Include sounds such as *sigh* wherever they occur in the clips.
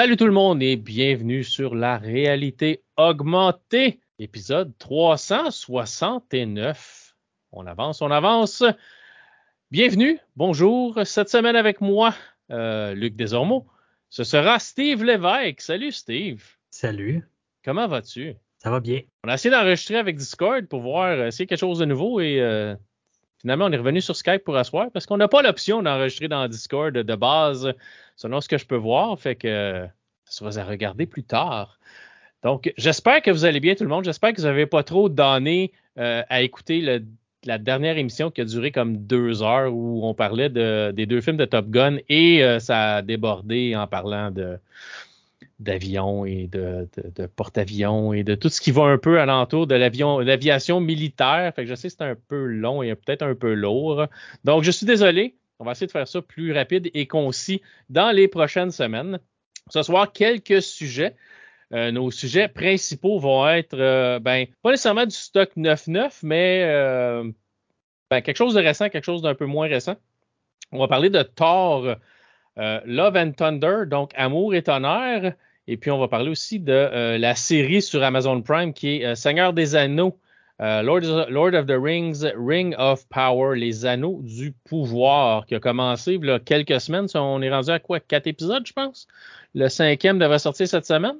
Salut tout le monde et bienvenue sur la réalité augmentée, épisode 369. On avance, on avance. Bienvenue, bonjour. Cette semaine avec moi, euh, Luc Desormeaux, ce sera Steve Lévesque. Salut Steve. Salut. Comment vas-tu? Ça va bien. On a essayé d'enregistrer avec Discord pour voir euh, s'il y a quelque chose de nouveau et euh, finalement on est revenu sur Skype pour asseoir parce qu'on n'a pas l'option d'enregistrer dans Discord de base selon ce que je peux voir. Fait que ça sera à regarder plus tard. Donc, j'espère que vous allez bien tout le monde. J'espère que vous n'avez pas trop donné euh, à écouter la dernière émission qui a duré comme deux heures où on parlait de, des deux films de Top Gun et euh, ça a débordé en parlant de d'avions et de, porte-avions et de tout ce qui va un peu alentour de l'aviation militaire. Fait que je sais que c'est un peu long et peut-être un peu lourd. Donc, je suis désolé. On va essayer de faire ça plus rapide et concis dans les prochaines semaines. Ce soir, quelques sujets. Euh, nos sujets principaux vont être, euh, ben, pas nécessairement du stock 9-9, mais euh, ben, quelque chose de récent, quelque chose d'un peu moins récent. On va parler de Thor, Love and Thunder, donc Amour et Tonnerre. Et puis, on va parler aussi de euh, la série sur Amazon Prime qui est euh, Seigneur des Anneaux, Lord, Lord, of the Rings, Ring of Power, les Anneaux du pouvoir, qui a commencé il y a quelques semaines. On est rendu à quoi? Quatre épisodes, je pense? Le cinquième devrait sortir cette semaine?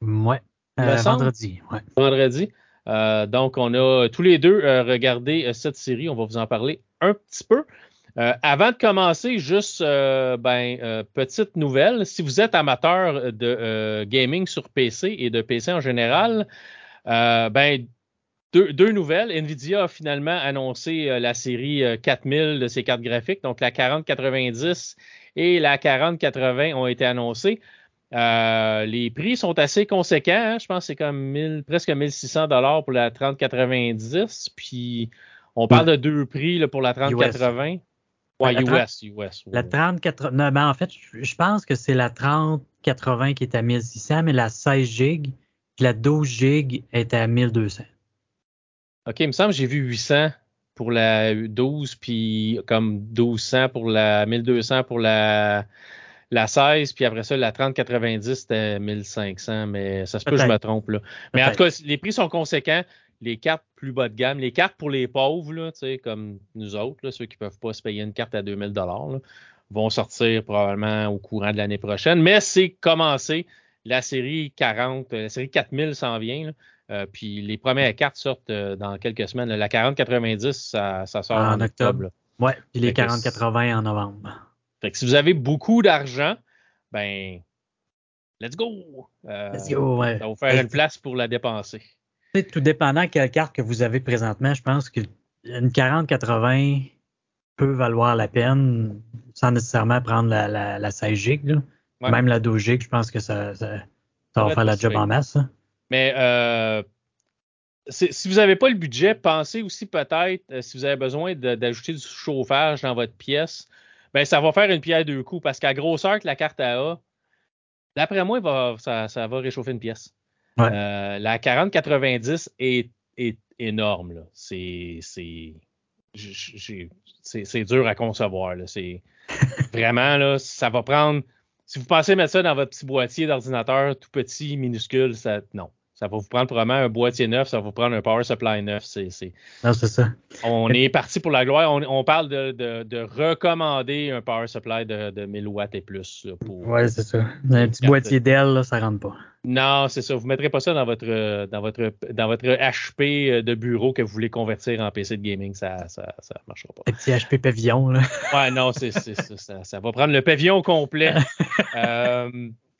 Ouais. Euh, vendredi. Ouais. Vendredi. Euh, donc, on a tous les deux euh, regardé cette série. On va vous en parler un petit peu. Avant de commencer, juste ben, petite nouvelle. Si vous êtes amateur de gaming sur PC et de PC en général, ben deux, deux, nouvelles. Nvidia a finalement annoncé la série 4000 de ses cartes graphiques. Donc, la 4090 et la 4080 ont été annoncées. Euh, les prix sont assez conséquents. Hein? Je pense que c'est comme 1000, presque 1600 dollars pour la 3090. Puis on parle de deux prix là, pour la 3080. Ouais, la US, US. Ouais. La 3080. Non, ben en fait, je pense que c'est la 3080 qui est à 1600, mais la 16 GB, puis la 12 GB est à 1200. OK, il me semble que j'ai vu 800 pour la 12, puis comme 1200 pour la 1200 pour la la 16, puis après ça, la 3090, c'était 1500, mais ça se peut que je me trompe. Là. Mais en tout cas, les prix sont conséquents. Les cartes plus bas de gamme, les cartes pour les pauvres, là, comme nous autres, là, ceux qui ne peuvent pas se payer une carte à 2000 là, vont sortir probablement au courant de l'année prochaine. Mais c'est commencé. La série 40, la série 4000 s'en vient. Là. Euh, puis les premières cartes sortent euh, dans quelques semaines. La 4090, ça, ça sort en, en octobre. octobre. Ouais, puis les 4080 en novembre. Fait que si vous avez beaucoup d'argent, ben, let's go! Euh, let's go, ouais. Ça va vous faire une place pour la dépenser. Tout dépendant quelle carte que vous avez présentement, je pense qu'une 40-80 peut valoir la peine sans nécessairement prendre la, la, la 16 GB. Ouais. Même la 12 GB, je pense que ça, ça, ça va faire la job en masse. Ça. Mais euh, si vous n'avez pas le budget, pensez aussi peut-être, euh, si vous avez besoin d'ajouter du chauffage dans votre pièce, ben ça va faire une pierre deux coups parce qu'à grosseur que la carte a, d'après moi, va, ça, ça, va réchauffer une pièce. Ouais. Euh, la 4090 est, est énorme. C'est c'est dur à concevoir. C'est *laughs* vraiment là, ça va prendre. Si vous pensez mettre ça dans votre petit boîtier d'ordinateur tout petit, minuscule, ça non. Ça va vous prendre probablement un boîtier neuf, ça va vous prendre un power supply neuf. C'est, c'est... Non, c'est ça. On est parti pour la gloire. On, on parle de, de, de, recommander un power supply de, de 1000 watts et plus. Ouais, c'est ça. Un petit boîtier Dell, là, ça rentre pas. Non, c'est ça. Vous ne mettrez pas ça dans votre, dans, votre, dans votre HP de bureau que vous voulez convertir en PC de gaming. Ça ne ça, ça marchera pas. Un petit HP pavillon. Là. Ouais, non, c'est, c'est, ça, ça, ça va prendre le pavillon complet. *laughs* euh,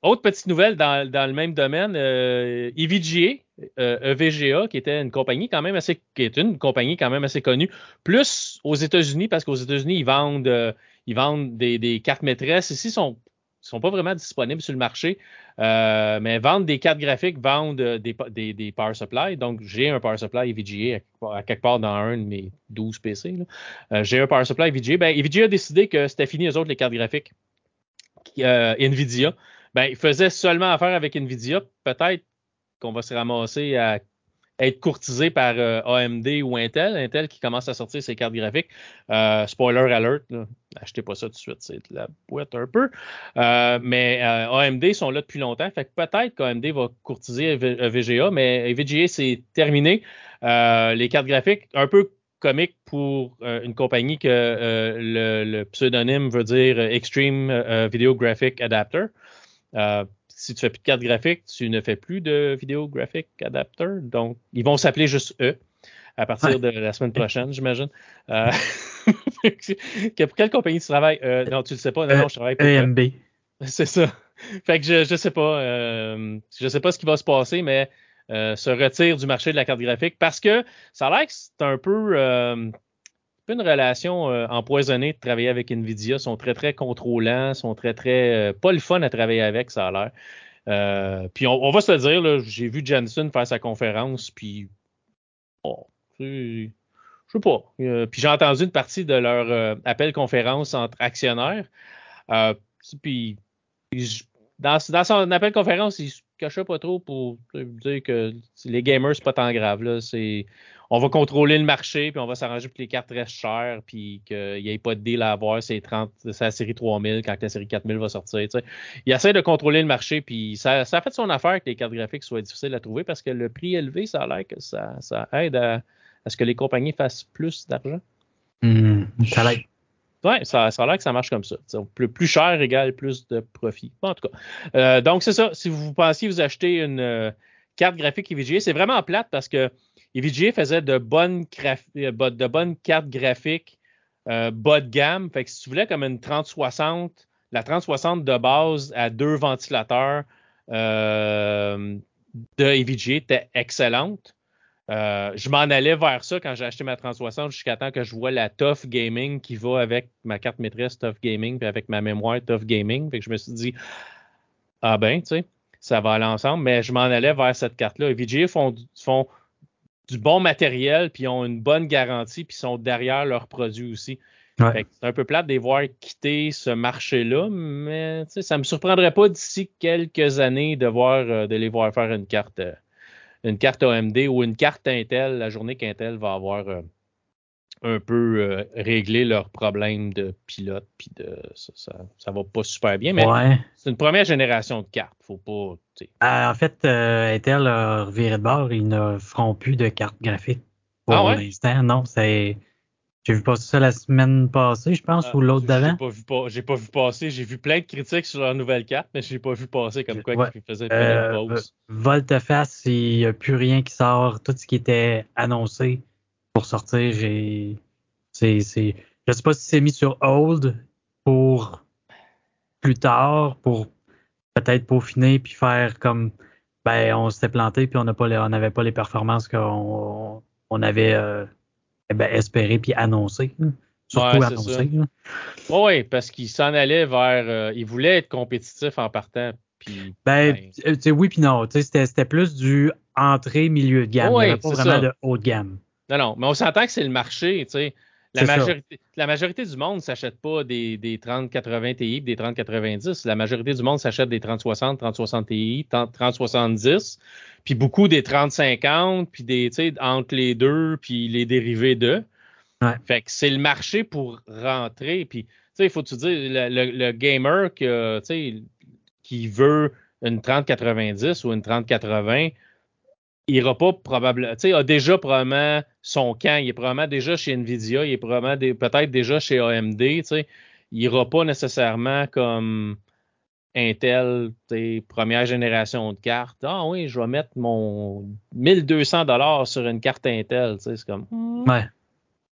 autre petite nouvelle dans, le même domaine, euh, EVGA, euh, EVGA, qui était une compagnie quand même assez, qui est une compagnie quand même assez connue, plus aux États-Unis, parce qu'aux États-Unis, ils vendent, euh, ils vendent des, cartes maîtresses. Ici, ils sont, sont pas vraiment disponibles sur le marché, mais vendent des cartes graphiques, vendent des, power supply. Donc, j'ai un power supply EVGA à, quelque part dans un de mes 12 PC. J'ai un power supply EVGA. Ben, EVGA a décidé que c'était fini, eux autres, les cartes graphiques. NVIDIA ben, il faisait seulement affaire avec Nvidia. Peut-être qu'on va se ramasser à être courtisé par euh, AMD ou Intel. Intel qui commence à sortir ses cartes graphiques. Euh, spoiler alert, achetez pas ça tout de suite, c'est de la boîte un peu. mais AMD sont là depuis longtemps. Fait que peut-être qu'AMD va courtiser VGA, mais VGA c'est terminé. les cartes graphiques, un peu comique pour une compagnie que le, pseudonyme veut dire Extreme Video Graphic Adapter si tu fais plus de carte graphique, tu ne fais plus de vidéo graphic adapter. Donc, ils vont s'appeler juste eux à partir de la semaine prochaine, j'imagine. Euh, *laughs* pour quelle compagnie tu travailles? Euh, non, tu ne le sais pas. Non, non, je travaille pour EMB. C'est ça. Fait que je ne sais pas. Euh, je sais pas ce qui va se passer, mais se retire du marché de la carte graphique parce que ça a l'air que c'est un peu une relation euh, empoisonnée de travailler avec Nvidia. Ils sont très, très contrôlants, sont très, très. Euh, pas le fun à travailler avec, ça a l'air. Euh, puis on, va se le dire, j'ai vu Jensen faire sa conférence, puis. Je sais pas. puis j'ai entendu une partie de leur appel conférence entre actionnaires. puis dans, dans, son appel conférence, il se cachait pas trop pour dire que les gamers, c'est pas tant grave. Là. C'est, on va contrôler le marché, puis on va s'arranger pour que les cartes restent chères, puis qu'il n'y ait pas de deal à avoir, c'est 30, c'est la série 3000 quand la série 4000 va sortir. Il essaie de contrôler le marché, puis ça, ça a fait son affaire que les cartes graphiques soient difficiles à trouver parce que le prix élevé, ça a l'air que ça, ça aide à, ce que les compagnies fassent plus d'argent. Mmh, ça l'aide. Oui, ça, ça a l'air que ça marche comme ça. Plus, plus cher égale plus de profit. en tout cas. Euh, donc, c'est ça. Si vous pensiez vous acheter une euh, carte graphique EVGA, c'est vraiment plate parce que EVGA faisait de bonnes, euh, de bonnes cartes graphiques euh, bas de gamme. Fait que si tu voulais comme une 3060, la 3060 de base à deux ventilateurs euh, de EVGA était excellente. je m'en allais vers ça quand j'ai acheté ma 3060 jusqu'à temps que je vois la Tough Gaming qui va avec ma carte maîtresse Tough Gaming puis avec ma mémoire Tough Gaming. Fait que je me suis dit, ah ben, tu sais, ça va aller ensemble, mais je m'en allais vers cette carte-là. EVGA font, font du bon matériel, puis ils ont une bonne garantie, puis ils sont derrière leurs produits aussi. C'est un peu plate de les voir quitter ce marché-là, mais ça ne me surprendrait pas d'ici quelques années de voir euh, de les voir faire une carte, euh, une carte AMD ou une carte Intel, la journée qu'Intel va avoir euh, un peu euh, régler leurs problèmes de pilote, puis de ça, ça, va pas super bien. Mais c'est une première génération de cartes. Faut pas. Euh, en fait, euh, Intel a reviré de bord, ils ne feront plus de cartes graphiques pour ah l'instant. Non, c'est. J'ai vu passer ça la semaine passée, je pense, ah, ou l'autre d'avant. J'ai pas, vu passer. J'ai vu plein de critiques sur leur nouvelle carte, mais j'ai pas vu passer comme quoi ils faisaient une pause. Volteface, il n'y a plus rien qui sort. Tout ce qui était annoncé pour sortir. J'ai, c'est, c'est, je sais pas si c'est mis sur hold pour plus tard, pour peut-être peaufiner puis faire comme, ben, on s'était planté puis on n'a pas on n'avait pas les performances qu'on on avait euh, ben, espéré puis annoncé. Surtout annoncé. Oui, parce qu'il s'en allait vers, euh, il voulait être compétitif en partant. Puis, ben, ben oui puis non. C'était, c'était plus du entrée milieu de gamme. pas vraiment de haut de gamme. Non, non, mais on s'entend que c'est le marché, tu sais. La majorité, la majorité, du monde ne s'achète pas des, des 3080 Ti des 3090. La majorité du monde s'achète des 3060, 3060 Ti, 3070, puis beaucoup des 3050, puis des, tu sais, entre les deux, puis les dérivés d'eux. Ouais. Fait que c'est le marché pour rentrer. Puis, tu sais, il faut te dire, le, le, gamer que, qui veut une 3090 ou une 3080, il ira pas probablement, tu sais, a déjà probablement son camp, il est probablement déjà chez Nvidia, il est probablement peut-être déjà chez AMD, tu sais, il ira pas nécessairement comme Intel, première génération de cartes. Ah oui, je vais mettre mon 1200 dollars sur une carte Intel, tu sais, c'est comme. Hmm. ouais.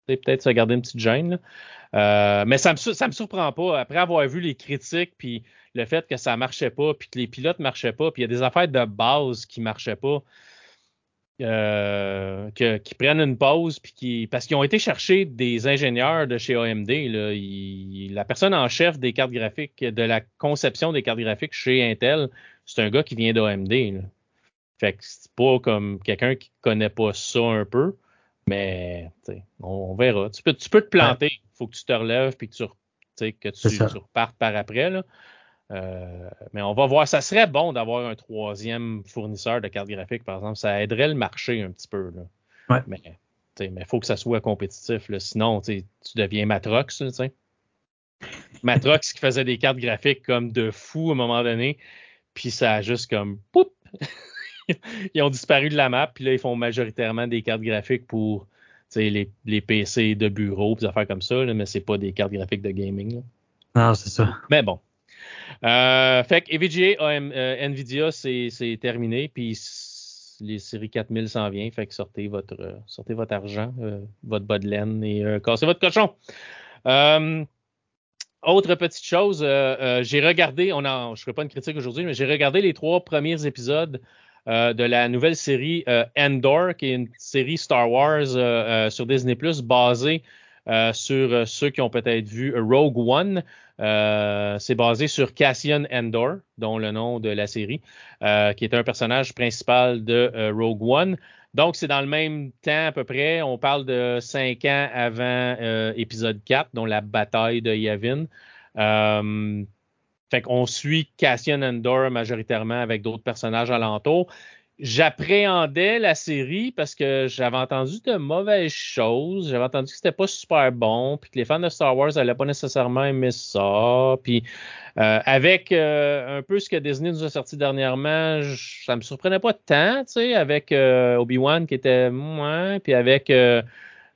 Peut-être se garder une petite gêne. Euh, mais ça me, ça me surprend pas. Après avoir vu les critiques, puis le fait que ça marchait pas, puis que les pilotes marchaient pas, puis il y a des affaires de base qui marchaient pas. Euh, qui prennent une pause puis qui parce qu'ils ont été chercher des ingénieurs de chez AMD. Là, la personne en chef des cartes graphiques, de la conception des cartes graphiques chez Intel, c'est un gars qui vient d'AMD. Fait que c'est pas comme quelqu'un qui connaît pas ça un peu, mais on, verra. Tu peux, tu peux te planter. Il faut que tu te relèves puis que tu, que tu, repartes par après. Là. Mais on va voir. Ça serait bon d'avoir un troisième fournisseur de cartes graphiques, par exemple. Ça aiderait le marché un petit peu. Là. Mais il faut que ça soit compétitif. Là. Sinon, tu deviens Matrox. Matrox qui faisait des cartes graphiques comme de fou à un moment donné. Puis ça a juste comme poup! *laughs* ils ont disparu de la map. Puis là, ils font majoritairement des cartes graphiques pour les, les, PC de bureau, des affaires comme ça, là, mais c'est pas des cartes graphiques de gaming. Non, c'est ça. Mais bon. Euh, fait que EVGA, euh, Nvidia, c'est terminé. Puis les séries 4000 s'en vient. Fait que sortez votre, votre argent, euh, votre bas de laine et cassez votre cochon. autre petite chose, j'ai regardé, on a, je ne ferai pas une critique aujourd'hui, mais j'ai regardé les trois premiers épisodes de la nouvelle série Endor, qui est une série Star Wars sur Disney Plus basée sur ceux qui ont peut-être vu Rogue One. Euh, c'est basé sur Cassian Endor, dont le nom de la série, euh, qui est un personnage principal de euh, Rogue One. Donc, c'est dans le même temps à peu près. On parle de cinq ans avant épisode 4, dont la bataille de Yavin. fait qu'on suit Cassian Endor majoritairement avec d'autres personnages alentours j'appréhendais la série parce que j'avais entendu de mauvaises choses. J'avais entendu que c'était pas super bon, puis que les fans de Star Wars n'allaient pas nécessairement aimer ça. Puis euh, avec euh, un peu ce que Disney nous a sorti dernièrement, ça me surprenait pas tant, tu sais, avec euh, Obi-Wan qui était moins, puis avec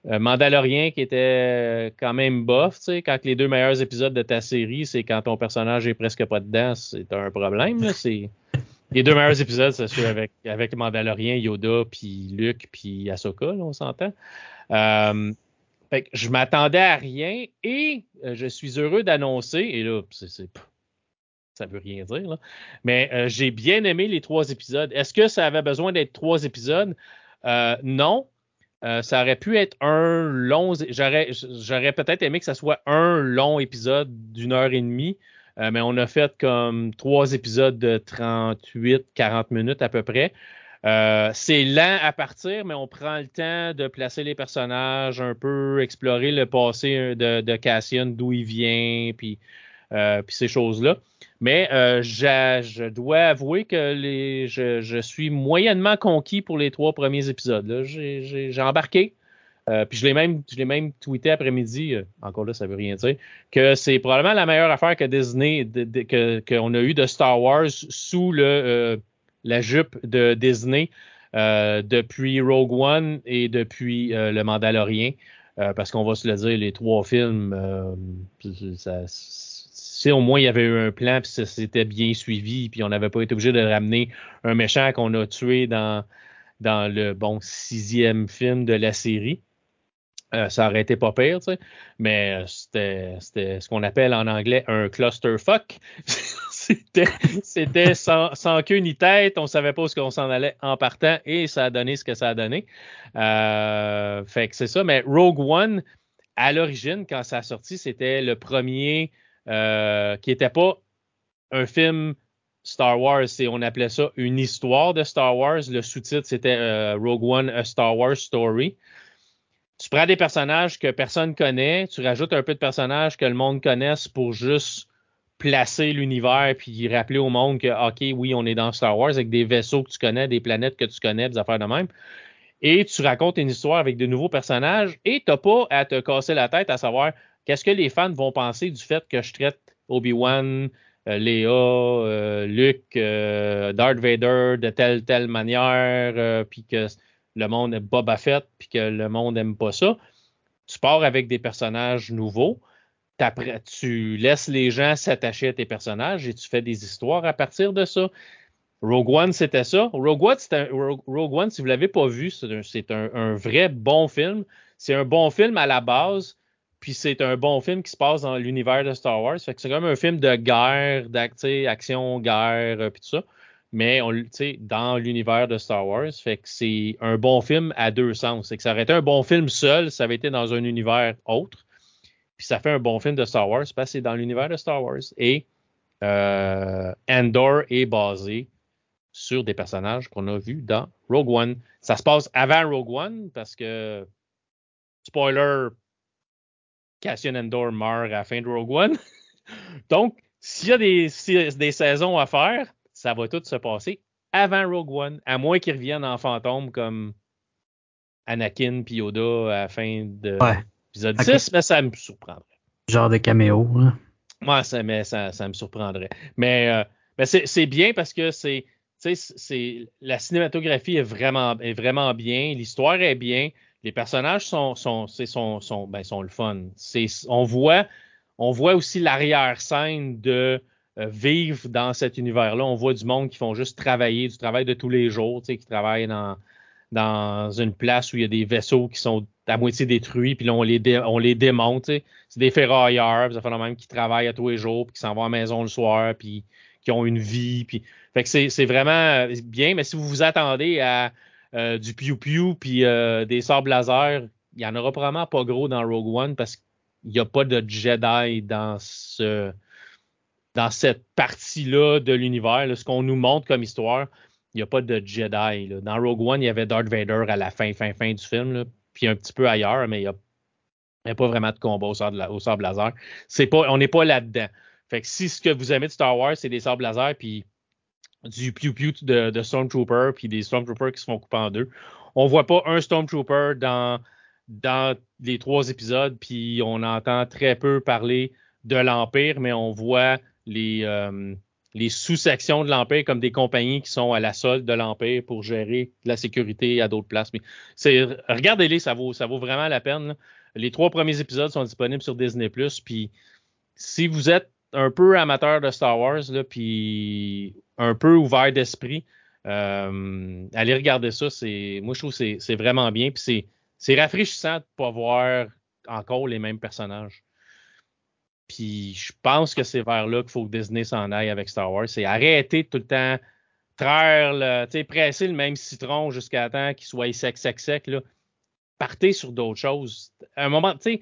Mandalorian qui était quand même bof, tu sais, quand les deux meilleurs épisodes de ta série, c'est quand ton personnage est presque pas dedans, c'est un problème, c'est les deux meilleurs épisodes, c'est sûr, avec, avec Mandalorian, Yoda, puis Luke, puis Ahsoka, on s'entend. Euh, fait que je m'attendais à rien et euh, je suis heureux d'annoncer, et là, c'est, ça veut rien dire, là, mais euh, j'ai bien aimé les trois épisodes. Est-ce que ça avait besoin d'être trois épisodes? non. ça aurait pu être un long. J'aurais, j'aurais peut-être aimé que ça soit un long épisode d'une heure et demie. Euh, mais on a fait comme trois épisodes de 38, 40 minutes à peu près. Euh, c'est lent à partir, mais on prend le temps de placer les personnages, un peu explorer le passé de, de Cassian, d'où il vient, puis, euh, ces choses-là. Mais je dois avouer que je, suis moyennement conquis pour les trois premiers épisodes. J'ai embarqué. Euh, puis je l'ai même, je l'ai même tweeté après-midi, euh, encore là, ça veut rien dire, que c'est probablement la meilleure affaire que Disney, qu'on a eu de Star Wars sous le, euh, la jupe de Disney depuis Rogue One et depuis le Mandalorian. parce qu'on va se le dire, les trois films, si au moins il y avait eu un plan, puis c'était bien suivi, puis on n'avait pas été obligé de ramener un méchant qu'on a tué dans, dans le bon sixième film de la série. Euh, ça aurait été pas pire, tu sais. Mais euh, c'était ce qu'on appelle en anglais un clusterfuck. *laughs* c'était sans, sans, queue ni tête. On savait pas où qu'on s'en allait en partant et ça a donné ce que ça a donné. Euh, fait que c'est ça. Mais Rogue One, à l'origine, quand ça a sorti, c'était le premier qui était pas un film Star Wars, on appelait ça une histoire de Star Wars. Le sous-titre, c'était Rogue One, A Star Wars Story tu prends des personnages que personne connaît, tu rajoutes un peu de personnages que le monde connaisse pour juste placer l'univers puis rappeler au monde que OK, oui, on est dans Star Wars avec des vaisseaux que tu connais, des planètes que tu connais, des affaires de même. Et tu racontes une histoire avec de nouveaux personnages et tu n'as pas à te casser la tête à savoir qu'est-ce que les fans vont penser du fait que je traite Obi-Wan, euh, Léa, euh, Luke, euh, Darth Vader de telle telle manière, puis que le monde est Boba Fett puis que le monde n'aime pas ça. Tu pars avec des personnages nouveaux. Tu laisses les gens s'attacher à tes personnages et tu fais des histoires à partir de ça. Rogue One, c'était ça. Rogue One, Rogue One, si vous ne l'avez pas vu, c'est un, vrai bon film. C'est un bon film à la base, puis c'est un bon film qui se passe dans l'univers de Star Wars. c'est comme un film de guerre, d'action, guerre, euh, puis tout ça mais on, dans l'univers de Star Wars. Fait que c'est un bon film à deux sens. C'est que ça aurait été un bon film seul, ça avait été dans un univers autre. Puis ça fait un bon film de Star Wars parce que c'est dans l'univers de Star Wars. Et euh, Andor est basé sur des personnages qu'on a vus dans Rogue One. Ça se passe avant Rogue One parce que, spoiler, Cassian Andor meurt à la fin de Rogue One. *laughs* Donc, s'il y a des, des saisons à faire, ça va tout se passer avant Rogue One, à moins qu'ils reviennent en fantôme comme Anakin puis Yoda à la fin de l'épisode 10, mais ça me surprendrait. Genre de caméo. Moi, ça, mais ça, ça me surprendrait. Mais, euh, mais c'est bien parce que c'est la cinématographie est vraiment, est vraiment bien, l'histoire est bien, les personnages sont, sont, sont, sont, ben, sont le fun. On voit, on voit aussi l'arrière-scène de vivre dans cet univers-là. On voit du monde qui font juste travailler, du travail de tous les jours, qui travaillent dans, dans une place où il y a des vaisseaux qui sont à moitié détruits, puis là, on les, on les démonte. C'est des ferrailleurs, ça fait même qui travaillent à tous les jours, puis qui s'en vont à la maison le soir, puis qui ont une vie. Puis... Fait que c'est vraiment bien, mais si vous vous attendez à euh, du piou-piou puis euh, des sables laser, il n'y en aura probablement pas gros dans Rogue One parce qu'il n'y a pas de Jedi dans ce dans cette partie-là de l'univers. Ce qu'on nous montre comme histoire, il n'y a pas de Jedi. Dans Rogue One, il y avait Darth Vader à la fin, fin, fin du film, puis un petit peu ailleurs, mais il n'y a, pas vraiment de combat au sable, sable laser. C'est pas, on n'est pas là-dedans. Fait que si ce que vous aimez de Star Wars, c'est des sables laser puis du piou-piou de, de Stormtrooper puis des Stormtroopers qui se font couper en deux, on voit pas un Stormtrooper dans, dans les trois épisodes, puis on entend très peu parler de l'Empire, mais on voit les, euh, les sous-sections de l'Empire comme des compagnies qui sont à la solde de l'Empire pour gérer la sécurité à d'autres places. Mais c'est, regardez-les, ça vaut, ça vaut vraiment la peine. Les trois premiers épisodes sont disponibles sur Disney+. Puis si vous êtes un peu amateur de Star Wars, puis un peu ouvert d'esprit, euh, allez regarder ça. C'est, moi, je trouve que c'est, vraiment bien. Puis c'est, c'est rafraîchissant de ne pas voir encore les mêmes personnages. Puis je pense que c'est vers là qu'il faut que Disney s'en aille avec Star Wars. C'est arrêter tout le temps, traire, le, presser le même citron jusqu'à temps qu'il soit sec, sec, sec. Là. Partez sur d'autres choses. À un moment, tu sais,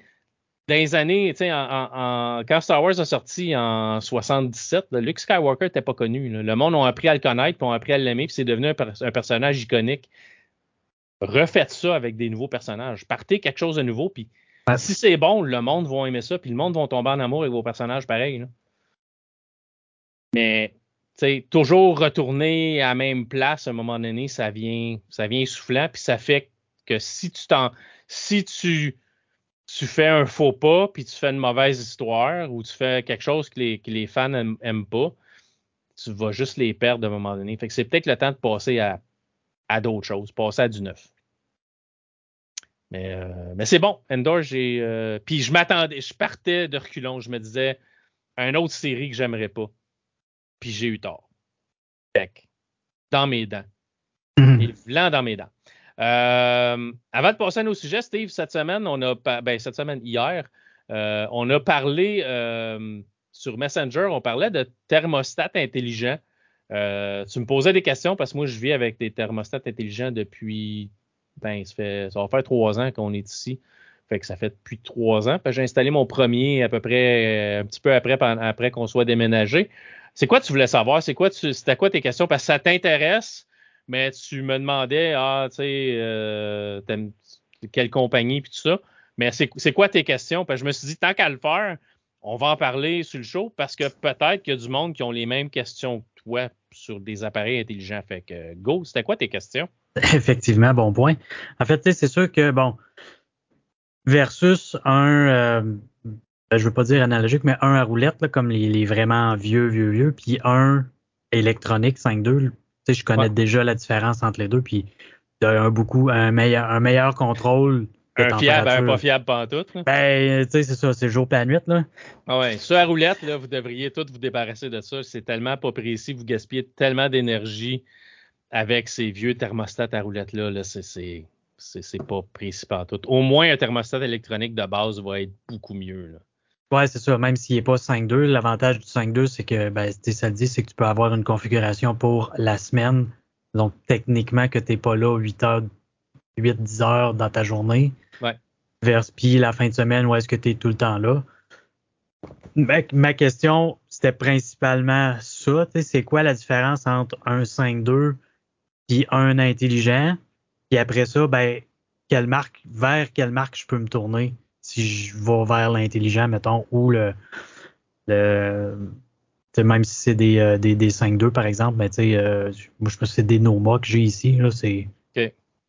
dans les années, quand Star Wars a sorti en 77, Luke Skywalker n'était pas connu. Le monde a appris à le connaître, puis ont appris à l'aimer, puis c'est devenu un, un, personnage iconique. Refaites ça avec des nouveaux personnages. Partez quelque chose de nouveau, puis si c'est bon, le monde va aimer ça, puis le monde va tomber en amour avec vos personnages pareil. Mais toujours retourner à la même place à un moment donné, ça vient, ça vient soufflant, puis ça fait que si tu t'en. Si tu, tu fais un faux pas, puis tu fais une mauvaise histoire, ou tu fais quelque chose que les, les fans n'aiment pas, tu vas juste les perdre à un moment donné. Fait que c'est peut-être le temps de passer à, à d'autres choses, passer à du neuf. Mais, euh, mais c'est bon. Endor, j'ai. Euh, puis je m'attendais, je partais de reculons. Je me disais, une autre série que j'aimerais pas. Puis j'ai eu tort. Dans mes dents. Mm dans mes dents. Euh, avant de passer à nos sujets, Steve, cette semaine, on a. Ben, cette semaine, hier, on a parlé sur Messenger, on parlait de thermostat intelligent. tu me posais des questions parce que moi, je vis avec des thermostats intelligents depuis ça, fait, ça va faire trois ans qu'on est ici. Fait que ça fait depuis trois ans. J'ai installé mon premier à peu près un petit peu après, après qu'on soit déménagé. C'est quoi tu voulais savoir? C'est quoi c'était quoi tes questions? Parce que ça t'intéresse, mais tu me demandais, ah, tu sais, euh, quelle compagnie puis tout ça. Mais c'est quoi tes questions? Parce que je me suis dit, tant qu'à le faire, on va en parler sur le show parce que peut-être qu'il y a du monde qui ont les mêmes questions sur des appareils intelligents? Fait que go, c'était quoi tes questions? *laughs* Effectivement, bon point. En fait, c'est sûr que, bon, versus un, euh, ben, je veux pas dire analogique, mais un à roulette, comme les, vraiment vieux, vieux, vieux, puis un électronique 5.2, je connais déjà la différence entre les deux, puis un beaucoup, un meilleur, un meilleur contrôle. Un fiable, un pas fiable tout. Ben, tu sais, c'est ça, c'est jour pas nuit, là. Ah ouais, ça à roulette, là, vous devriez tout vous débarrasser de ça. C'est tellement pas précis, vous gaspillez tellement d'énergie avec ces vieux thermostats à roulettes-là, -là, c'est pas précis tout. Au moins, un thermostat électronique de base va être beaucoup mieux. Là. Ouais, c'est ça. Même s'il n'est pas 5.2, l'avantage du 5.2, c'est que, ben, ça le dit, c'est que tu peux avoir une configuration pour la semaine. Donc, techniquement, que tu n'es pas là 8 heures, 8, 10 heures dans ta journée. Ouais. Vers, puis la fin de semaine, où est-ce que tu es tout le temps là? Ma, ma question, c'était principalement ça. C'est quoi la différence entre un 5.2 puis un intelligent? Puis après ça, ben, quelle marque, vers quelle marque je peux me tourner? Si je vais vers l'intelligent, mettons, ou le, le même si c'est des, des, des 5-2 par exemple, mais tu moi je pense que c'est des Noma que j'ai ici. Là, c'est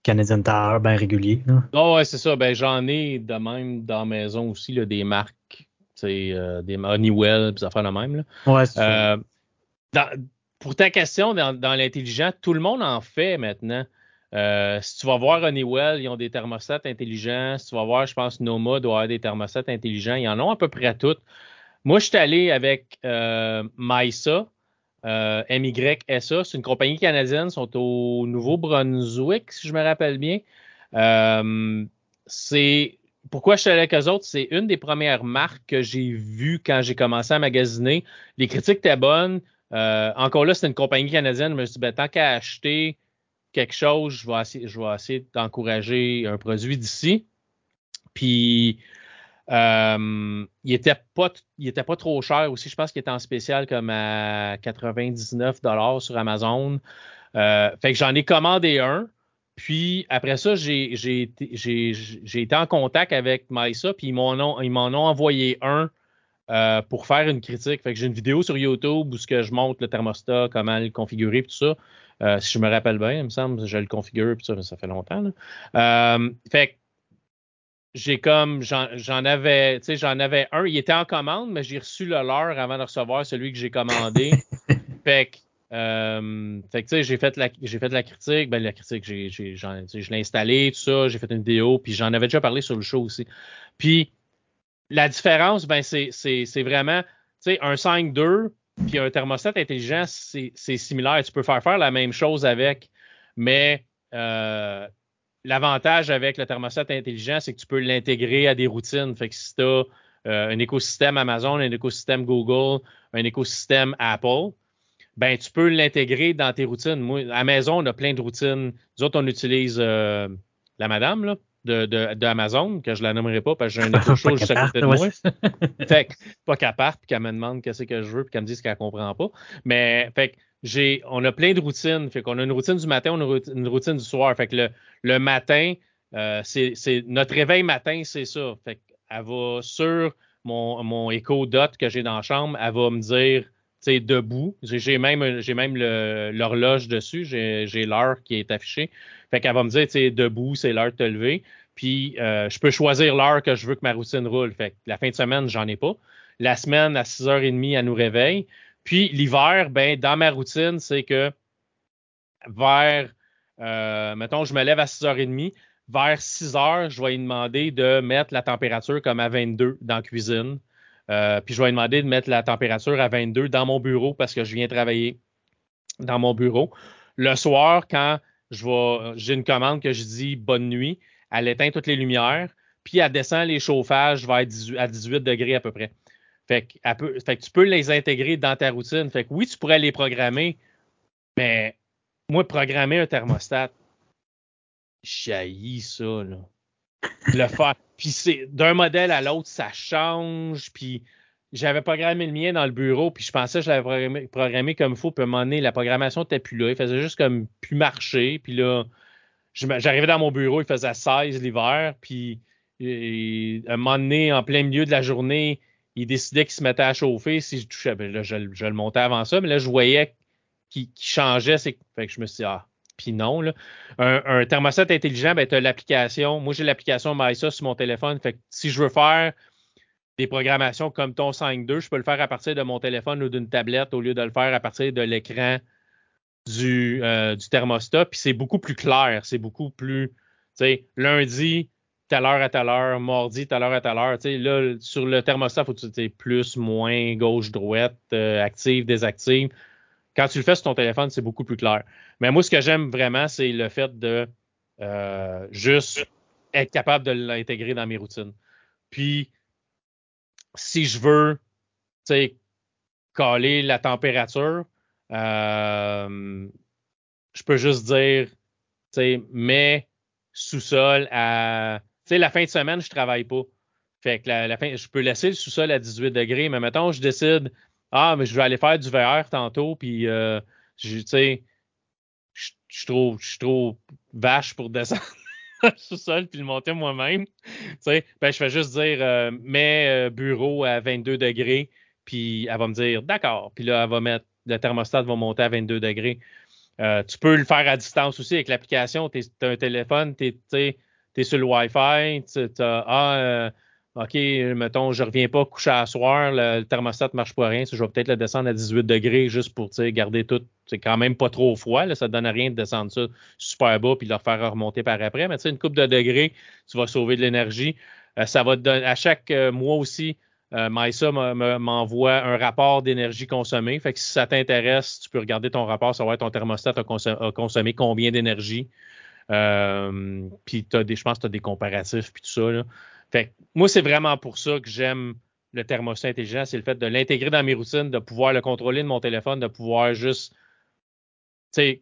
Canadian Tower bien régulier. Oh, ouais, c'est ça. Ben, j'en ai de même dans la maison aussi là, des marques, euh, des Honeywell, des affaires de même. Là. Ouais, c'est ça. Dans, pour ta question, dans, l'intelligent, tout le monde en fait maintenant. Euh, si tu vas voir Honeywell, ils ont des thermostats intelligents. Si tu vas voir, je pense, Noma doit avoir des thermostats intelligents. Ils en ont à peu près toutes. Moi, je suis allé avec euh, euh, MYSA. C'est une compagnie canadienne. Sont au Nouveau-Brunswick, si je me rappelle bien. Euh, c'est pourquoi je suis allé avec eux autres, c'est une des premières marques que j'ai vues quand j'ai commencé à magasiner. Les critiques étaient bonnes. Euh, encore là, c'est une compagnie canadienne. Je me suis dit, ben, tant qu'à acheter quelque chose, je vais essayer, je vais essayer d'encourager un produit d'ici. Puis, euh, il était pas, il était pas trop cher aussi. Je pense qu'il était en spécial comme à 99 dollars sur Amazon. Euh, fait que j'en ai commandé un. Puis après ça, j'ai, été en contact avec Maïsa, puis ils m'en ont, ont envoyé un euh, pour faire une critique. Fait que j'ai une vidéo sur YouTube où je montre le thermostat, comment le configurer, tout ça. Si je me rappelle bien, il me semble, je le configure, puis ça, ça fait longtemps. Fait que j'ai comme j'en avais, tu sais, j'en avais un. Il était en commande, mais j'ai reçu le leur avant de recevoir celui que j'ai commandé. *laughs* fait que euh, fait que tu sais, j'ai fait la j'ai fait la critique, ben la critique, j'ai, j'ai, je l'ai installé, tout ça, j'ai fait une vidéo, puis j'en avais déjà parlé sur le show aussi. Puis la différence, ben, c'est vraiment, tu sais, un 5-2 puis un thermostat intelligent, c'est similaire. Tu peux faire faire la même chose avec, mais euh, l'avantage avec le thermostat intelligent, c'est que tu peux l'intégrer à des routines. Fait que si tu as euh, un écosystème Amazon, un écosystème Google, un écosystème Apple, ben tu peux l'intégrer dans tes routines. Moi, à maison, on a plein de routines. Nous autres, on utilise euh, la madame, là, de, de, de, Amazon, que je la nommerai pas parce que j'ai un *laughs* écho chaud juste à côté de moi. fait que, pas qu'elle parte, puis qu'elle me demande qu'est-ce que je veux, puis qu'elle me dise qu'elle comprend pas. Mais, fait que, on a plein de routines. Fait qu'on a une routine du matin, on a une routine du soir. Fait que le, matin, euh, c'est, notre réveil matin, c'est ça. Fait qu'elle va sur mon, mon Echo Dot que j'ai dans la chambre, elle va me dire, tu debout. J'ai même, l'horloge dessus. J'ai, j'ai l'heure qui est affichée. Fait qu'elle va me dire, tu sais, debout, c'est l'heure de te lever. Puis euh, je peux choisir l'heure que je veux que ma routine roule. Fait que la fin de semaine, j'en ai pas. La semaine, à 6h30, elle nous réveille. Puis l'hiver, ben, dans ma routine, c'est que vers, euh, mettons, je me lève à 6h30. Vers 6 h je vais lui demander de mettre la température comme à 22 dans la cuisine. Euh, puis je vais lui demander de mettre la température à 22 dans mon bureau parce que je viens travailler dans mon bureau. Le soir, quand j'ai une commande que je dis bonne nuit. Elle éteint toutes les lumières, puis elle descend les chauffages vers 18, à 18 degrés à peu près. Fait que, tu peux les intégrer dans ta routine. Fait que oui, tu pourrais les programmer, mais moi, programmer un thermostat, jaillit ça, là. Le faire. *laughs* Puis c'est d'un modèle à l'autre, ça change. Puis j'avais programmé le mien dans le bureau, puis je pensais que je l'avais programmé, comme il faut, puis à un la programmation n'était plus là. Il faisait juste comme plus marcher. Puis là, j'arrivais dans mon bureau, il faisait 16 l'hiver, puis à un en plein milieu de la journée, il décidait qu'il se mettait à chauffer. Si je touchais, ben je, le montais avant ça, mais là, je voyais qu'il changeait. Fait que je me suis dit, ah, puis non. Là. Un, thermostat intelligent, ben, tu l'application. Moi, j'ai l'application MySA sur mon téléphone. Fait si je veux faire des programmations comme ton 5.2, je peux le faire à partir de mon téléphone ou d'une tablette au lieu de le faire à partir de l'écran du, euh, du thermostat. Puis c'est beaucoup plus clair, c'est beaucoup plus, tu sais, lundi, telle heure à telle heure, mardi, telle heure à telle heure. Tu sais, là, sur le thermostat, faut que tu sais, plus, moins, gauche, droite, euh, active, désactive. Quand tu le fais sur ton téléphone, c'est beaucoup plus clair. Mais moi, ce que j'aime vraiment, c'est le fait de euh, juste être capable de l'intégrer dans mes routines. Puis, si je veux, tu sais, caler la température, euh, je peux juste dire, tu sais, mets sous-sol à, la fin de semaine, je travaille pas. Fait que la, fin, je peux laisser le sous-sol à 18 degrés, mais mettons, je décide, ah, mais je vais aller faire du VR tantôt, puis, euh, tu sais, je, je, trouve, je trouve vache pour descendre *laughs* sous-sol puis le monter moi-même. Tu sais, ben, je fais juste dire, euh, mets euh, bureau à 22 degrés, puis elle va me dire d'accord. Puis là, elle va mettre, le thermostat va monter à 22 degrés. Tu peux le faire à distance aussi avec l'application. Tu as un téléphone, tu es, sur le Wi-Fi, tu as, ah, euh, OK, mettons, je reviens pas coucher à soir, le, thermostat ne marche pas rien, je vais peut-être le descendre à 18 degrés juste pour garder tout. C'est quand même pas trop froid, ça ne donne rien de descendre ça super bas puis de le faire remonter par après. Mais tu sais, une coupe de degrés, tu vas sauver de l'énergie. Euh, ça va te donner, à chaque mois aussi, euh, Maïsa m'envoie un rapport d'énergie consommée. Fait que si ça t'intéresse, tu peux regarder ton rapport, savoir ton thermostat a, consommé, combien d'énergie. Euh, puis je pense que tu as des comparatifs puis tout ça. Là. Fait moi, c'est vraiment pour ça que j'aime le thermostat intelligent, c'est le fait de l'intégrer dans mes routines, de pouvoir le contrôler de mon téléphone, de pouvoir juste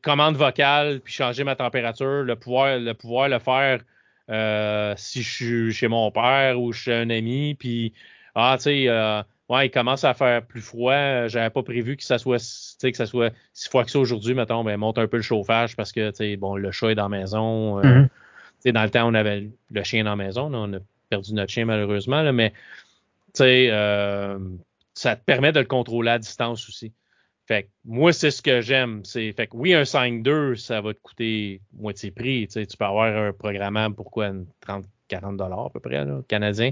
commande vocale, puis changer ma température, le pouvoir le, pouvoir le faire euh, si je suis chez mon père ou chez un ami, puis ah, tu sais, euh, ouais, il commence à faire plus froid. J'avais pas prévu que ça soit, que ça soit six fois que ça aujourd'hui, mettons, ben, monte un peu le chauffage parce que, bon, le chat est dans la maison. Euh, mm-hmm. Dans le temps, on avait le chien dans la maison. on a perdu notre chien, malheureusement, là, mais, tu sais, euh, ça te permet de le contrôler à distance aussi. Fait que moi, c'est ce que j'aime. C'est fait que oui, un 5-2, ça va te coûter moitié prix. Tu, peux avoir un programme pour quoi 30, 40 dollars à peu près, là, canadien.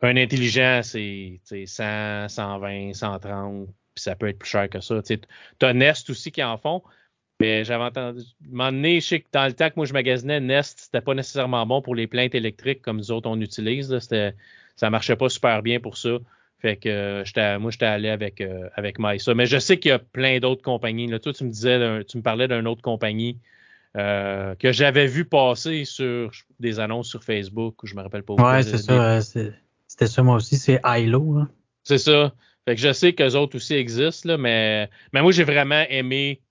Un intelligent, c'est 100, 120, 130, puis ça peut être plus cher que ça. Tu as Nest aussi qui en font. Mais j'avais entendu. À je sais que dans le temps que moi je magasinais, Nest, c'était pas nécessairement bon pour les plaintes électriques comme nous autres on utilise. Là. C'était, ça marchait pas super bien pour ça. Fait que j'étais, moi, j'étais allé avec, euh, avec Maïsa. Mais je sais qu'il y a plein d'autres compagnies. Là, toi, tu me disais, tu me parlais d'une autre compagnie euh, que j'avais vu passer sur des annonces sur Facebook. Je me rappelle pas. Ouais, c'est ça. C'était ça, moi aussi, c'est ILO. C'est ça. Fait que je sais qu'eux autres aussi existent, là, mais, mais moi, j'ai vraiment aimé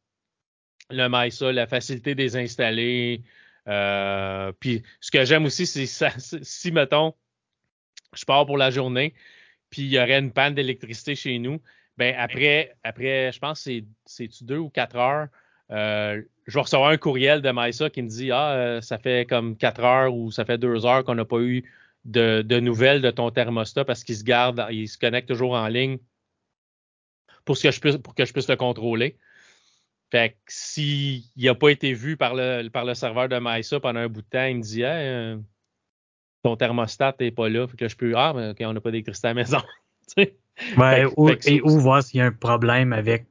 le MySA, la facilité des installer. Euh, puis ce que j'aime aussi, c'est si, mettons, je pars pour la journée, puis il y aurait une panne d'électricité chez nous, ben après, après, je pense que c'est deux ou quatre heures, euh, je vais recevoir un courriel de MySA qui me dit Ah, euh, ça fait comme quatre heures ou ça fait deux heures qu'on n'a pas eu de, nouvelles de ton thermostat parce qu'il se garde, il se connecte toujours en ligne pour, que, je puisse, pour que je puisse le contrôler. Fait que s'il n'a pas été vu par le, par le serveur de MySA pendant un bout de temps, il me dit euh, ton thermostat n'est pas là. Fait que je peux Ah, mais on n'a pas d'électricité à la maison. *laughs* ouais, ou, et où voir s'il y a un problème avec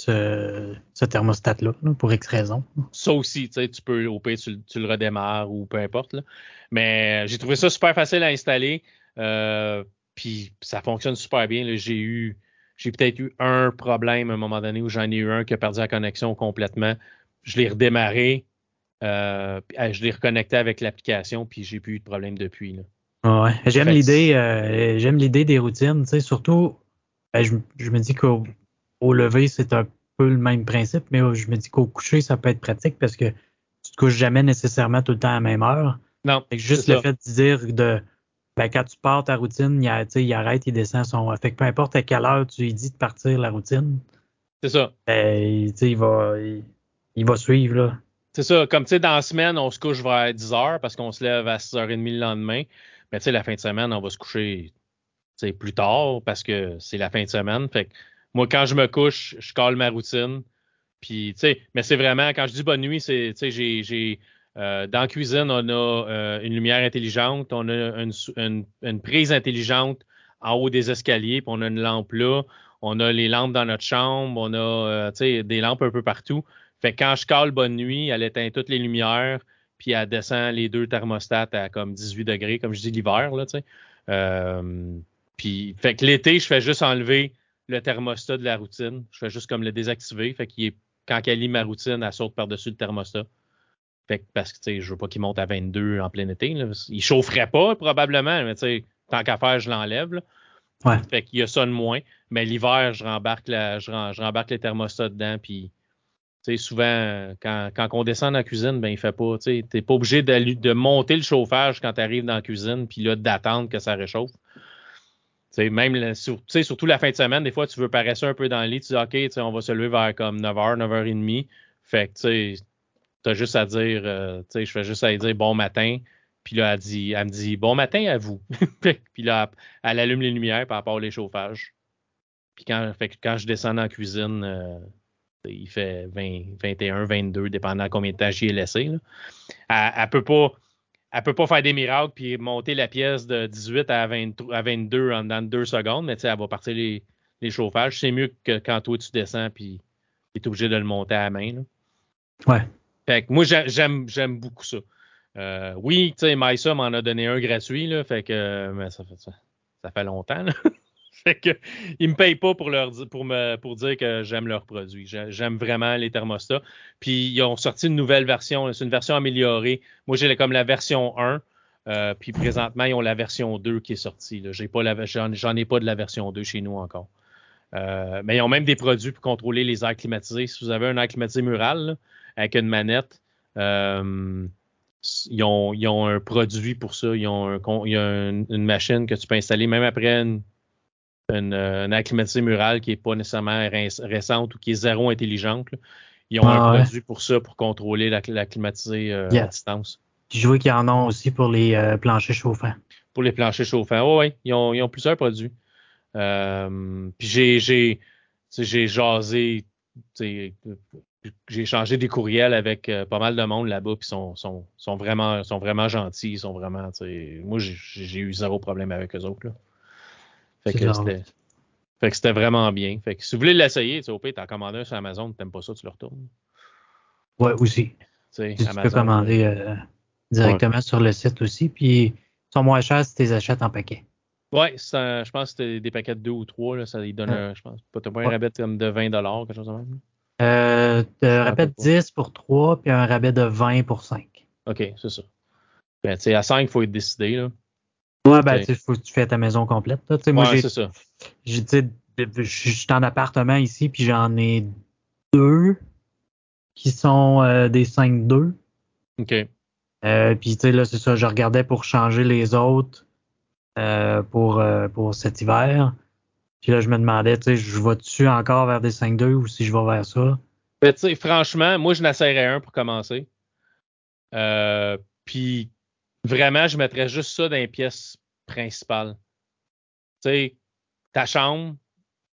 ce, thermostat-là, pour X raison. Ça aussi, tu sais, tu peux, au pire, tu, le redémarres ou peu importe. Mais j'ai trouvé ça super facile à installer. Euh, puis ça fonctionne super bien. J'ai eu, j'ai peut-être eu un problème à un moment donné où j'en ai eu un qui a perdu la connexion complètement. Je l'ai redémarré, euh, je l'ai reconnecté avec l'application, puis j'ai plus eu de problème depuis. Ouais, j'aime l'idée, euh, j'aime l'idée des routines, tu sais, surtout, ben, je, je, me dis qu'au au lever, c'est un peu le même principe, mais je me dis qu'au coucher, ça peut être pratique parce que tu te couches jamais nécessairement tout le temps à la même heure. Non. juste le fait de dire de ben, quand tu pars ta routine, il, il arrête, il descend son. Fait que peu importe à quelle heure tu lui dis de partir la routine. C'est ça. Ben, il, va, il, va suivre. là. C'est ça. Comme tu sais, dans la semaine, on se couche vers 10 h parce qu'on se lève à 6h30 le lendemain. Mais tu sais, la fin de semaine, on va se coucher plus tard parce que c'est la fin de semaine. Fait que moi, quand je me couche, je colle ma routine. Puis, mais c'est vraiment, quand je dis bonne nuit, c'est, tu sais, j'ai, euh, dans la cuisine, on a euh, une lumière intelligente, on a une, prise intelligente en haut des escaliers, puis on a une lampe là, on a les lampes dans notre chambre, on a, euh, des lampes un peu partout. Fait que quand je colle bonne nuit, elle éteint toutes les lumières, puis elle descend les deux thermostats à comme 18 degrés, comme je dis l'hiver, là, tu sais. puis, fait que l'été, je fais juste enlever le thermostat de la routine. Je fais juste comme le désactiver. Fait qu'il est, quand elle lit ma routine, elle saute par-dessus le thermostat. Fait que, parce que tu sais, je veux pas qu'il monte à 22 en plein été. Là. Il chaufferait pas, probablement, mais tu sais, tant qu'à faire, je l'enlève. Ouais. Fait qu'il y a ça de moins. Mais l'hiver, je rembarque la, je, rembarque les thermostats dedans. Puis, souvent, quand, quand on descend dans la cuisine, ben, il fait pas, tu t'es pas obligé de, de monter le chauffage quand tu arrives dans la cuisine, puis là, d'attendre que ça réchauffe même surtout la fin de semaine, des fois, tu veux paraître un peu dans le lit, tu dis OK, on va se lever vers comme 9h, 9h30. Fait que tu as juste à dire, euh, je fais juste à dire bon matin. Puis là, elle, dit, elle me dit bon matin à vous. *laughs* puis là, elle, allume les lumières par rapport au chauffages. Puis quand, fait, quand je descends en cuisine, euh, il fait 20, 21, 22, dépendant combien de temps j'y ai laissé. Là. Elle, ne peut pas. Elle peut pas faire des miracles puis monter la pièce de 18 à, 22 en dans deux secondes, mais elle va partir les, les chauffages. C'est mieux que quand toi tu descends puis tu es obligé de le monter à la main. Là. Ouais. Fait que moi, j'aime, j'aime beaucoup ça. Euh, oui, tu sais, Maïsa m'en a donné un gratuit, là, fait que mais ça, fait, ça, ça fait longtemps. Là. *laughs* *laughs* fait que ils me payent pas pour leur pour me pour dire que j'aime leurs produits. J'aime vraiment les thermostats. Puis ils ont sorti une nouvelle version, c'est une version améliorée. Moi j'ai comme la version 1. Euh, puis présentement, ils ont la version 2 qui est sortie. J'ai pas la, j'en, ai pas de la version 2 chez nous encore. Euh, mais ils ont même des produits pour contrôler les airs climatisés. Si vous avez un air climatisé mural avec une manette, euh, ils, ont, ils, ont, un produit pour ça. Ils ont un, il y a une machine que tu peux installer même après une, une, une climatisée murale qui n'est pas nécessairement récente ou qui est zéro intelligente. Ils ont ah, un produit pour ça, pour contrôler la, la climatisée euh, à distance. Je vois qu'ils en ont aussi pour les euh, planchers chauffants. Pour les planchers chauffants, oui, ils ont, ils ont plusieurs produits. Euh, puis j'ai, j'ai, j'ai jasé, j'ai changé des courriels avec pas mal de monde là-bas, puis sont, sont, sont, vraiment, sont vraiment gentils, ils sont vraiment, moi j'ai eu zéro problème avec eux autres. Là. Fait que c'était. Fait que c'était vraiment bien. Fait que si vous voulez l'essayer, tu sais, t'en commandes un sur Amazon, t'aimes pas ça, tu le retournes. Ouais, aussi. tu peux commander euh, directement sur le site aussi, puis ils sont moins chers si tu les achètes en paquet. Ouais, je pense que c'était des paquets de deux ou trois, là, ça ils donnent, un, je pense, t'as pas un rabais comme de 20 quelque chose comme ça même? Euh, un rabais de 10 pour 3, puis un rabais de 20 pour 5. OK, c'est ça. Ben, à 5, il faut être décidé, là. Ouais, ben, tu faut que tu fais ta maison complète. Là. moi, ouais, c'est ça. Je suis en appartement ici, puis j'en ai deux qui sont euh, des 5-2. OK. Euh, puis, tu sais, là, c'est ça, je regardais pour changer les autres euh, pour, pour cet hiver. Puis là, je me demandais, tu sais, je vais-tu encore vers des 5-2 ou si je vais vers ça? Ben, tu sais, franchement, moi, je n'essaierais un pour commencer. Puis Vraiment, je mettrais juste ça dans les pièces principales. Tu sais, ta chambre,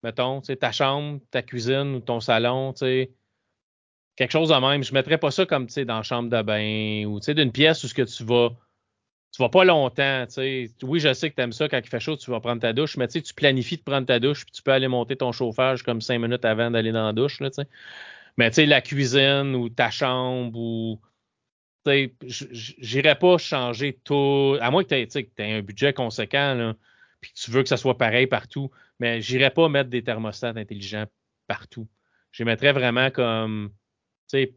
mettons, ta chambre, ta cuisine ou ton salon, quelque chose de même. Je mettrais pas ça comme, dans la chambre de bain ou, d'une pièce où ce que tu vas, tu vas pas longtemps, tu sais. Oui, je sais que tu aimes ça quand il fait chaud, tu vas prendre ta douche, mais tu planifies de prendre ta douche puis tu peux aller monter ton chauffage comme cinq minutes avant d'aller dans la douche, là. Mais tu sais, la cuisine ou ta chambre ou j'irais pas changer tout, à moins que tu aies, un budget conséquent, puis que tu veux que ça soit pareil partout, mais j'irais pas mettre des thermostats intelligents partout. Je mettrais vraiment comme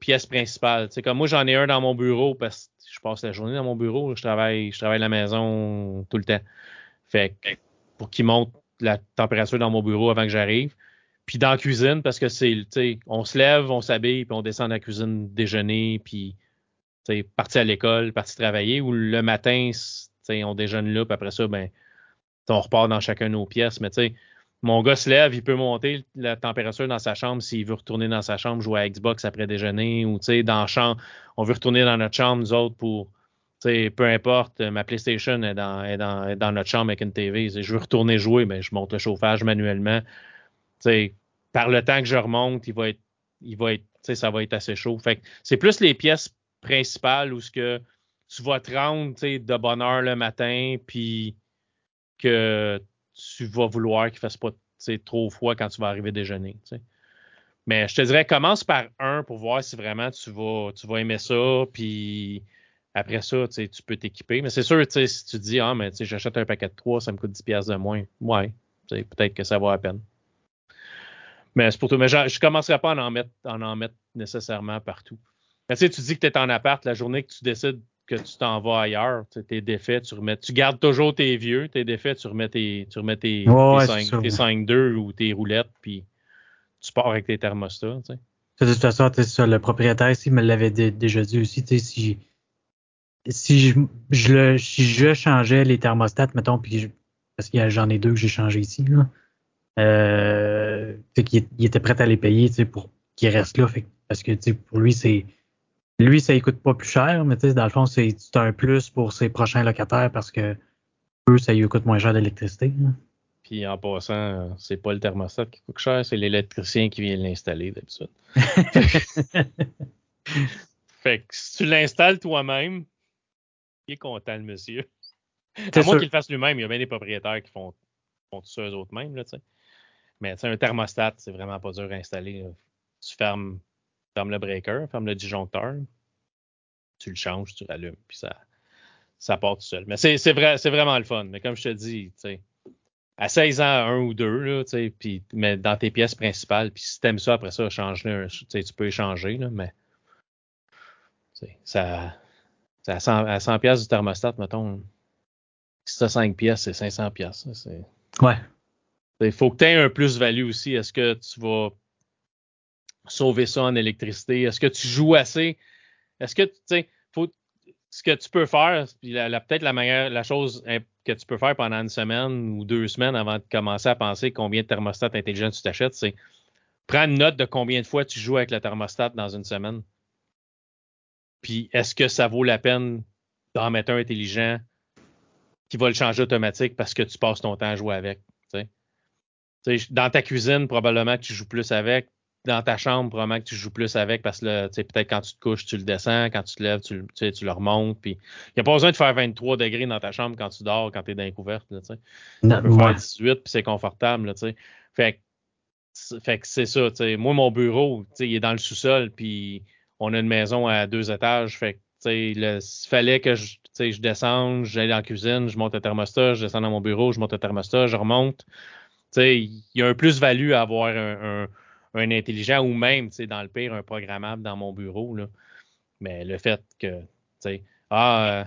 pièce principale. Comme moi, j'en ai un dans mon bureau parce que je passe la journée dans mon bureau, je travaille, je travaille à la maison tout le temps. Fait pour qu'il monte la température dans mon bureau avant que j'arrive. Puis dans la cuisine, parce que c'est, on se lève, on s'habille, puis on descend dans la cuisine déjeuner, puis parti à l'école, parti travailler, ou le matin, on déjeune là, puis après ça, ben, on repart dans chacun nos pièces. Mais mon gars se lève, il peut monter la température dans sa chambre s'il veut retourner dans sa chambre, jouer à Xbox après déjeuner, ou dans la chambre, on veut retourner dans notre chambre, nous autres, pour, peu importe, ma PlayStation est dans, notre chambre avec une TV. Je veux retourner jouer, ben, je monte le chauffage manuellement. Tu sais, par le temps que je remonte, il va être, il va être, ça va être assez chaud. C'est plus les pièces principal où ce que tu vas te rendre de bonne heure le matin, puis que tu vas vouloir qu'il ne fasse pas trop froid quand tu vas arriver déjeuner. Mais je te dirais, commence par un pour voir si vraiment tu vas, tu vas aimer ça, puis après ça, tu peux t'équiper. Mais c'est sûr, si tu dis, ah, mais j'achète un paquet de trois, ça me coûte 10$ de moins. Ouais, peut-être que ça vaut la peine. Mais c'est pour tout. Mais je ne commencerai pas à en mettre, à en mettre nécessairement partout. Mais tu dis que tu es en appart, la journée que tu décides que tu t'en vas ailleurs, tes défaits, tu remets, tu gardes toujours tes vieux, tes défaits, tu remets tes, tu remets tes, 5-2 ou tes roulettes, puis tu pars avec tes thermostats. De toute façon, ça, le propriétaire ici me l'avait déjà dit aussi, si, si je, je, le, si je changeais les thermostats, mettons, puis parce que j'en ai deux que j'ai changé ici, là, euh, qu'il était prêt à les payer pour qu'ils restent là. Fait, parce que pour lui, c'est lui, ça ne coûte pas plus cher, mais dans le fond, c'est un plus pour ses prochains locataires parce que eux, ça lui coûte moins cher d'électricité. Puis en passant, c'est pas le thermostat qui coûte cher, c'est l'électricien qui vient l'installer d'habitude. *laughs* fait que si tu l'installes toi-même, il est content le monsieur. À moins qu'il le fasse lui-même, il y a bien des propriétaires qui font, font tout ça eux autres mêmes. Là, Mais un thermostat, c'est vraiment pas dur à installer. Tu fermes, fermes le breaker, fermes le disjoncteur, tu le changes, tu rallumes, puis ça, ça part tout seul. Mais c'est vrai, c'est vraiment le fun. Mais comme je te dis, à 16 ans, un ou deux, là, puis, mais dans tes pièces principales, puis si aimes ça, après ça, change-le, tu peux échanger, là, mais ça, à 100, à 100 pièces du thermostat, mettons. Si tu 5 pièces, c'est 500 pièces. Ouais. Il faut que tu aies un plus-value aussi. Est-ce que tu vas sauver ça en électricité? Est-ce que tu joues assez? Est-ce que, tu sais, faut, ce que tu peux faire, peut-être la meilleure, la chose que tu peux faire pendant une semaine ou deux semaines avant de commencer à penser combien de thermostats intelligents tu t'achètes, c'est prendre note de combien de fois tu joues avec le thermostat dans une semaine. Puis est-ce que ça vaut la peine d'en mettre un intelligent qui va le changer automatique parce que tu passes ton temps à jouer avec? Dans ta cuisine, probablement que tu joues plus avec. Dans ta chambre, probablement que tu joues plus avec parce que peut-être quand tu te couches, tu le descends. Quand tu te lèves, tu, tu le remontes. Puis il n'y a pas besoin de faire 23 degrés dans ta chambre quand tu dors, quand tu es dans les couvertes. Là, tu peux faire 18 puis c'est confortable. Là, fait, fait que c'est ça. Moi, mon bureau, il est dans le sous-sol. Puis on a une maison à deux étages. Fait il fallait que je, je descende, j'aille dans la cuisine, je monte le thermostat, je descends dans mon bureau, je monte le thermostat, je remonte. Il y a un plus-value à avoir un, un, intelligent ou même, dans le pire, un programmable dans mon bureau. Là. Mais le fait que, ah, euh,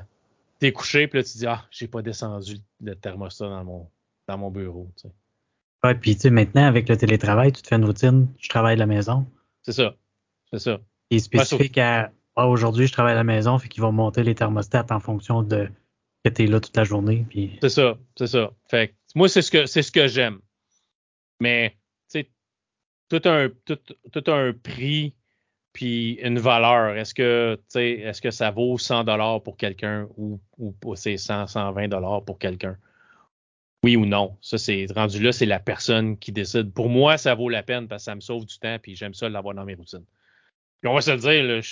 t'es couché, puis là, tu dis, ah, j'ai pas descendu le thermostat dans mon, dans mon bureau. T'sais. Ouais, puis tu sais, maintenant, avec le télétravail, tu te fais une routine, je travaille à la maison. C'est ça. C'est ça. Il est spécifique à ah, aujourd'hui, je travaille à la maison, fait qu'ils vont monter les thermostats en fonction de que tu es là toute la journée. Puis... C'est ça, c'est ça. Fait moi, c'est ce que c'est ce que j'aime. Mais tu sais, tout un, tout, tout un prix puis une valeur. Est-ce que, est-ce que ça vaut 100 dollars pour quelqu'un ou, ou c'est 100, 120 dollars pour quelqu'un? Oui ou non. Ça, c'est rendu là, c'est la personne qui décide. Pour moi, ça vaut la peine parce que ça me sauve du temps puis j'aime ça l'avoir dans mes routines. Puis on va se le dire, je,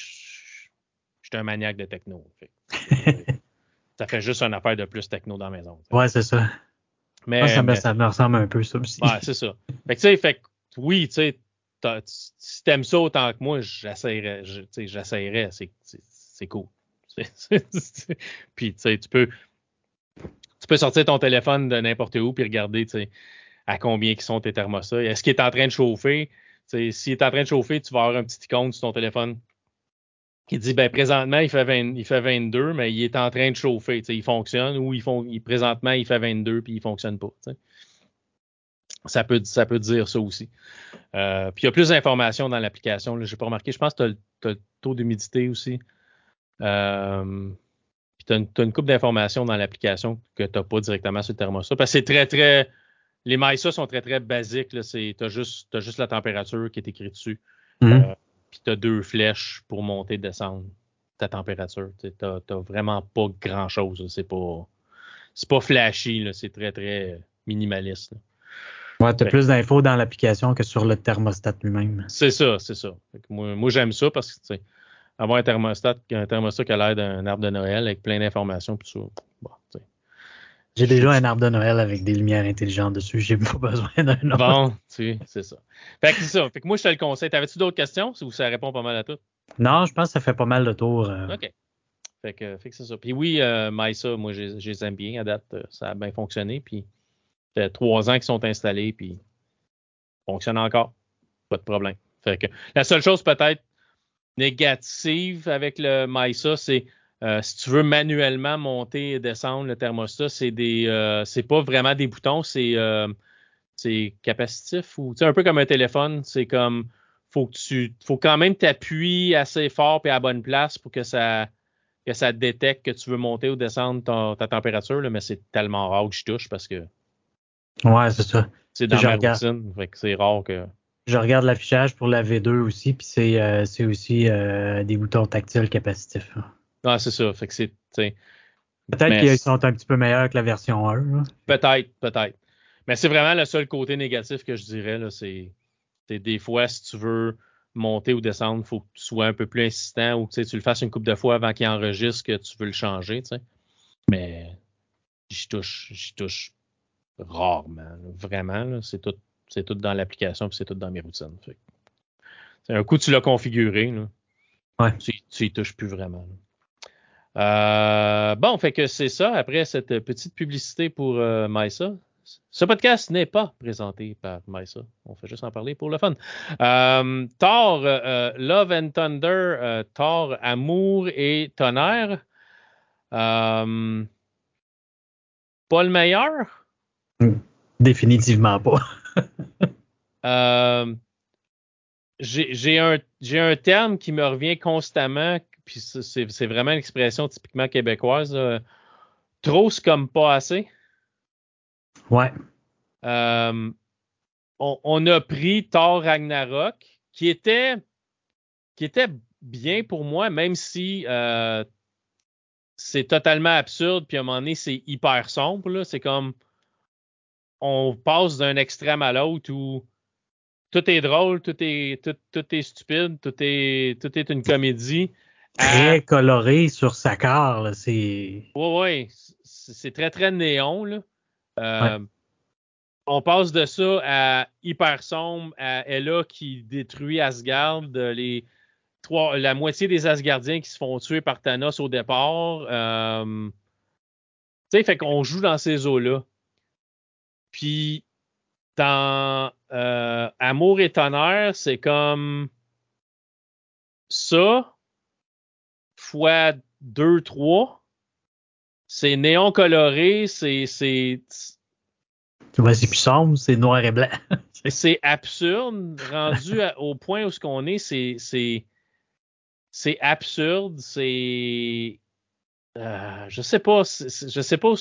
suis un maniaque de techno. ça fait juste une affaire de plus techno dans la maison. Ouais, c'est ça. Mais, ça, me, ressemble un peu, ça aussi. Ouais, c'est ça. Fait que, tu sais, fait oui, tu sais, si t'aimes ça autant que moi, j'essaierais, c'est cool. *laughs* puis, tu sais, peux, tu peux sortir ton téléphone de n'importe où puis regarder, tu sais, à combien qui sont tes thermostats. Est-ce qu'il est en train de chauffer? S'il est en train de chauffer, tu vas avoir un petit icône sur ton téléphone qui dit ben présentement il fait, il fait 22, mais il est en train de chauffer. Il fonctionne ou il font, présentement il fait 22 puis il fonctionne pas. Ça peut, ça peut dire ça aussi. Euh, puis il y a plus d'informations dans l'application. Je n'ai pas remarqué. Je pense que tu as, le taux d'humidité aussi. Euh, puis tu as, une coupe d'informations dans l'application que tu n'as pas directement sur le thermostat. Parce que c'est très, très les MISA sont très, très basiques. Tu as juste, as juste la température qui est écrite dessus. Mm-hmm. Euh, puis tu as deux flèches pour monter et descendre ta température. Tu n'as vraiment pas grand-chose. C'est pas, pas flashy. C'est très, très minimaliste. Ouais, tu as plus d'infos dans l'application que sur le thermostat lui-même. C'est ça, c'est ça. Moi, j'aime ça parce que avoir un thermostat, un thermostat qui a l'air d'un arbre de Noël avec plein d'informations, puis ça, bon, j'ai déjà un arbre de Noël avec des lumières intelligentes dessus. J'ai *laughs* pas besoin d'un autre. Bon, tu c'est ça. Fait que c'est ça. Fait que moi, je te le conseille. T'avais-tu d'autres questions? Ou ça répond pas mal à tout? Non, je pense que ça fait pas mal de tours. Euh. OK. Fait que, fait que c'est ça. Puis oui, euh, MySA, moi, je les aime bien à date. Euh, ça a bien fonctionné. Puis fait trois ans qu'ils sont installés. Puis fonctionne encore. Pas de problème. Fait que la seule chose peut-être négative avec le MySA, c'est euh, si tu veux manuellement monter et descendre le thermostat, c'est des, euh, c'est pas vraiment des boutons, c'est, euh, c'est capacitif ou, un peu comme un téléphone, c'est comme, faut tu, faut quand même t'appuyer assez fort et à bonne place pour que ça, que ça détecte que tu veux monter ou descendre ta température, là, mais c'est tellement rare que je touche parce que. Ouais, c'est ça. C'est dans ma routine, fait que c'est rare que. Je regarde l'affichage pour la V2 aussi, puis c'est, c'est aussi des boutons tactiles capacitifs. Ah, c'est ça. Fait que c'est. Peut-être qu'ils sont un petit peu meilleurs que la version 1. Peut-être, peut-être. Mais c'est vraiment le seul côté négatif que je dirais. Là, c'est, des fois, si tu veux monter ou descendre, il faut que tu sois un peu plus insistant ou que tu le fasses une couple de fois avant qu'il enregistre que tu veux le changer. Mais j'y touche, j'y touche rarement. Vraiment. c'est tout, c'est tout dans l'application puis c'est tout dans mes routines. C'est un coup, tu l'as configuré. Là. Ouais. Tu, tu y touches plus vraiment. Euh, bon, fait que c'est ça. Après cette petite publicité pour euh, Ce podcast n'est pas présenté par Maïsa. On fait juste en parler pour le fun. Euh, Thor, euh, Love and Thunder, Thor, Amour et Tonnerre. pas le meilleur? Définitivement pas. *laughs* j'ai un, un terme qui me revient constamment puis c'est vraiment une expression typiquement québécoise. trop, c'est comme pas assez. Ouais. Euh, on, a pris Thor Ragnarok, qui était, qui était bien pour moi, même si euh, c'est totalement absurde, puis à un moment donné, c'est hyper sombre. C'est comme on passe d'un extrême à l'autre où tout est drôle, tout est, tout, tout est stupide, tout est, tout est une comédie très coloré sur sa car. C'est. Oui, oui. C'est très, très néon. Là. Euh, on passe de ça à hyper sombre, à Ella qui détruit Asgard, les trois, la moitié des Asgardiens qui se font tuer par Thanos au départ. Euh, tu sais, fait qu'on joue dans ces eaux-là. Puis, dans euh, Amour et Tonnerre, c'est comme ça, fois 2, 3. C'est néon coloré, c'est. C'est c'est plus sombre, c'est noir et blanc. *laughs* c'est absurde, rendu au point où ce qu'on est, c'est. C'est absurde, c'est. Euh, je sais pas, je sais pas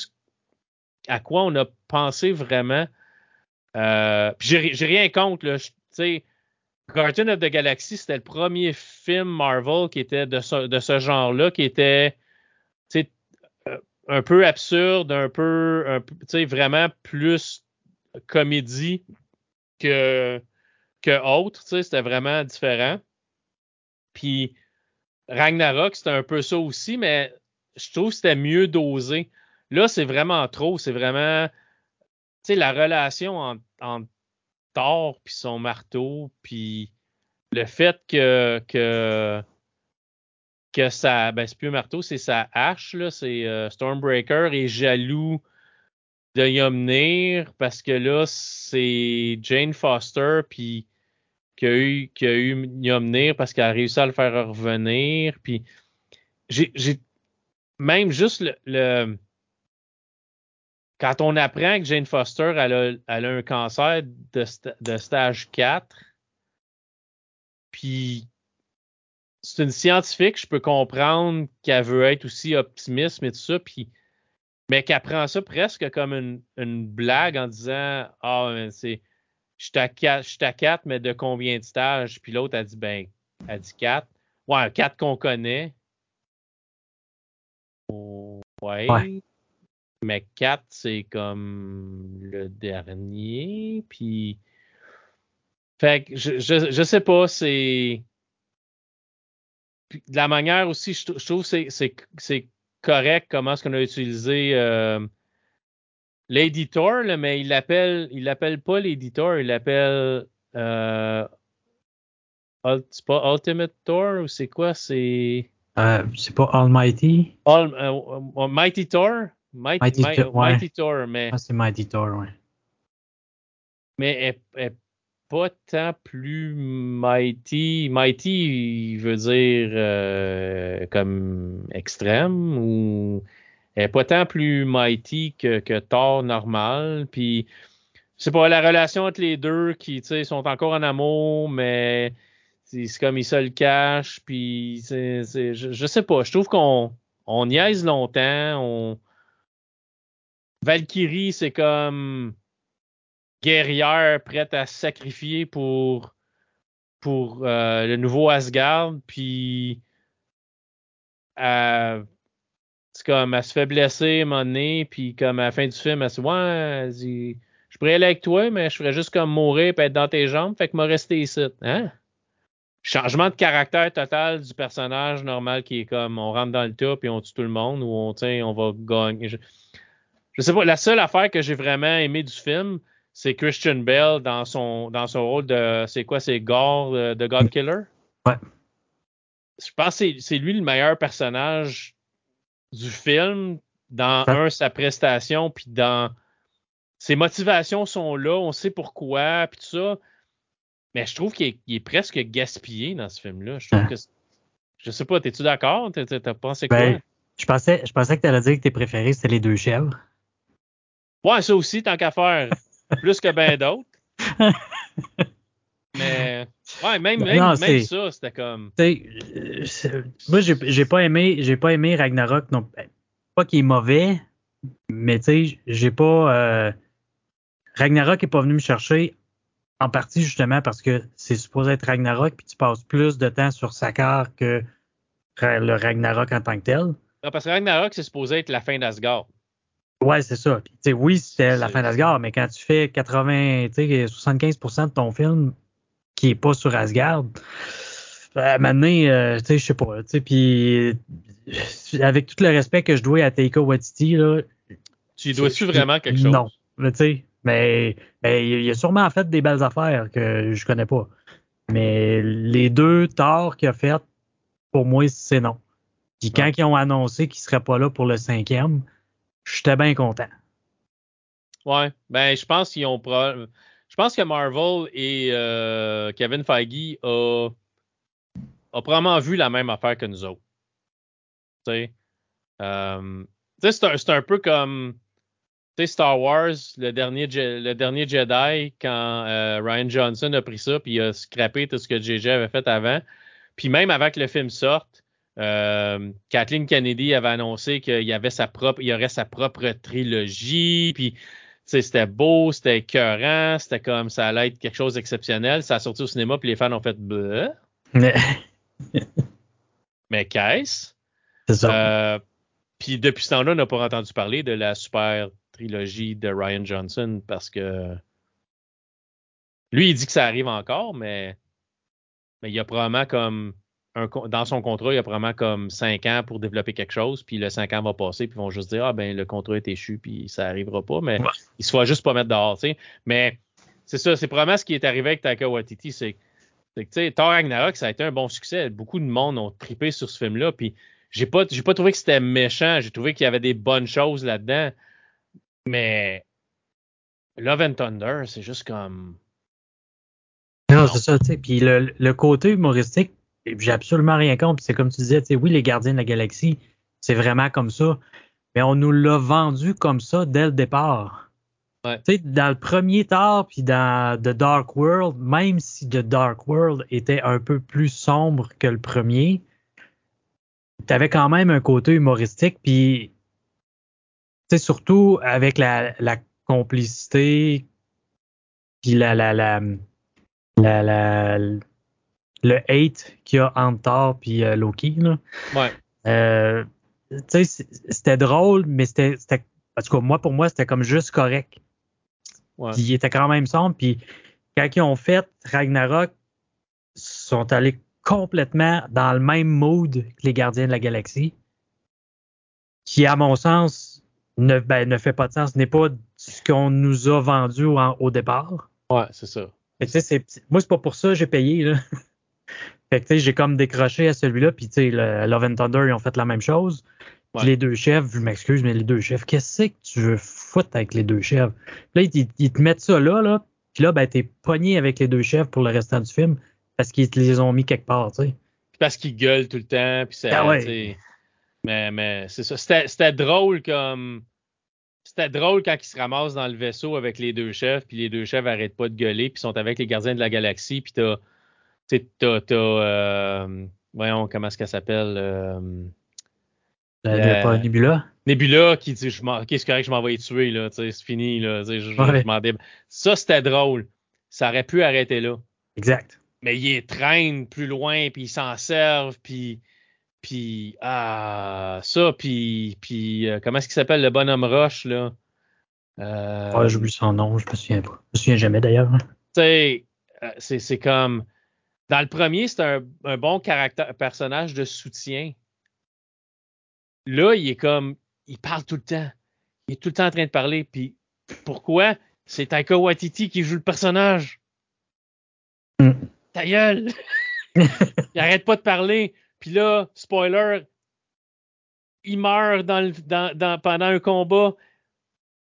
à quoi on a pensé vraiment. Euh, j'ai rien contre, là. Sais, Guardian of the Galaxy, c'était le premier film Marvel qui était de ce, genre-là, qui était euh, un peu absurde, un peu, un peu vraiment plus comédie que, que autre. C'était vraiment différent. Puis Ragnarok, c'était un peu ça aussi, mais je trouve que c'était mieux dosé. Là, c'est vraiment trop. C'est vraiment. Tu sais, la relation entre Thor puis son marteau, puis le fait que que que ça, ben c'est plus un marteau, c'est sa hache là, c'est euh, Stormbreaker est jaloux de Yomnir parce que là c'est Jane Foster puis qui a eu qui a eu Yomnir parce qu'elle a réussi à le faire revenir puis j'ai même juste le quand on apprend que Jane Foster elle a, elle a un cancer de, de, stage 4, puis c'est une scientifique, je peux comprendre qu'elle veut être aussi optimiste et tout ça, puis mais qu'elle prend ça presque comme une, une blague en disant Ah, c'est je suis à 4, mais de combien de stages? Puis l'autre a dit ben, elle dit 4. Ouais, 4 qu'on connaît. ouais. Mais 4, c'est comme le dernier. Puis. Fait que je, je, je sais pas, c'est. de la manière aussi, je, trouve que c'est correct comment est-ce qu'on a utilisé euh, l'éditeur, mais il l'appelle il l'appelle pas l'éditeur, il l'appelle euh, c'est pas Ultimate Thor ou c'est quoi? C'est. Euh, c'est pas Almighty? All, euh, Mighty Thor? Mighty, Mighty, Thor, mais. Ah, c'est Mighty Thor, ouais. Mais elle, est pas tant plus Mighty. Mighty, veut dire euh, comme extrême ou. Elle est pas tant plus Mighty que, que Thor normal. Puis. C'est pas la relation entre les deux qui sont encore en amour, mais c'est comme ils se le cachent. Puis je, je sais pas. Je trouve qu'on on niaise longtemps. On, Valkyrie, c'est comme guerrière prête à se sacrifier pour, pour euh, le nouveau Asgard. Puis euh, c'est comme elle se fait blesser à un moment donné, puis comme à la fin du film, elle se dit Ouais, je pourrais aller avec toi, mais je ferais juste comme mourir et être dans tes jambes, fait que m'a resté ici. Hein? Changement de caractère total du personnage normal qui est comme on rentre dans le top et on tue tout le monde ou on, on va gagner. Je, sais pas, la seule affaire que j'ai vraiment aimé du film, c'est Christian Bell dans son, dans son rôle de, c'est quoi, c'est Gore, euh, de God Killer? Ouais. Je pense que c'est lui le meilleur personnage du film dans un, sa prestation, puis dans ses motivations sont là, on sait pourquoi, puis tout ça. Mais je trouve qu'il est, presque gaspillé dans ce film-là. Je trouve hein? que je sais pas, t'es-tu d'accord? T'as pensé quoi? Ben, je pensais, je pensais que tu allais dire que tes préférés, c'était les deux chèvres. Ouais, ça aussi, tant qu'à faire. *laughs* plus que bien d'autres. *laughs* Mais ouais, même, même, ça, c'était comme. Euh, moi, j'ai pas aimé, j'ai pas aimé Ragnarok. Non, ben, pas qu'il est mauvais, mais tu sais, j'ai pas. Euh, Ragnarok est pas venu me chercher en partie justement parce que c'est supposé être Ragnarok, puis tu passes plus de temps sur Sakar que le Ragnarok en tant que tel. Non, parce que Ragnarok, c'est supposé être la fin d'Asgard. Ouais, c'est ça. Puis, oui, c'était la fin d'Asgard, mais quand tu fais 80, 75% de ton film qui est pas sur Asgard, maintenant, euh, tu sais, je sais pas. Puis, avec tout le respect que je dois à Taika Waititi, là. Tu dois-tu vraiment quelque chose? Non. Tu sais, mais, mais il a sûrement fait des belles affaires que je connais pas. Mais les deux torts qu'il a fait, pour moi, c'est non. Puis quand ils ont annoncé qu'il serait pas là pour le cinquième, j'étais bien content. Ouais, ben je pense qu'ils ont je pense que Marvel et euh, Kevin Feige ont, ont, probablement vu la même affaire que nous autres. Tu sais, euh, c'est un, un, peu comme Star Wars, le dernier, le dernier Jedi, quand euh, Ryan Johnson a pris ça puis il a scrappé tout ce que JJ avait fait avant. Puis même avant que le film sorte, euh, Kathleen Kennedy avait annoncé qu'il y avait sa propre, il y aurait sa propre trilogie, puis c'était beau, c'était écœurant, c'était comme ça allait être quelque chose d'exceptionnel. Ça a sorti au cinéma, puis les fans ont fait *laughs* Mais qu'est-ce? C'est ça. Euh, puis depuis ce temps-là, on n'a pas entendu parler de la super trilogie de Ryan Johnson parce que lui, il dit que ça arrive encore, mais, mais il y a probablement comme dans son contrat, il y a probablement comme 5 ans pour développer quelque chose, puis le 5 ans va passer, puis ils vont juste dire Ah ben le contrat est échu, puis ça arrivera pas, mais il se voit juste pas mettre dehors. sais. Mais c'est ça, c'est probablement ce qui est arrivé avec Taika Waititi, c'est que tu sais, Thor Ragnarok, ça a été un bon succès. Beaucoup de monde ont tripé sur ce film-là, puis j'ai pas, j'ai pas trouvé que c'était méchant, j'ai trouvé qu'il y avait des bonnes choses là-dedans. Mais Love and Thunder, c'est juste comme. Non, c'est ça, tu sais. Puis le, le, côté humoristique, j'ai absolument rien contre. C'est comme tu disais, oui, les gardiens de la galaxie, c'est vraiment comme ça. Mais on nous l'a vendu comme ça dès le départ. Ouais. Dans le premier tard, puis dans The Dark World, même si The Dark World était un peu plus sombre que le premier, tu avais quand même un côté humoristique, puis surtout avec la, la complicité, puis la, la, la, la, la le hate qu'il y a entre Thor et euh, Loki. Là. Ouais. Euh, c'était drôle, mais c'était. En tout cas, moi, pour moi, c'était comme juste correct. Ouais. Puis il était quand même sombre. Puis quand ils ont fait Ragnarok, ils sont allés complètement dans le même mood que les Gardiens de la Galaxie. Qui, à mon sens, ne, ben, ne fait pas de sens. Ce n'est pas ce qu'on nous a vendu au, au départ. Ouais, c'est ça. Mais, c'est, moi, c'est pas pour ça que j'ai payé. Là. Fait que, j'ai comme décroché à celui-là, puis tu sais, Love and Thunder, ils ont fait la même chose. les deux chefs, je m'excuse, mais les deux chefs, qu'est-ce que tu veux foutre avec les deux chefs? là, ils, te mettent ça là, là, puis là, ben, t'es pogné avec les deux chefs pour le restant du film, parce qu'ils te les ont mis quelque part, tu sais. Parce qu'ils gueulent tout le temps, puis c'est... Ah mais, mais c'est ça. C'était drôle comme... C'était drôle quand ils se ramassent dans le vaisseau avec les deux chefs, puis les deux chefs arrêtent pas de gueuler, puis sont avec les gardiens de la galaxie, puis t'as tu sais, t'as, euh, voyons, comment est-ce qu'elle s'appelle? Euh, pas Nebula? Nebula qui dit, je m'en, c'est correct, je m'en vais y tuer, là, c'est fini, là, je, m'en Ça, c'était drôle. Ça aurait pu arrêter là. Exact. Mais ils traînent plus loin, puis ils s'en servent, puis, puis, ah, ça, puis, puis, euh, comment est-ce qu'il s'appelle le bonhomme Roche, là? Euh, Ouais, j'oublie son nom, je me souviens pas. Je me souviens jamais d'ailleurs. tu sais, c'est c'est comme. Dans le premier, c'est un, un bon caractère, personnage de soutien. Là, il est comme. Il parle tout le temps. Il est tout le temps en train de parler. Puis pourquoi? C'est Taika Waititi qui joue le personnage. Mm. Ta gueule! *laughs* il arrête pas de parler. Puis là, spoiler, il meurt dans le, dans, dans- pendant un combat.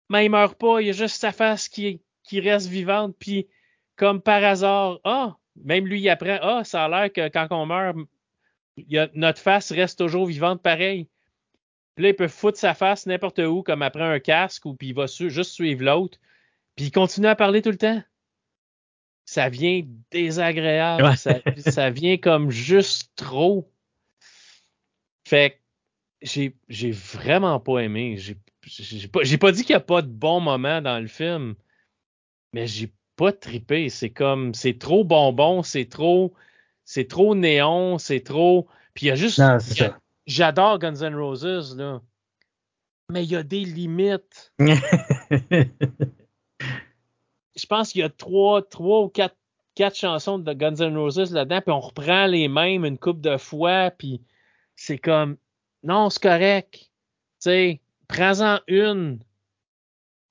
Mais il meurt pas. Il y a juste sa face qui, qui reste vivante. Puis comme par hasard, ah, même lui il apprend, ah, ça a l'air que quand on meurt, il y a- notre face reste toujours vivante pareil. Puis là, il peut foutre sa face n'importe où, comme après un casque, ou puis il va su- juste suivre l'autre. Puis il continue à parler tout le temps. Ça vient désagréable. Ouais. Ça, ça vient comme juste trop. Fait que j'ai, vraiment pas aimé. J'ai, pas, dit qu'il n'y a pas de bons moments dans le film, mais j'ai pas trippé. C'est comme, c'est trop bonbon, c'est trop, c'est trop néon, c'est trop. Puis il y a juste, j'adore Guns N' Roses là, mais il y a des limites. *laughs* Je pense qu'il y a trois, trois ou quatre, quatre chansons de Guns N' Roses là-dedans, puis on reprend les mêmes une couple de fois, puis c'est comme, non, c'est correct. Tu sais, prends-en une,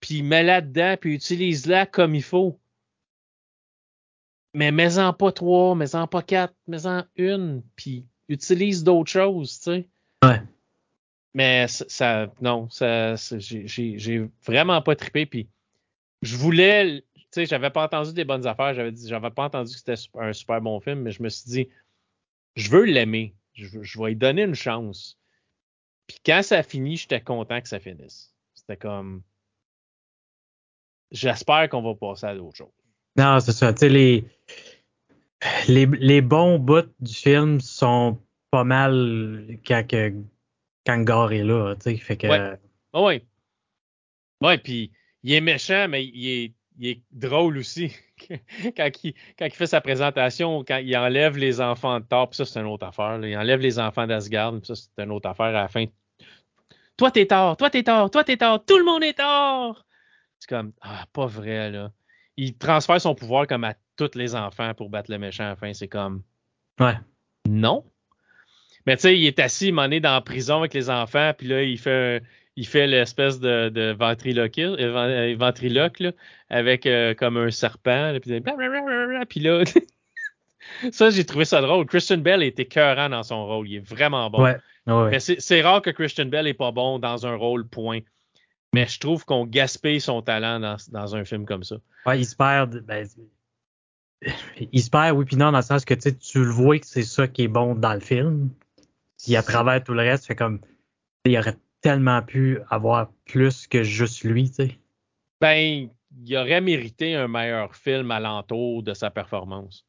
puis mets-la dedans, puis utilise-la comme il faut. Mais mets-en pas trois, mets-en pas quatre, mets-en une, puis utilise d'autres choses, tu sais. Ouais. Mais ça, ça- non, ça, j'ai- vraiment pas trippé, puis je voulais, tu sais, j'avais pas entendu des bonnes affaires, j'avais dit, j'avais pas entendu que c'était un super bon film, mais je me suis dit, je veux l'aimer, je, je vais lui donner une chance. Puis quand ça a fini, j'étais content que ça finisse. C'était comme, j'espère qu'on va passer à d'autres choses. Non, c'est ça. Les, les, les bons bouts du film sont pas mal quand, quand Gore est là. Tu sais. Ouais. Ah ouais. Ouais, puis il est méchant, mais il est, il est drôle aussi. *laughs* quand, il, quand il fait sa présentation, quand il enlève les enfants de Thor, puis ça, c'est une autre affaire. Il enlève les enfants d'Asgard, ça, c'est une autre affaire à la fin. Toi, t'es tort, toi, t'es tort, toi, t'es tort, tout le monde est tort! C'est comme, ah, pas vrai, là. Il transfère son pouvoir comme à tous les enfants pour battre le méchant à la fin. C'est comme, Ouais. non. Mais tu sais, il est assis, il est dans la prison avec les enfants, puis là, il fait, il fait l'espèce de, de ventriloque, euh, euh, ventriloque là, avec euh, comme un serpent, là, puis blablabla, puis là, *laughs* ça, j'ai trouvé ça drôle. Christian Bell était écœurant dans son rôle. Il est vraiment bon. Ouais. ouais. Mais c'est c'est rare que Christian Bell est pas bon dans un rôle, point. Mais je trouve qu'on gaspille son talent dans, dans un film comme ça. Ouais, il se perd. Ben, *laughs* il se perd, oui, puis non, dans le sens que tu le vois que c'est ça qui est bon dans le film. Puis à travers tout le reste, fait comme. Il aurait tellement pu avoir plus que juste lui, tu sais. Ben, il aurait mérité un meilleur film alentour de sa performance.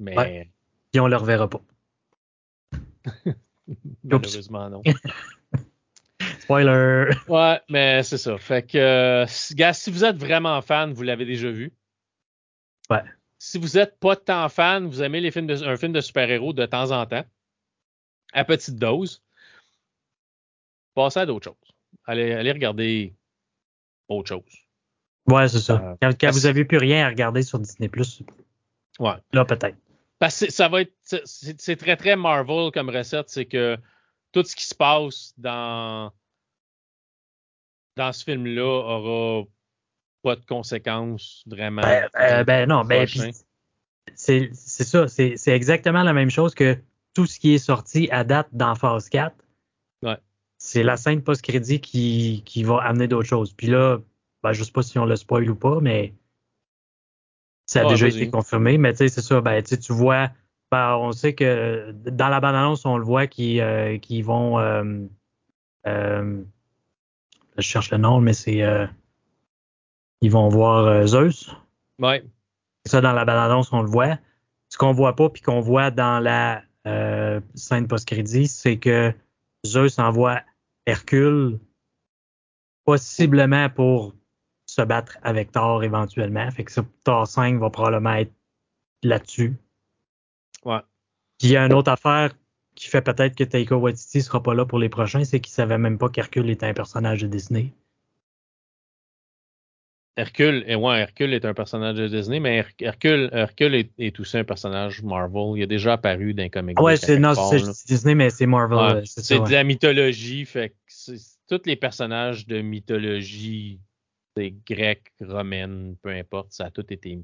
Mais Ouais. Puis on le reverra pas. *laughs* malheureusement, non. *laughs* Spoiler! *laughs* Ouais, mais c'est ça. Fait que, euh, si- gars, si vous êtes vraiment fan, vous l'avez déjà vu. Ouais. Si vous êtes pas tant fan, vous aimez les films de, un film de super-héros de temps en temps, à petite dose, passez à d'autres choses. Allez, allez regarder autre chose. Ouais, c'est ça. Euh, Quand, quand vous avez plus rien à regarder sur Disney, Ouais. là, peut-être. Parce que ça va être. c'est très, très Marvel comme recette. C'est que tout ce qui se passe dans, dans ce film-là aura pas de conséquences vraiment. Ben, euh, ben non, ben, c'est ça. C'est exactement la même chose que tout ce qui est sorti à date dans Phase 4. Ouais. C'est la scène post-crédit qui, qui va amener d'autres choses. Puis là, ben, je sais pas si on le spoil ou pas, mais ça a Ouais, déjà été confirmé. Mais tu sais, c'est ça. Ben, tu vois, ben, on sait que dans la bande-annonce, on le voit qu'ils euh, qu'ils vont. Je cherche le nom, mais c'est. euh, ils vont voir euh, Zeus. Ouais. Ça, dans la bande-annonce, on le voit. Ce qu'on voit pas, puis qu'on voit dans la euh, scène post-crédit, c'est que Zeus envoie Hercule possiblement pour se battre avec Thor éventuellement. Fait que ça, Thor 5 va probablement être là-dessus. Ouais. Puis il y a une autre affaire qui fait peut-être que Taika Waititi sera pas là pour les prochains, c'est qu'il savait même pas qu'Hercule était un personnage de Disney. Hercule, et ouais, Hercule est un personnage de Disney, mais Hercule, Hercule est, aussi un personnage Marvel. Il a déjà apparu dans les comics. Ouais, c'est c'est Disney, mais c'est Marvel. c'est de la mythologie, fait tous les personnages de mythologie, grecque, romaine, peu importe, ça a tout été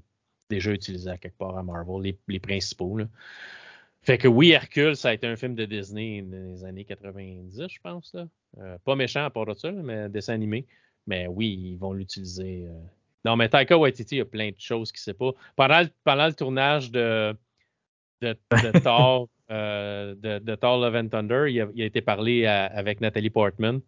déjà utilisé à quelque part à Marvel, les, principaux. Là. Fait que oui, Hercule, ça a été un film de Disney dans les années 90, je pense. Là. Euh, pas méchant à part de ça, mais dessin animé. Mais oui, ils vont l'utiliser. Euh. Non, mais Taika Waititi, il y a plein de choses qu'il ne sait pas. Pendant le, pendant le tournage de, de, *laughs* Thor, euh, de, Thor Love and Thunder, il a, été parlé avec Nathalie Portman.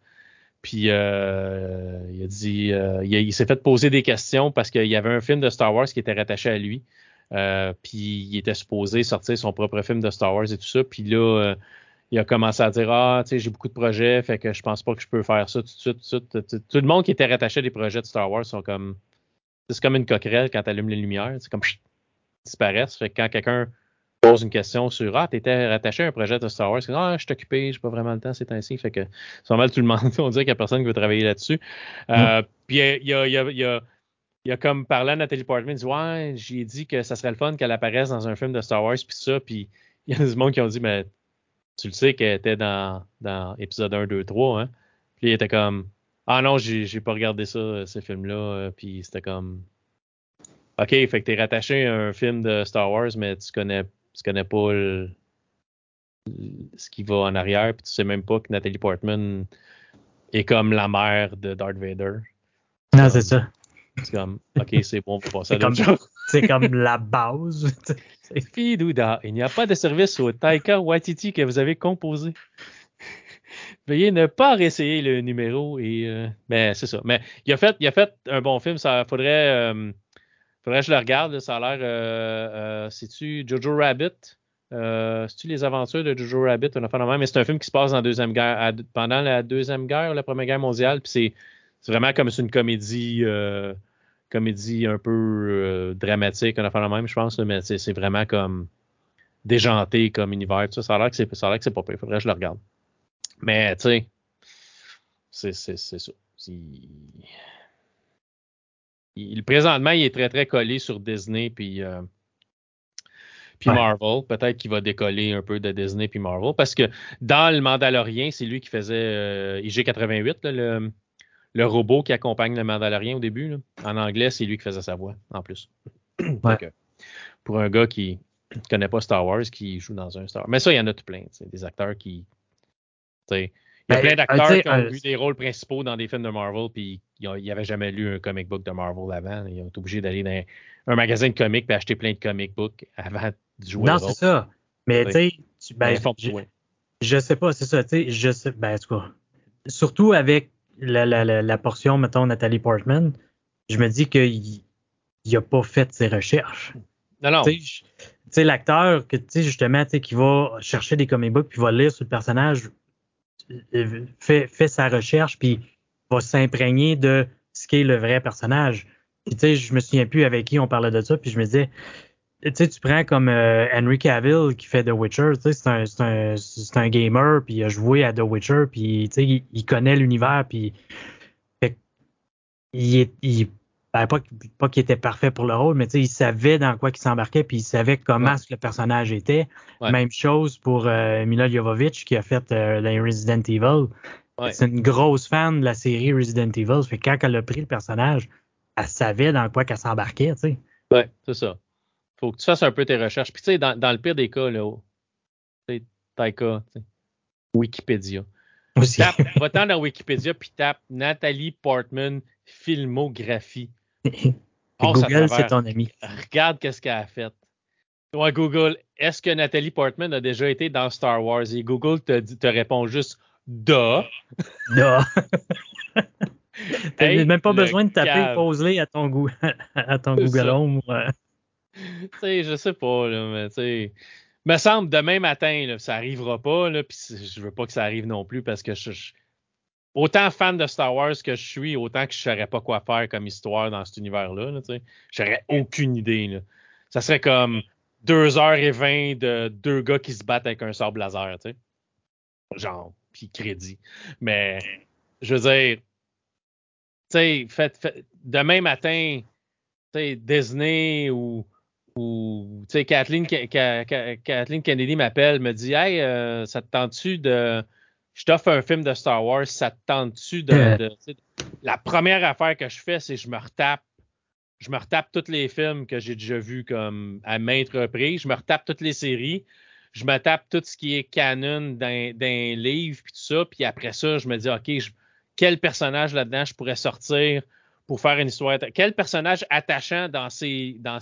Puis il a dit, il, s'est fait poser des questions parce qu'il y avait un film de Star Wars qui était rattaché à lui. Puis il était supposé sortir son propre film de Star Wars et tout ça. Puis là, il a commencé à dire Ah, tu sais, j'ai beaucoup de projets, fait que je pense pas que je peux faire ça tout de suite, tout. Tout le monde qui était rattaché à des projets de Star Wars sont comme. C'est comme une coquerelle quand tu allumes les lumières. C'est comme disparaissent. Fait que quand quelqu'un pose une question sur Ah, t'étais rattaché à un projet de Star Wars, Ah, je suis occupé, j'ai pas vraiment le temps, c'est ainsi. Fait que c'est mal tout le monde. *laughs* On dirait qu'il y a personne qui veut travailler là-dessus. Euh, puis il y a, y, a, y, a, il a comme parlé à Nathalie Portman, il dit Ouais, j'ai dit que ça serait le fun qu'elle apparaisse dans un film de Star Wars, puis ça, puis *laughs* il y a des gens qui ont dit Mais tu le sais qu'elle était dans, dans épisode 1, 2, 3, hein? Puis il était comme Ah non, j'ai pas regardé ça, ce film-là. Euh, puis c'était comme OK, fait que t'es rattaché à un film de Star Wars, mais tu connais, tu connais pas ce qui va en arrière, puis tu sais même pas que Natalie Portman est comme la mère de Darth Vader. Non, c'est ça. C'est comme, OK, c'est bon, faut passer à d'autres choses. C'est comme la base. *laughs* *laughs* Fidouda, il n'y a pas de service au Taika Waititi que vous avez composé. Veuillez ne pas réessayer le numéro et euh, mais c'est ça. Mais il a fait, il a fait un bon film. Ça faudrait, euh, faudrait que je le regarde. ça a l'air. Euh, C'est-tu Jojo Rabbit? C'est-tu les aventures de Jojo Rabbit? On a fait mais c'est un film qui se passe dans la deuxième guerre, pendant la deuxième guerre, la première guerre mondiale. Puis c'est c'est vraiment comme une comédie, euh, comédie un peu euh, dramatique, on a fait la même, je pense, mais c'est vraiment comme déjanté comme univers. ça, ça a l'air que c'est ça a l'air que c'est pas pire. Faudrait que je le regarde. Mais tu sais, c'est c'est ça. Il, présentement, il est très très collé sur Disney puis euh, puis Marvel. Peut-être qu'il va décoller un peu de Disney puis Marvel parce que dans le Mandalorien, c'est lui qui faisait IG88, le le robot qui accompagne le Mandalorien au début. En anglais, c'est lui qui faisait sa voix, en plus. *clears throat* pour un gars qui ne connaît pas Star Wars, qui joue dans un Star Wars. Mais ça, il y en a tout plein. Des acteurs qui. Il y a ben, plein d'acteurs qui ont eu des rôles principaux dans des films de Marvel, puis ils n'avaient jamais lu un comic book de Marvel avant. Ils ont été obligés d'aller dans un magasin de comics et acheter plein de comic books *laughs* avant de jouer. Non, c'est ça. Mais tu sais, ben, je, je sais pas, c'est ça. Je sais, ben, en tout cas, surtout avec la, la, la, portion, mettons, Nathalie Portman, je me dis qu'il n'a pas fait ses recherches. Non, non. Tu sais, l'acteur, que, tu sais, justement, tu sais, qui va chercher des comic books puis va lire sur le personnage, fait, fait sa recherche puis va s'imprégner de ce qu'est le vrai personnage. Puis, tu sais, je me souviens plus avec qui on parlait de ça, puis je me disais, tu sais, tu prends comme euh, Henry Cavill qui fait The Witcher, tu sais, c'est un, c'est un, c'est un gamer, puis il a joué à The Witcher, puis tu sais, il, connaît l'univers, puis il, il ben, pas, pas qu'il était parfait pour le rôle, mais tu sais, il savait dans quoi il s'embarquait, puis il savait comment le personnage était. Même chose pour euh, Mila Jovovich qui a fait euh, les Resident Evil. C'est une grosse fan de la série Resident Evil. Fait quand elle a pris le personnage, elle savait dans quoi qu'elle s'embarquait, tu sais. Ouais, c'est ça faut que tu fasses un peu tes recherches. Puis tu sais, dans, dans, le pire des cas, là, tu Taika, Wikipédia. va-t'en dans Wikipédia puis tape Nathalie Portman filmographie. *laughs* Google, c'est ton ami. Regarde qu'est-ce qu'elle a fait. Toi, Google, est-ce que Nathalie Portman a déjà été dans Star Wars? Et Google te, te répond juste Da. Da. *laughs* T'as même pas besoin de taper pose à ton, *laughs* à ton Google Home. Tu sais, je sais pas, là, mais tu sais. Me semble demain matin, ça arrivera pas, là, puis je veux pas que ça arrive non plus parce que je, autant fan de Star Wars que je suis, autant que je saurais pas quoi faire comme histoire dans cet univers-là, là, tu sais. J'aurais aucune idée. Ça serait comme 2h20 de deux gars qui se battent avec un sable laser, tu sais. Genre, puis crédit. Mais, je veux dire, sais, fait, demain matin, Disney ou, ou Kathleen, Kathleen Kennedy m'appelle, me dit Hey, euh, ça te tente-tu de. Je t'offre un film de Star Wars, ça te tente-tu de. la première affaire que je fais, c'est que je me retape. Je me retape tous les films que j'ai déjà vus comme à maintes reprises. Je me retape toutes les séries. Je me tape tout ce qui est canon d'un livre puis tout ça. Puis après ça, je me dis OK, quel personnage là-dedans je pourrais sortir pour faire une histoire. Quel personnage attachant dans ces, dans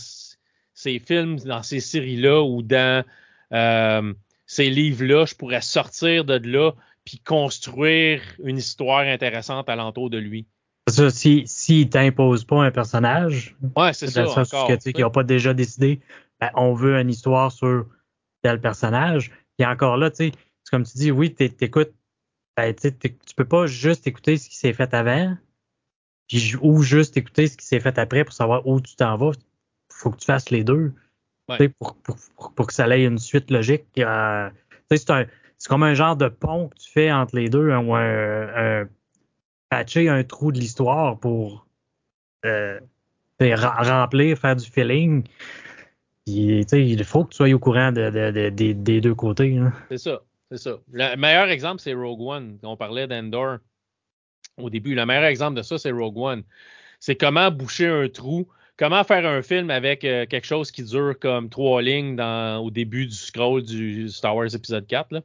ces films, dans ces séries-là ou dans euh, ces livres-là, je pourrais sortir de là puis construire une histoire intéressante alentour de lui. Ça, si, si t'impose pas un personnage, ouais, c'est ça. Encore, que, qui n'ont pas déjà décidé, ben, on veut une histoire sur tel personnage. Et encore là, tu sais, comme tu dis, oui, t'écoutes, ben, tu peux pas juste écouter ce qui s'est fait avant, ou juste écouter ce qui s'est fait après pour savoir où tu t'en vas. Faut que tu fasses les deux. Pour, pour, pour, que ça ait une suite logique. Euh, c'est comme un genre de pont que tu fais entre les deux, hein, ou un, patcher un trou de l'histoire pour euh, remplir, faire du feeling. il faut que tu sois au courant de, des deux côtés. Hein. C'est ça. C'est ça. Le meilleur exemple, c'est Rogue One. On parlait d'Endor au début. Le meilleur exemple de ça, c'est Rogue One. C'est comment boucher un trou, comment faire un film avec euh, quelque chose qui dure comme trois lignes dans, au début du scroll du Star Wars épisode 4. Là?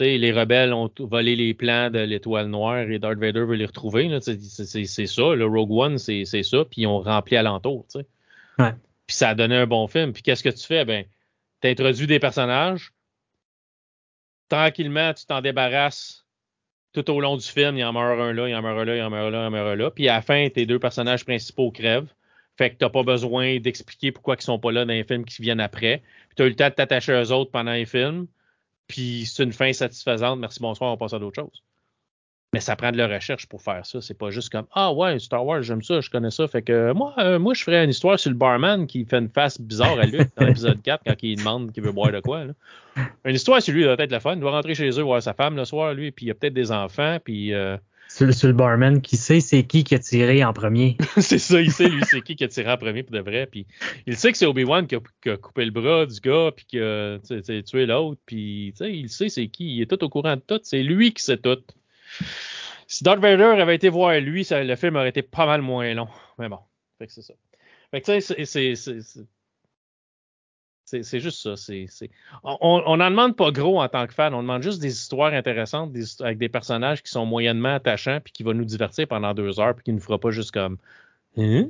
les rebelles ont volé les plans de l'étoile noire et Darth Vader veut les retrouver. C'est ça. Le Rogue One, c'est ça. Puis ils ont rempli alentour. Ouais. Puis ça a donné un bon film. Puis qu'est-ce que tu fais? Ben, tu introduis des personnages. Tranquillement, tu t'en débarrasses tout au long du film, il en meurt un là, il en meurt un là, il en meurt un là, il en meurt un là. Puis à la fin, tes deux personnages principaux crèvent. Fait que t'as pas besoin d'expliquer pourquoi ils sont pas là dans les films qui viennent après. Puis t'as eu le temps de t'attacher à eux autres pendant les films. Puis c'est une fin satisfaisante. Merci, bonsoir, on passe à d'autres choses. Mais ça prend de la recherche pour faire ça. C'est pas juste comme Ah ouais, Star Wars, j'aime ça, je connais ça. Fait que moi, euh, moi, je ferais une histoire sur le barman qui fait une face bizarre à lui dans l'épisode 4 quand il demande qu'il veut boire de quoi. Une histoire sur lui doit être la fun. Il doit rentrer chez eux voir sa femme le soir, lui, puis il y a peut-être des enfants, puis. Euh... Sur, le barman qui sait c'est qui qui a tiré en premier. *laughs* c'est ça, il sait lui c'est qui qui a tiré en premier pour de vrai. Puis il sait que c'est Obi-Wan qui, a coupé le bras du gars puis qui a tué l'autre. Puis il sait c'est qui. Il est tout au courant de tout. C'est lui qui sait tout. Si Darth Vader avait été voir lui, le film aurait été pas mal moins long. Mais bon, que c'est ça. Fait que c'est c'est juste ça. On n'en demande pas gros en tant que fan. On demande juste des histoires intéressantes avec des personnages qui sont moyennement attachants puis qui vont nous divertir pendant deux heures puis qui ne nous fera pas juste comme hein?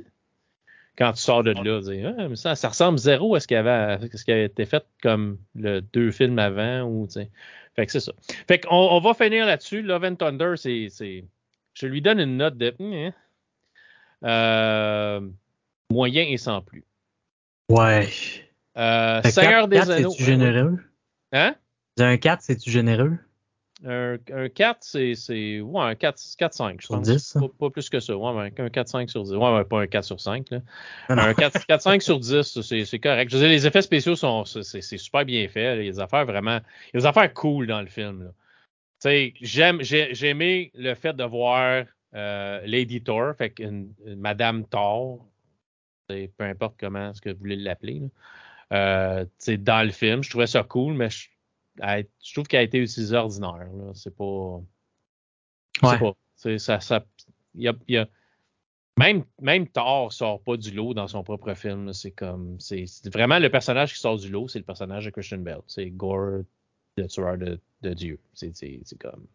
quand tu sors de là, dire, ah, ça, ça ressemble zéro à ce qui avait, ce qui avait été fait comme le deux films avant ou fait que c'est ça. Fait qu'on on va finir là-dessus. Love and Thunder, c'est. Je lui donne une note de. Hein, euh, moyen et sans plus. Ouais. Euh, Seigneur des Anneaux. C'est-tu généreux? Hein? Un 4, c'est-tu généreux? Un, 4, c'est. Ouais, un 4-5, je pense. 10, pas, plus que ça. Ouais, un 4-5 sur 10. Ouais, pas un 4 sur 5. Là. Un 4-5 sur 10, c'est correct. Je veux dire, les effets spéciaux sont. C'est super bien fait. Il y a des affaires vraiment. Il y a des affaires cool dans le film. J'aime, j'ai aimé le fait de voir euh, Lady Thor, fait une, Madame Thor, peu importe comment est-ce que vous voulez l'appeler, euh, dans le film. Je trouvais ça cool, mais je, je trouve qu'elle a été utilisée ordinaire. C'est pas. Ouais. pas. Ça, ça, y a, y a, même, même Thor sort pas du lot dans son propre film. C'est comme. C'est vraiment le personnage qui sort du lot, c'est le personnage de Christian Bale. C'est Gore, le tueur de, de Dieu. C'est comme.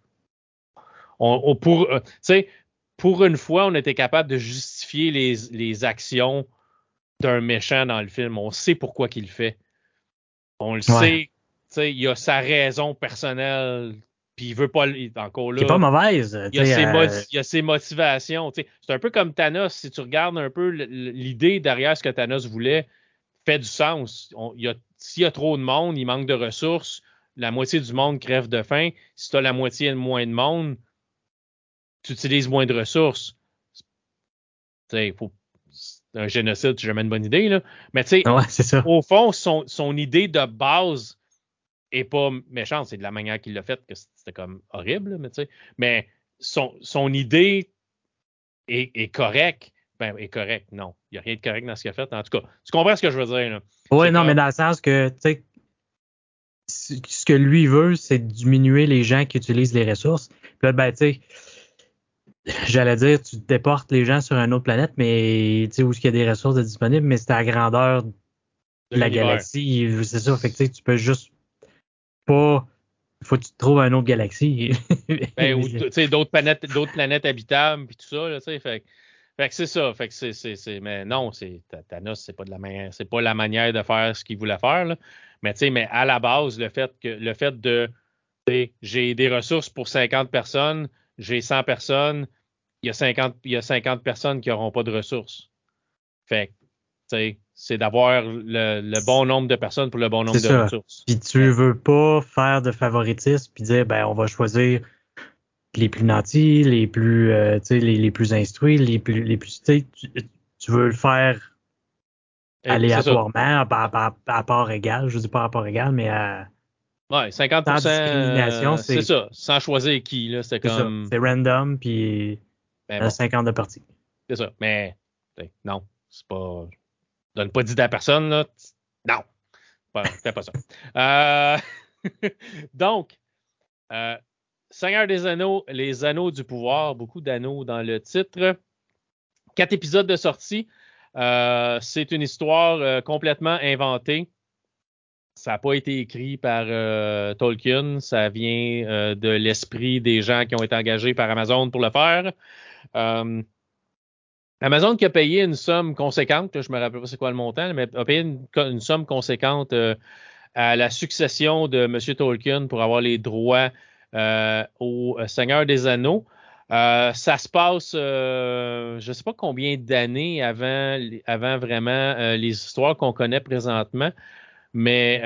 On, pour, euh, pour une fois, on était capable de justifier les, les actions d'un méchant dans le film. On sait pourquoi qu'il le fait. On le sait il a sa raison personnelle, puis il veut pas. Encore là. C'est pas mauvaise. Il a, ses, euh, il a ses motivations. C'est un peu comme Thanos. Si tu regardes un peu l'idée derrière ce que Thanos voulait, fait du sens. S'il y a trop de monde, il manque de ressources, la moitié du monde crève de faim. Si tu as la moitié moins de monde, tu utilises moins de ressources. Il faut un génocide, c'est jamais une bonne idée, là. Mais tu sais, au fond, son, son, idée de base et pas méchant, c'est de la manière qu'il l'a fait que c'était comme horrible, mais tu sais. Mais son, son idée est, correct, ben, est correct. Non, il n'y a rien de correct dans ce qu'il a fait. En tout cas, tu comprends ce que je veux dire. Oui, non, mais dans le sens que, tu sais, ce que lui veut, c'est diminuer les gens qui utilisent les ressources. Puis là, ben, tu sais, j'allais dire, tu déportes les gens sur une autre planète, mais tu sais, où il y a des ressources disponibles, mais c'est à la grandeur de, la galaxie. C'est ça, fait que tu peux juste pas. Faut que tu trouves une autre galaxie. *laughs* ben, ou *laughs* d'autres planètes, d'autres planètes habitables, puis tout ça. Fait, fait que c'est ça. Fait que c'est, c'est, mais non, c'est Thanos, c'est pas de la manière, c'est pas la manière de faire ce qu'il voulait faire. Là. Mais tu sais, mais à la base, le fait que le fait de j'ai des ressources pour 50 personnes, j'ai 100 personnes, il y a 50, il y a 50 personnes qui n'auront pas de ressources. Fait c'est d'avoir le, bon nombre de personnes pour le bon nombre de ressources. Puis tu veux pas faire de favoritisme puis dire ben on va choisir les plus nantis, les plus euh, les, les, plus instruits, les plus les plus tu, tu veux le faire aléatoirement à, part égale, je dis pas à part égale mais à Ouais, 50 discrimination, c'est ça, sans choisir qui là, c'est comme c'est random puis ben 50 de partie. C'est ça, mais non, c'est pas donne pas d'idée à personne là. Non. Fais pas ça. *laughs* Euh, *laughs* donc euh, Seigneur des Anneaux, les Anneaux du pouvoir, beaucoup d'anneaux dans le titre. Quatre épisodes de sortie. Euh, c'est une histoire complètement inventée. Ça n'a pas été écrit par Tolkien, ça vient de l'esprit des gens qui ont été engagés par Amazon pour le faire. Euh, Amazon qui a payé une somme conséquente, je me rappelle pas c'est quoi le montant, mais a payé une, somme conséquente euh, à la succession de M. Tolkien pour avoir les droits euh, au Seigneur des Anneaux. ça se passe, je ne sais pas combien d'années avant vraiment les histoires qu'on connaît présentement, mais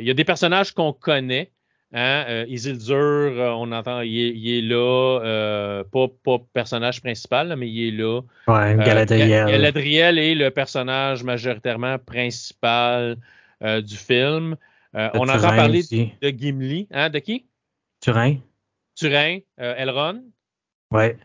il y a des personnages qu'on connaît. Hein, euh, Isildur, euh, on entend, il est, là, euh, pas, pas, personnage principal, mais il est là. Ouais, Galadriel. Galadriel est le personnage majoritairement principal du film. on entend parler de Gimli. Hein, de qui? Turin. Turin, Elrond. Ouais.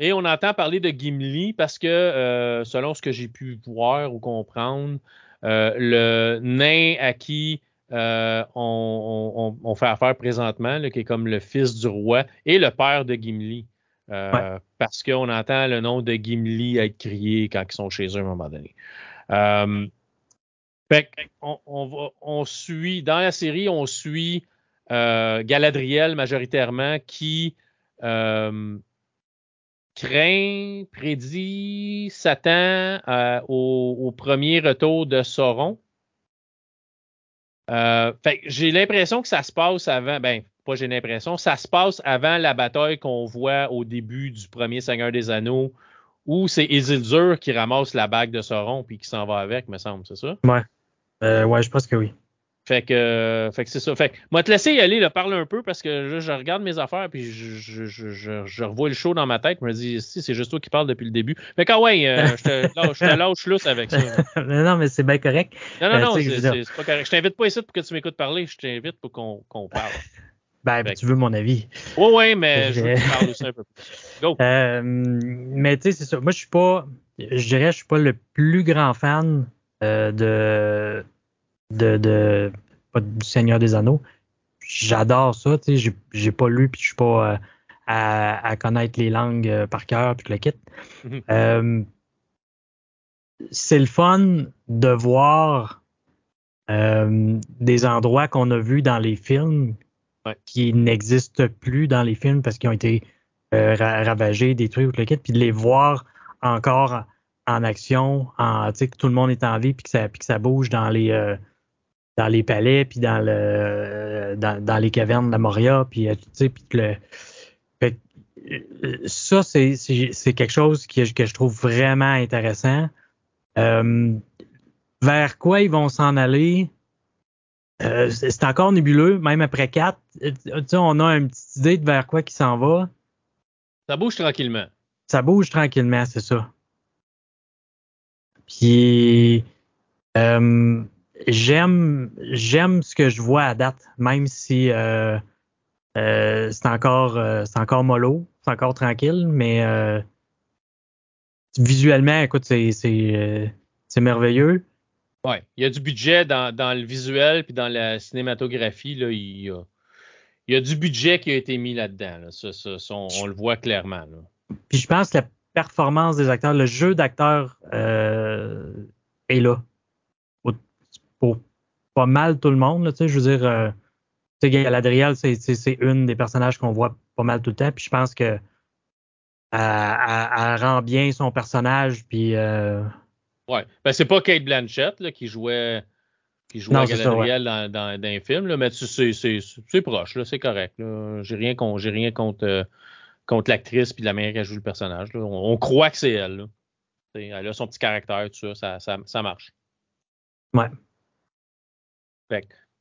et on entend parler de Gimli parce que, selon ce que j'ai pu voir ou comprendre, le nain à qui euh, on, fait affaire présentement, qui est comme le fils du roi et le père de Gimli. Euh, parce qu'on entend le nom de Gimli être crié quand ils sont chez eux à un moment donné. Euh, on, suit, dans la série, on suit Galadriel majoritairement qui craint, prédit, s'attend au, premier retour de Sauron. Euh, j'ai l'impression que ça se passe avant, ben, pas j'ai l'impression, ça se passe avant la bataille qu'on voit au début du premier Seigneur des Anneaux, où c'est Isildur qui ramasse la bague de Sauron puis qui s'en va avec, me semble, c'est ça? Ouais. Euh, je pense que oui. Fait que, fait que c'est ça. Fait que, moi, te laisser y aller, le parle un peu parce que je, regarde mes affaires puis je, je, je, revois le show dans ma tête. Je me dis, si, c'est juste toi qui parles depuis le début. Fait que, ouais, euh, je, te, *laughs* lâche, je te lâche lousse avec ça. *laughs* non, mais c'est bien correct. Non, non, euh, non, c'est pas correct. Je t'invite pas ici pour que tu m'écoutes parler. Je t'invite pour qu'on parle. *laughs* Ben, tu veux mon avis. Oui, oui, mais je veux que tu parles aussi un peu plus. Go. Euh, mais tu sais, c'est ça. Moi, je suis pas, je dirais, je suis pas le plus grand fan euh, de de, de du Seigneur des Anneaux. J'adore ça, tu sais, j'ai pas lu puis je suis pas euh, à, connaître les langues euh, par cœur puis le kit. Mm-hmm. *laughs* Euh, c'est le fun de voir des endroits qu'on a vus dans les films qui n'existent plus dans les films parce qu'ils ont été ravagés, détruits ou le kit, puis de les voir encore en action, en, que tout le monde est en vie puis que ça, puis que ça bouge dans les dans les palais, puis dans le dans, les cavernes de la Moria, puis euh, tu sais, puis le ça, c'est, quelque chose que, que, je trouve vraiment intéressant. Euh, vers quoi ils vont s'en aller? Euh, c'est encore nébuleux, même après quatre. Tu sais, on a une petite idée de vers quoi qui s'en va. Ça bouge tranquillement. Ça bouge tranquillement, c'est ça. Puis, euh, j'aime j'aime ce que je vois à date, même si euh, euh, c'est encore euh, c'est encore mollo, c'est encore tranquille, mais visuellement, écoute, c'est c'est merveilleux. Ouais, il y a du budget dans, dans le visuel puis dans la cinématographie là, il y a il y a du budget qui a été mis là-dedans. on, le voit clairement. Puis je pense que la performance des acteurs, le jeu d'acteurs est là. Pour, pas mal tout le monde. je veux dire, euh, Galadriel, c'est une des personnages qu'on voit pas mal tout le temps. Puis je pense que elle, rend bien son personnage. Puis, euh, Ouais. Ben, c'est pas Kate Blanchett qui jouait qui jouait Galadriel dans, dans, un film, mais c'est proche, c'est correct. J'ai rien, rien contre, euh, contre l'actrice et la manière qu'elle joue le personnage. On, croit que c'est elle. Elle a son petit caractère, tout ça, ça, marche. Ouais.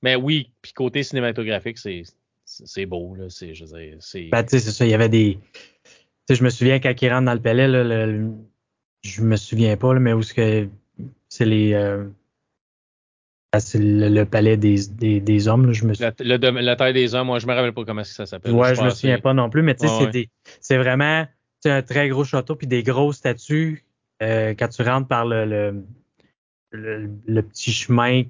Mais oui, puis côté cinématographique, c'est beau. Là, je ben, c'est ça, il y avait des. je me souviens quand il rentre dans le palais, là, le, je me souviens pas, mais où c'est c'est les. Euh, ah, c'est le, palais des, des, des hommes. je me la, la, taille des hommes, moi, je me rappelle pas comment ça s'appelle. Ouais, je, me souviens pas non plus, mais tu sais, c'est vraiment un très gros château puis des grosses statues. Euh, quand tu rentres par le, le, le, petit chemin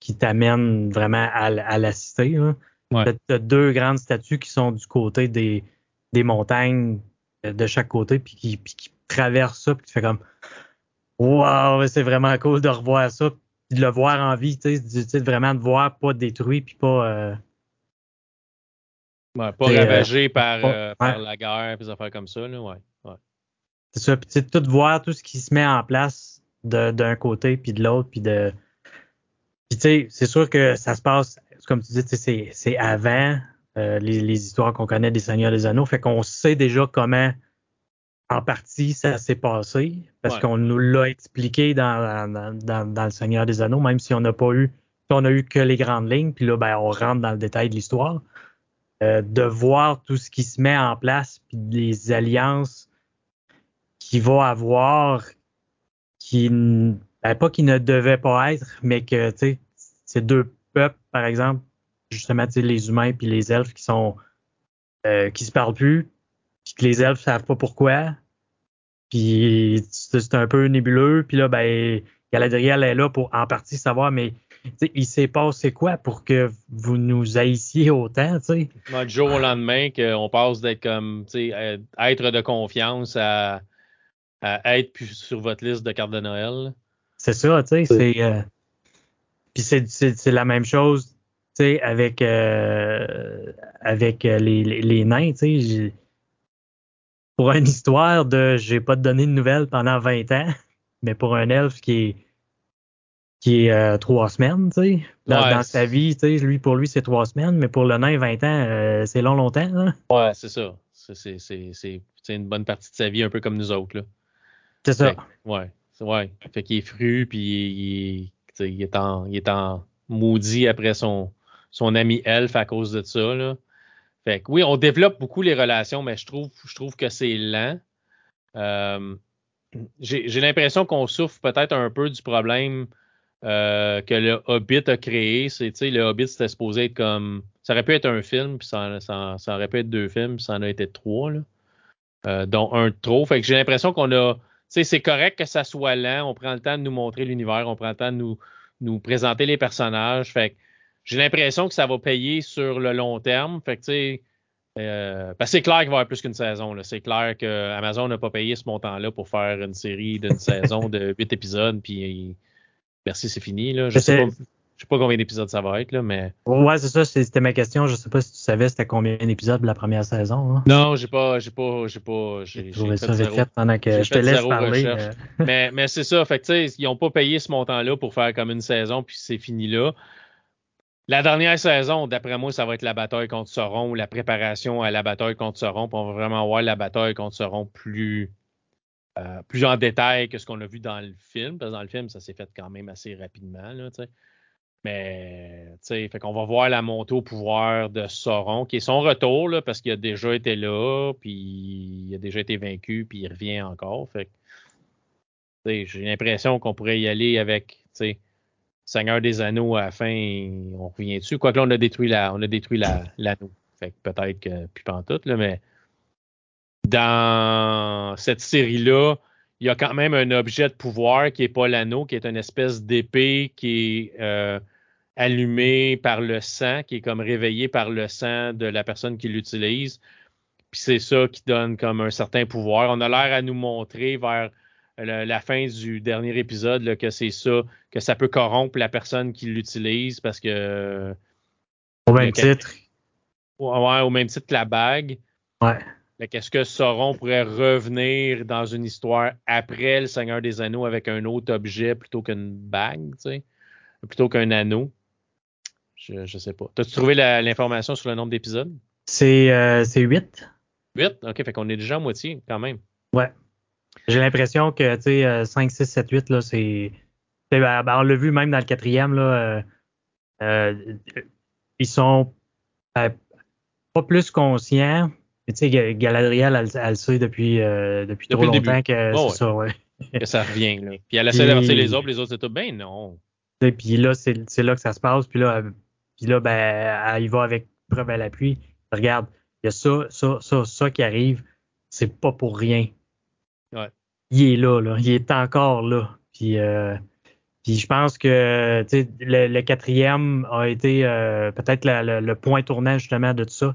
qui t'amène vraiment à, à, la cité, ouais. tu as deux grandes statues qui sont du côté des, des montagnes euh, de chaque côté puis qui, puis qui traverse ça, puis tu fais comme Wow, c'est vraiment cool de revoir ça, de le voir en vie, tu sais, vraiment de voir pas détruit, puis pas. Euh, pas ravagé par, euh, par la guerre, puis des affaires comme ça, là, ouais. ouais. C'est ça, puis tout voir tout ce qui se met en place d'un côté, puis de l'autre, puis de. Puis tu sais, c'est sûr que ça se passe, comme tu dis, c'est avant euh, les, les, histoires qu'on connaît des Seigneurs des Anneaux, fait qu'on sait déjà comment en partie, ça s'est passé parce qu'on nous l'a expliqué dans, dans, dans, Le Seigneur des Anneaux, même si on n'a pas eu, on a eu que les grandes lignes, puis là, ben, on rentre dans le détail de l'histoire. Euh, de voir tout ce qui se met en place, puis les alliances qu'il va avoir, qui, ben, pas qui ne devaient pas être, mais que, ces deux peuples, par exemple, justement, les humains puis les elfes qui sont, euh, qui se parlent plus, puis que les elfes savent pas pourquoi. Puis c'est un peu nébuleux. Puis là, ben, Galadriel est là pour en partie savoir, mais il s'est passé quoi pour que vous nous haïssiez autant, tu sais? Du jour au lendemain, qu'on passe d'être comme, tu sais, être de confiance à, être sur votre liste de cartes de Noël. C'est ça, tu sais, c'est... Euh, puis c'est la même chose, tu sais, avec, euh, avec les, les, les nains, tu sais pour une histoire de j'ai pas donné de nouvelles pendant 20 ans, *laughs* mais pour un elfe qui est qui est euh, trois semaines, tu sais. Dans, sa vie, tu sais, lui, pour lui, c'est trois semaines, mais pour le nain, 20 ans, euh, c'est long, longtemps. Là. Ouais, c'est ça. C'est une bonne partie de sa vie, un peu comme nous autres. C'est ça. ouais. Ouais. Fait qu'il est fru, puis il, est en, il est en maudit après son, son ami elfe à cause de ça. Là. Fait oui, on développe beaucoup les relations, mais je trouve, je trouve que c'est lent. Euh, j'ai l'impression qu'on souffre peut-être un peu du problème euh, que le Hobbit a créé. Le Hobbit, c'était supposé être comme. Ça aurait pu être un film, puis ça, aurait pu être deux films, puis ça en a été trois, là. Euh, dont un de trop. Fait que j'ai l'impression qu'on a. C'est correct que ça soit lent. On prend le temps de nous montrer l'univers, on prend le temps de nous, nous présenter les personnages. Fait que j'ai l'impression que ça va payer sur le long terme. Fait que, tu sais, euh, c'est clair qu'il va y avoir plus qu'une saison. C'est clair que Amazon n'a pas payé ce montant-là pour faire une série d'une *laughs* saison de huit épisodes, puis merci, c'est fini. Là. Je sais pas. Je sais pas combien d'épisodes ça va être, là, mais. Ouais, c'est ça, c'était ma question. Je sais pas si tu savais c'était combien d'épisodes de la première saison. Hein. Non, j'ai pas, j'ai pas, j'ai pas, j'ai trouvé ça fait pendant que je te laisse parler. Euh. *laughs* mais, mais c'est ça, fait que ils ont pas payé ce montant-là pour faire comme une saison, puis c'est fini là. La dernière saison, d'après moi, ça va être la bataille contre Sauron, la préparation à la bataille contre Sauron. Puis on va vraiment voir la bataille contre Sauron plus, euh, plus en détail que ce qu'on a vu dans le film. Parce que dans le film, ça s'est fait quand même assez rapidement. Là, Mais, tu sais, fait qu'on va voir la montée au pouvoir de Sauron, qui est son retour, là, parce qu'il a déjà été là, puis il a déjà été vaincu, puis il revient encore. Fait j'ai l'impression qu'on pourrait y aller avec, tu sais, Seigneur des Anneaux à la fin, on revient dessus. Quoique là, on a détruit l'anneau. fait que peut-être que en tout, là, mais dans cette série-là, il y a quand même un objet de pouvoir qui n'est pas l'anneau, qui est une espèce d'épée qui est euh, allumée par le sang, qui est comme réveillée par le sang de la personne qui l'utilise. Puis c'est ça qui donne comme un certain pouvoir. On a l'air à nous montrer vers la fin du dernier épisode que c'est ça, que ça peut corrompre la personne qui l'utilise parce que. Au même titre. Ouais, au même titre que la bague. Ouais. Qu'est-ce que Sauron pourrait revenir dans une histoire après le Seigneur des Anneaux avec un autre objet plutôt qu'une bague, tu sais, plutôt qu'un anneau? Je, je sais pas. T'as-tu trouvé l'information sur le nombre d'épisodes? C'est euh, 8. 8? OK, fait qu'on est déjà à moitié quand même. Ouais. J'ai l'impression que, tu sais, 5, 6, 7, 8, là, c'est. Ben, ben, on l'a vu même dans le quatrième, là. Euh, euh, ils sont ben, pas plus conscients tu sais, Galadriel, elle, elle, sait depuis, euh, depuis, trop longtemps que c'est ça, ouais. que ça revient, là. Puis elle *laughs* essaie d'avertir les autres, les autres, c'est tout, ben non. Et puis là, c'est là que ça se passe. Puis là, puis là ben, y va avec preuve à l'appui. Regarde, il y a ça, ça, ça, ça qui arrive. C'est pas pour rien. Ouais. Il est là, là. Il est encore là. Puis, euh, puis je pense que le, le quatrième a été euh, peut-être le point tournant justement de tout ça.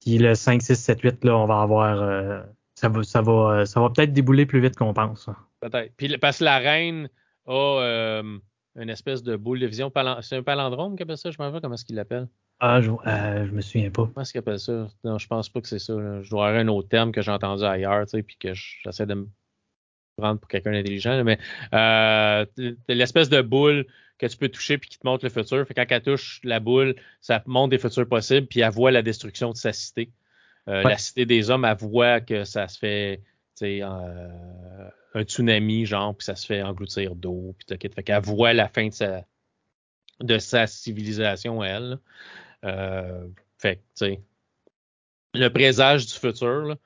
Puis le 5, 6, 7, 8, là, on va avoir. Euh, ça va, ça va, ça va peut-être débouler plus vite qu'on pense. Peut-être. Puis parce que la reine a euh, une espèce de boule de vision. C'est un palindrome qui appelle ça, je me rappelle comment est-ce qu'il l'appelle. Ah, je, euh, je me souviens pas. Comment est-ce qu'il appelle ça? Non, je pense pas que c'est ça. Je dois avoir un autre terme que j'ai entendu ailleurs, tu sais, puis que j'essaie de me prendre pour quelqu'un d'intelligent. Mais euh, l'espèce de boule que tu peux toucher puis qui te montre le futur. Fait quand elle touche la boule, ça montre des futurs possibles, puis elle voit la destruction de sa cité. Euh, la cité des hommes, elle voit que ça se fait un tsunami, genre, puis ça se fait engloutir d'eau, puis Fait qu'elle voit la fin de sa, de sa civilisation, elle. Euh, fait tu sais, le présage du futur.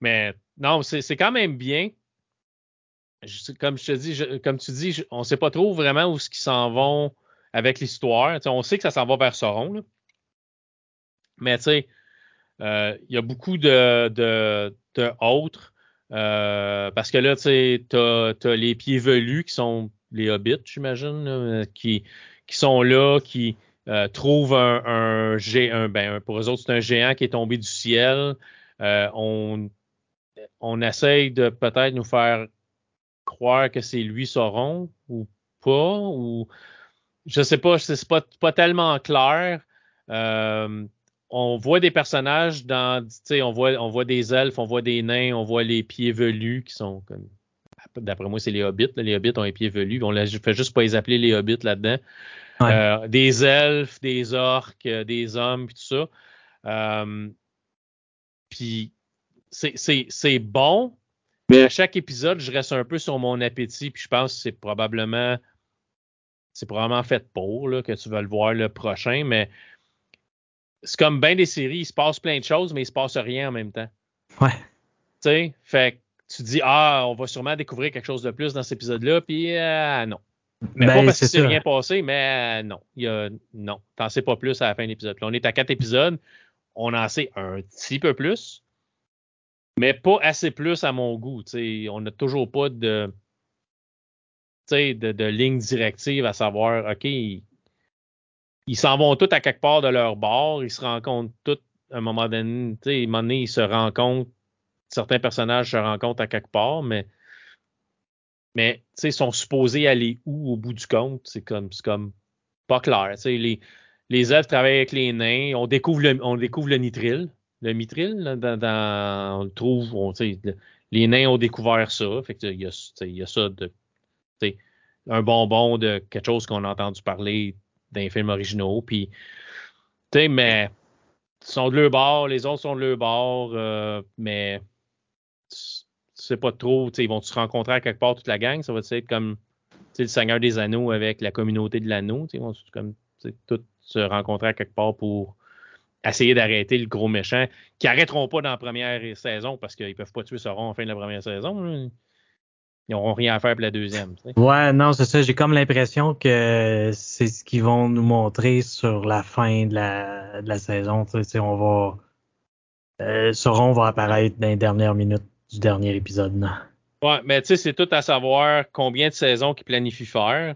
Mais non, c'est quand même bien comme je te dis, comme tu dis, on ne sait pas trop vraiment où ce qu'ils s'en vont avec l'histoire. on sait que ça s'en va vers Sauron. Mais tu sais, euh, il y a beaucoup de, de, autres. Euh, parce que là, tu sais, tu as, les pieds velus qui sont les hobbits, j'imagine, qui, qui sont là, qui euh, trouvent un, un, ben, pour eux autres, c'est un géant qui est tombé du ciel. on, on essaye de peut-être nous faire croire que c'est lui Sauron ou pas ou je sais pas, c'est pas, pas tellement clair. Euh, on voit des personnages dans, tu sais, on voit, on voit des elfes, on voit des nains, on voit les pieds velus qui sont comme, d'après moi, c'est les hobbits. Les hobbits ont les pieds velus. On ne fait juste pas les appeler les hobbits là-dedans. Euh, des elfes, des orques, euh, des hommes, puis tout ça. Euh, puis c'est bon, mais à chaque épisode, je reste un peu sur mon appétit, puis je pense que c'est probablement c'est probablement fait pour là, que tu vas le voir le prochain, mais c'est comme bien des séries, il se passe plein de choses, mais il se passe rien en même temps. Ouais. Tu sais, fait tu dis Ah, on va sûrement découvrir quelque chose de plus dans cet épisode-là, puis euh, non. Mais pas ben, parce que c'est rien passé, mais euh, non. Il y a, non. T'en sais pas plus à la fin de l'épisode. on est à quatre épisodes, on en sait un petit peu plus mais pas assez plus à mon goût. On n'a toujours pas de, de, de ligne directive à savoir, OK, ils s'en vont tous à quelque part de leur bord, ils se rencontrent tous à un moment donné, à un moment donné, ils se rencontrent, certains personnages se rencontrent à quelque part, mais mais ils sont supposés aller où au bout du compte? C'est comme, comme pas clair. Les, les elfes travaillent avec les nains, on découvre le, on découvre le nitril le mitril, dans, on le trouve, les nains ont découvert ça. Fait il, y a, il y a ça de un bonbon de quelque chose qu'on a entendu parler d'un film originaux. Puis, mais ils sont de leur bord, les autres sont de leur bord, euh, mais c'est pas trop, ils vont se rencontrer à quelque part toute la gang, ça va être comme le Seigneur des Anneaux avec la communauté de l'anneau, ils vont tous se rencontrer à quelque part pour essayer d'arrêter le gros méchant, qui arrêteront pas dans la première saison parce qu'ils peuvent pas tuer Sauron en fin de la première saison. Ils n'auront rien à faire pour la deuxième. Ouais, non, c'est ça. J'ai comme l'impression que c'est ce qu'ils vont nous montrer sur la fin de la, de la saison. on va. Euh, Sauron va apparaître dans les dernières minutes du dernier épisode. Ouais, mais tu sais, c'est tout à savoir combien de saisons qu'ils planifient faire.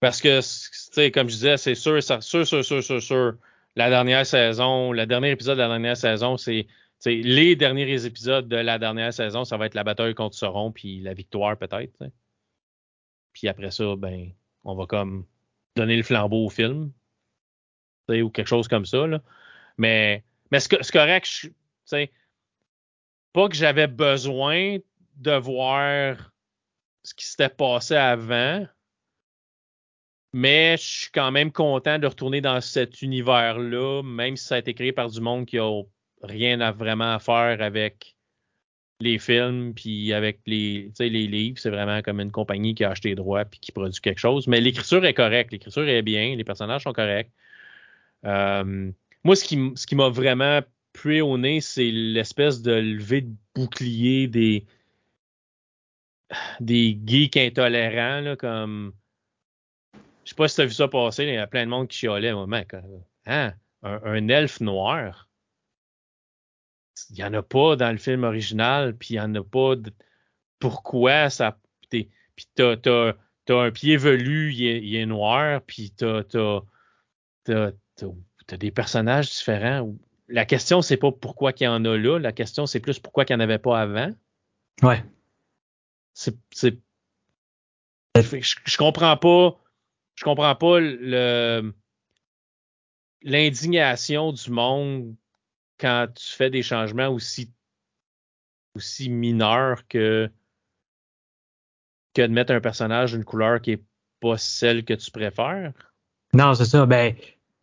Parce que, tu sais, comme je disais, c'est sûr, sûr, sûr, sûr, sûr, sûr, la dernière saison, le dernier épisode de la dernière saison, c'est les derniers épisodes de la dernière saison, ça va être la bataille contre Sauron, puis la victoire peut-être. Puis après ça, ben, on va comme donner le flambeau au film. Ou quelque chose comme ça. Là. Mais, mais c'est correct, pas que j'avais besoin de voir ce qui s'était passé avant, mais je suis quand même content de retourner dans cet univers-là, même si ça a été créé par du monde qui a rien à vraiment faire avec les films puis avec les, les livres. C'est vraiment comme une compagnie qui a acheté les droits puis qui produit quelque chose. Mais l'écriture est correcte, l'écriture est bien, les personnages sont corrects. Euh, moi, ce qui, ce qui m'a vraiment pué au nez, c'est l'espèce de levée de bouclier des, des geeks intolérants, là, comme. Je sais pas si tu as vu ça passer, il y a plein de monde qui chialait. Moment, hein, un, un elfe noir? Il n'y en a pas dans le film original, puis il n'y en a pas. De... Pourquoi ça. Puis t'as, t'as, t'as un pied velu, il est, noir, puis t'as, t'as, t'as, t'as, des personnages différents. La question, c'est pas pourquoi il y en a là, la question, c'est plus pourquoi il n'y en avait pas avant. Ouais. C'est. c'est je, je comprends pas. Je comprends pas le l'indignation du monde quand tu fais des changements aussi, aussi mineurs que, que de mettre un personnage d'une couleur qui est pas celle que tu préfères? Non, c'est ça. Ben,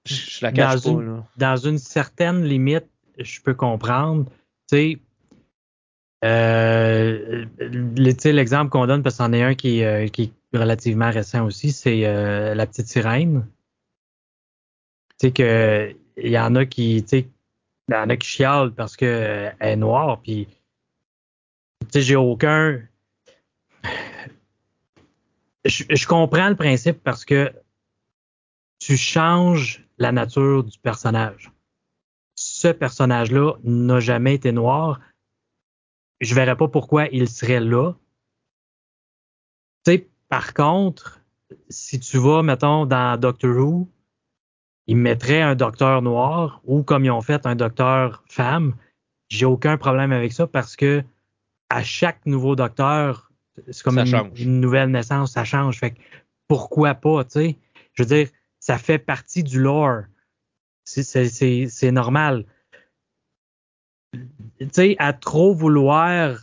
je, la cache dans pas. Une, Dans une certaine limite, je peux comprendre. Tu sais, euh, l'exemple qu'on donne, parce qu'il y en a un qui, euh, qui est relativement récent aussi, c'est euh, la petite sirène. Tu sais que il y en a qui, tu sais, il y a qui chialent parce qu'elle est noire, puis j'ai aucun. Je, comprends le principe parce que tu changes la nature du personnage. Ce personnage-là n'a jamais été noir. Je verrais pas pourquoi il serait là. Tu sais, par contre, si tu vas, mettons, dans Doctor Who, ils mettraient un docteur noir ou comme ils ont fait un docteur femme. J'ai aucun problème avec ça parce que à chaque nouveau docteur, c'est comme une, nouvelle naissance, ça change. Fait pourquoi pas, tu sais? Je veux dire, ça fait partie du lore. C'est normal. Tu sais, à trop vouloir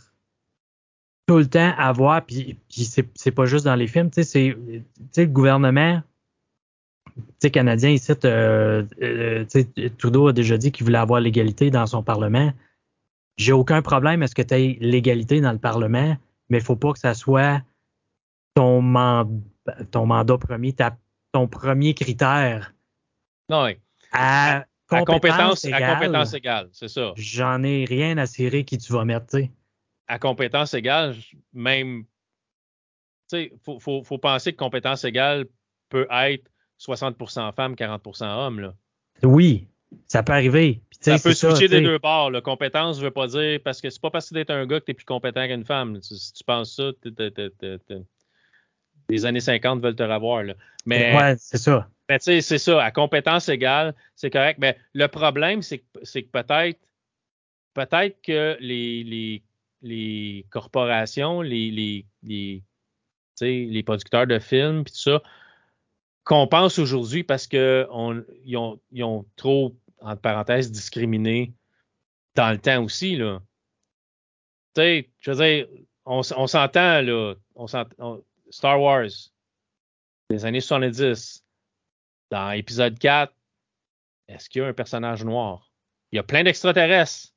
tout le temps avoir, puis, puis c'est pas juste dans les films, tu sais, le gouvernement, sais, Canadien, ici, euh, euh, Trudeau a déjà dit qu'il voulait avoir l'égalité dans son Parlement. J'ai aucun problème à ce que tu aies l'égalité dans le Parlement, mais il faut pas que ça soit ton, ton mandat premier, ton premier critère. Non, oui. À, compétence, égale, à compétence égale, c'est ça. J'en ai rien à cirer qui tu vas mettre, tu sais. À compétence égale, même, tu sais, faut, faut, faut penser que compétence égale peut être 60% femmes, 40% hommes. Là. Oui, ça peut arriver. ça peut switcher des deux bords. La compétence ne veut pas dire parce que c'est pas parce que tu es un gars que tu es plus compétent qu'une femme. Si tu penses ça, les années 50 veulent te revoir. Là. Mais, ouais, c'est ça. Mais tu sais, c'est ça. À compétence égale, c'est correct. Mais le problème, c'est que, que peut-être peut-être que les, les, les corporations, les, les producteurs de films, puis tout ça, qu'on pense aujourd'hui parce qu'ils ont, ils ont trop, entre parenthèses, discriminé dans le temps aussi. Là. Tu sais, je veux dire, on, on s'entend, là, on, Star Wars, des années 70, dans épisode 4, est-ce qu'il y a un personnage noir? Il y a plein d'extraterrestres.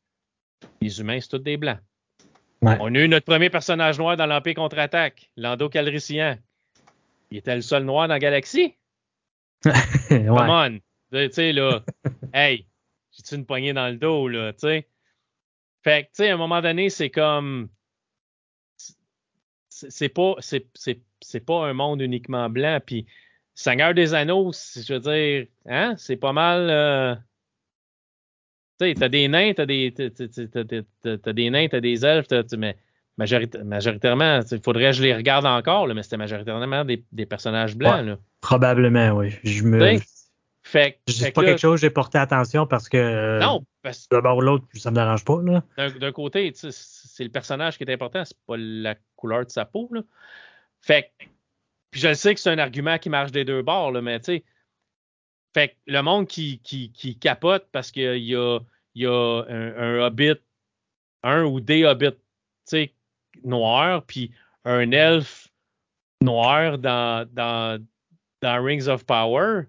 Les humains, c'est tous des blancs. On a eu notre premier personnage noir dans l'Empire contre-attaque, Lando Calrissian. Il était le seul noir dans la galaxie? *laughs* ouais. Come on. Tu sais, là, *laughs* hey, j'ai-tu une poignée dans le dos, là, tu sais? Fait que, tu sais, à un moment donné, c'est comme. C'est pas, c'est, pas un monde uniquement blanc. Puis, Seigneur des Anneaux, je veux dire, hein, c'est pas mal. Euh, tu sais, t'as des nains, t'as des, t'as, des nains, t'as des elfes, mais majoritairement, il faudrait que je les regarde encore, mais c'était majoritairement des, personnages blancs. probablement, oui. Je me. Fait, c'est pas quelque chose que j'ai porté attention parce que. Non, parce que. D'abord ou l'autre, ça me dérange pas. D'un côté, c'est le personnage qui est important, c'est pas la couleur de sa peau. Là. Fait puis je sais que c'est un argument qui marche des deux bords, là, mais tu sais. Fait que le monde qui, qui, qui capote parce qu'il y a, y a un, un, hobbit, un ou des hobbits, tu sais, noirs, puis un elfe noir dans, dans, dans Rings of Power,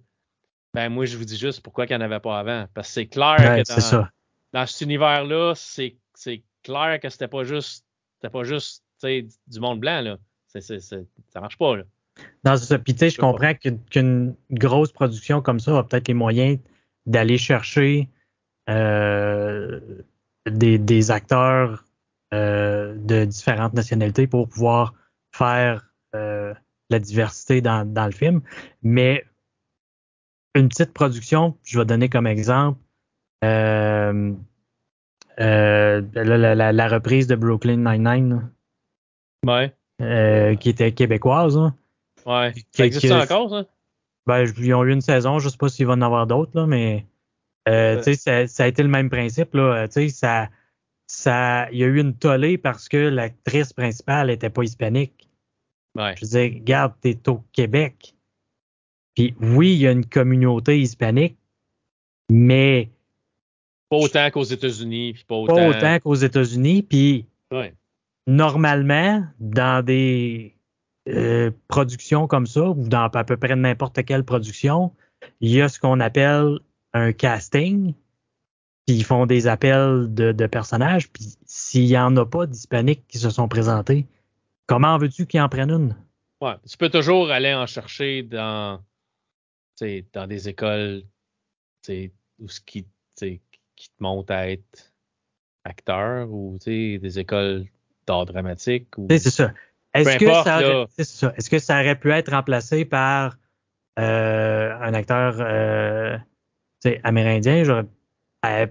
ben moi je vous dis juste pourquoi il n'y en avait pas avant. Parce que c'est clair que dans, dans cet univers-là, c'est, c'est clair que c'était pas juste c'était pas juste du monde blanc. Là. Ça marche pas. Là. Dans ce Puis tu sais, je comprends qu'une, grosse production comme ça a peut-être les moyens d'aller chercher euh, des, acteurs euh, de différentes nationalités pour pouvoir faire euh, la diversité dans, le film. Mais une petite production, je vais donner comme exemple la, reprise de Brooklyn Nine-Nine. qui était québécoise. Hein. Ouais. Ça existe encore, ça? Ben, ils ont eu une saison, je sais pas s'il va en avoir d'autres, mais euh, ça, ça, a été le même principe. Là, ça, ça, il y a eu une tollée parce que l'actrice principale n'était pas hispanique. Ouais. Je disais, regarde, t'es au Québec. Puis oui, il y a une communauté hispanique, mais. Pas autant qu'aux États-Unis. Pas autant, pas autant qu'aux États-Unis. Puis ouais. normalement, dans des euh, productions comme ça, ou dans à peu près n'importe quelle production, il y a ce qu'on appelle un casting, puis ils font des appels de, personnages, puis s'il n'y en a pas d'hispaniques qui se sont présentés, comment veux-tu qu'ils en prennent une? Ouais, tu peux toujours aller en chercher dans, dans des écoles où ce qui, qui te montent à être acteur ou des écoles d'art dramatique. C'est ça. Est-ce que, ça aurait, ça. Est-ce que ça aurait pu être remplacé par euh, un acteur euh, amérindien? J'aurais, euh,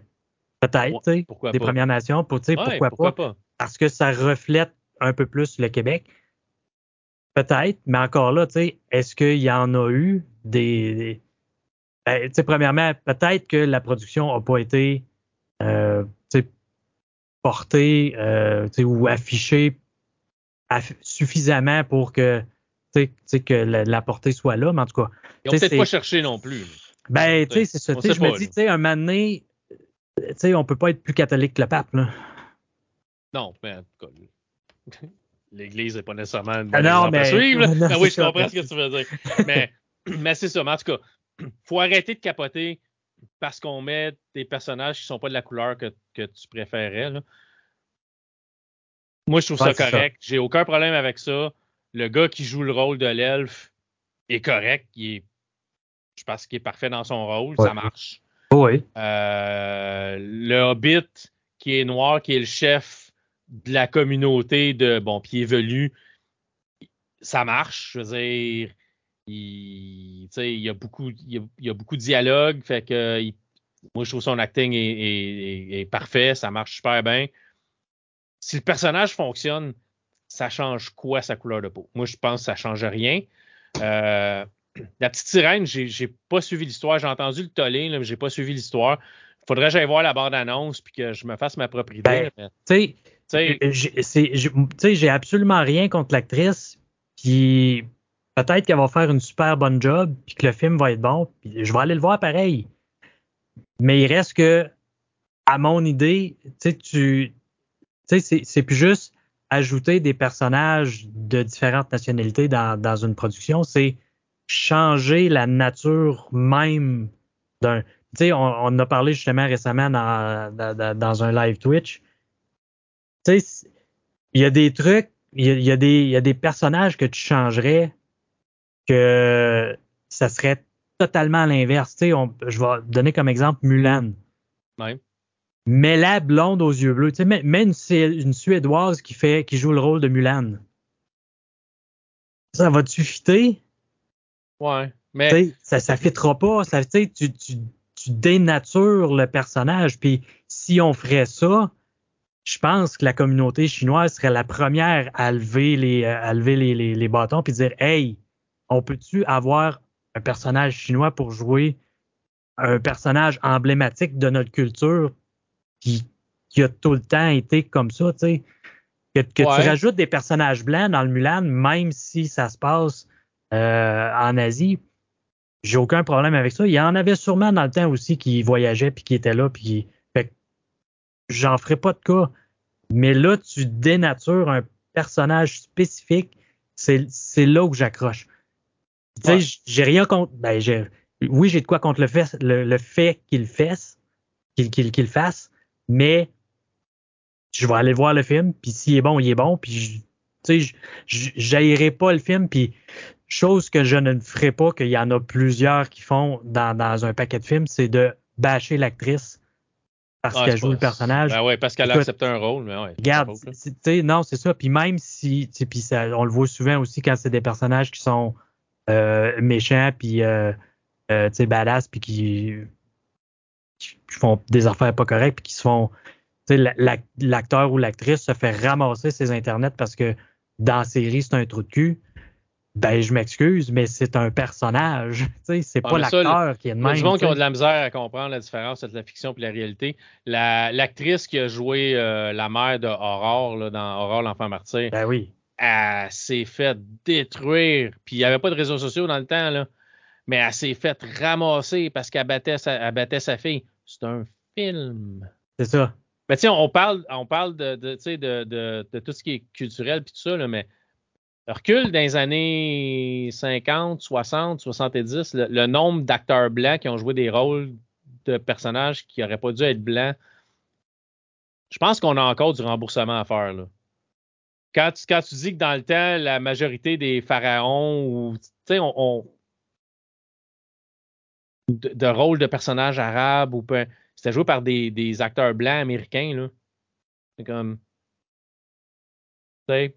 peut-être, pourquoi des Premières Nations. Pour, pourquoi, pas? Parce que ça reflète un peu plus le Québec. Peut-être, mais encore là, est-ce qu'il y en a eu des. Ben, premièrement, peut-être que la production n'a pas été euh, portée euh, ou affichée suffisamment pour que, que la, portée soit là, mais en tout cas. Ils n'ont peut-être pas cherché non plus. Ben, tu sais, c'est ça. Je me dis, tu sais, un moment donné, tu sais, on peut pas être plus catholique que le pape, là. Non, mais en tout cas, *laughs* l'Église n'est pas nécessairement une bonne ah non, mais, suivre. *laughs* Ah oui, je comprends ce que tu veux dire. *laughs* mais, mais c'est ça. Mais en tout cas, faut arrêter de capoter parce qu'on met des personnages qui sont pas de la couleur que, que tu préférais. Là. Moi, je trouve ça correct. J'ai aucun problème avec ça. Le gars qui joue le rôle de l'elfe est correct. Il est, je pense qu'il est parfait dans son rôle. Ça marche. Oui. Euh, le Hobbit qui est noir, qui est le chef de la communauté de bon pied velu, ça marche. Je veux dire, il, il y a beaucoup, il y a, beaucoup de dialogue. Fait que moi, je trouve son acting est parfait. Ça marche super bien si le personnage fonctionne, ça change quoi sa couleur de peau? Moi, je pense que ça change rien. Euh, la petite sirène, j'ai pas suivi l'histoire. J'ai entendu le tollé, mais j'ai pas suivi l'histoire. Faudrait que j'aille voir la bande-annonce puis que je me fasse ma propre idée. Ben, tu sais, j'ai absolument rien contre l'actrice. Puis peut-être qu'elle va faire une super bonne job puis que le film va être bon. Puis je vais aller le voir pareil. Mais il reste que, à mon idée, tu tu sais, c'est plus juste ajouter des personnages de différentes nationalités dans, dans une production, c'est changer la nature même d'un. Tu sais, on, on, a parlé justement récemment dans, dans, dans un live Twitch. Tu sais, il y a des trucs, il y a, des, il y a des personnages que tu changerais que ça serait totalement l'inverse. Tu sais, je vais donner comme exemple Mulan. Ouais mais la blonde aux yeux bleus. Tu sais, mais, une, une, Suédoise qui fait, qui joue le rôle de Mulan. Ça va-tu fitter? Ouais. Mais. ça, ça fitera pas. Ça, tu, tu, tu dénatures le personnage. Puis si on ferait ça, je pense que la communauté chinoise serait la première à lever les, à lever les, les, les bâtons puis dire Hey, on peut-tu avoir un personnage chinois pour jouer un personnage emblématique de notre culture qui, qui a tout le temps été comme ça, tu sais? Que, que tu rajoutes des personnages blancs dans le Mulan, même si ça se passe euh, en Asie, j'ai aucun problème avec ça. Il y en avait sûrement dans le temps aussi qui voyageaient puis qui étaient là, puis fait j'en ferai pas de cas. Mais là, tu dénatures un personnage spécifique, c'est là où j'accroche. Tu sais, j'ai rien contre. Ben, oui, j'ai de quoi contre le fait, le, fait qu'il fasse, qu'il qu'il fasse, mais je vais aller voir le film, puis s'il est bon, il est bon, puis tu sais, j'haïrai pas le film, puis chose que je ne ferai pas, qu'il y en a plusieurs qui font dans, dans un paquet de films, c'est de bâcher l'actrice parce ah, qu'elle joue le personnage. Ben ouais, parce qu'elle a accepté un rôle. Mais ouais, regarde, non, c'est ça. Puis même si, puis ça, on le voit souvent aussi quand c'est des personnages qui sont euh, méchants, puis euh, euh, badass, puis qui, qui, font des affaires pas correctes, puis qui se font, l'acteur ou l'actrice se fait ramasser ses internets parce que dans la série c'est un trou de cul ben je m'excuse, mais c'est un personnage. *laughs* c'est pas l'acteur qui est de même. Il y a des gens qui ont de la misère à comprendre la différence entre la fiction et la réalité. L'actrice qui a joué euh, la mère de Aurore dans Aurore l'enfant martyr, ben oui. elle s'est fait détruire. Puis il n'y avait pas de réseaux sociaux dans le temps, là. mais elle s'est fait ramasser parce qu'elle battait, sa, battait sa fille. C'est un film. C'est ça. Mais tu on parle, on parle de, de, de, de, tout ce qui est culturel puis tout ça, là, mais recule dans les années 50, 60, 70, le, nombre d'acteurs blancs qui ont joué des rôles de personnages qui n'auraient pas dû être blancs, je pense qu'on a encore du remboursement à faire. Là. Quand, tu, quand tu dis que dans le temps, la majorité des pharaons ou on, de, rôles de personnages arabes ou c'était joué par des, des, acteurs blancs américains là. C'est comme tu sais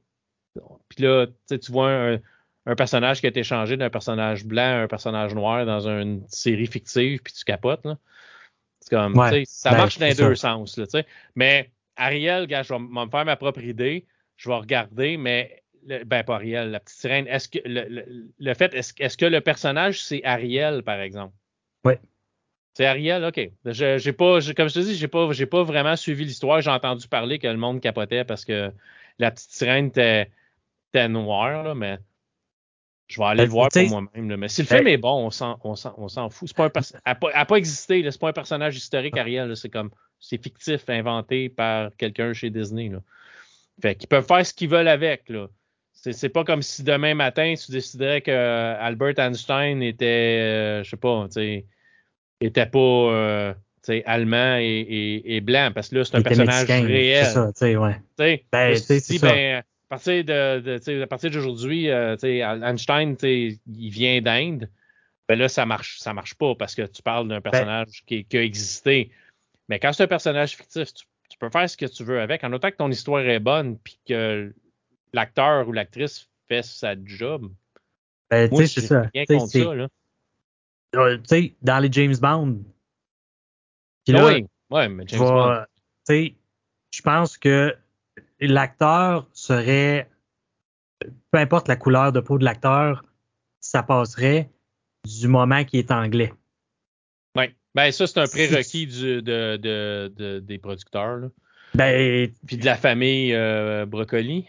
puis là, tu vois un, personnage qui a été changé d'un personnage blanc à un personnage noir dans une série fictive, puis tu capotes. C'est comme, ça ben, marche dans les deux sens. Là, mais Ariel, gars, je vais me faire ma propre idée. Je vais regarder, mais ben pas Ariel, la petite sirène. Est-ce que le, fait, est-ce, que le personnage c'est Ariel, par exemple? Oui. C'est Ariel, ok. j'ai pas, comme je te dis, j'ai pas, j'ai pas vraiment suivi l'histoire. J'ai entendu parler que le monde capotait parce que la petite sirène était, c'était noir, là, mais je vais aller ben, le voir pour moi-même. Mais si le film ben est bon, on s'en, on s'en, on s'en fout. C'est pas un elle n'a pas, existé. C'est pas un personnage historique, Ariel. C'est comme c'est fictif, inventé par quelqu'un chez Disney. Là. Fait qu'ils peuvent faire ce qu'ils veulent avec. Là. C'est, c'est pas comme si demain matin, tu déciderais que euh, Albert Einstein était, euh, je sais pas, tu était pas euh, allemand et, et, blanc, parce que là, c'est un personnage réel. C'est ça, tu sais, ouais. Ben, si, ben, partir de, à partir d'aujourd'hui, euh, Einstein, il vient d'Inde. Ben là, ça marche, ça marche pas parce que tu parles d'un ben personnage qui, a existé. Mais quand c'est un personnage fictif, tu, peux faire ce que tu veux avec, en autant que ton histoire est bonne puis que l'acteur ou l'actrice fait sa job. Ben, tu sais, c'est ça. Rien contre ça, là. Euh, tu sais, dans les James Bond. oui, ouais, mais James Bond. Tu sais, je pense que l'acteur serait, peu importe la couleur de peau de l'acteur, ça passerait du moment qu'il est anglais. Oui. Ben, ça, c'est un prérequis du, de, de, des producteurs. Là. Ben, Puis de la famille euh, Broccoli.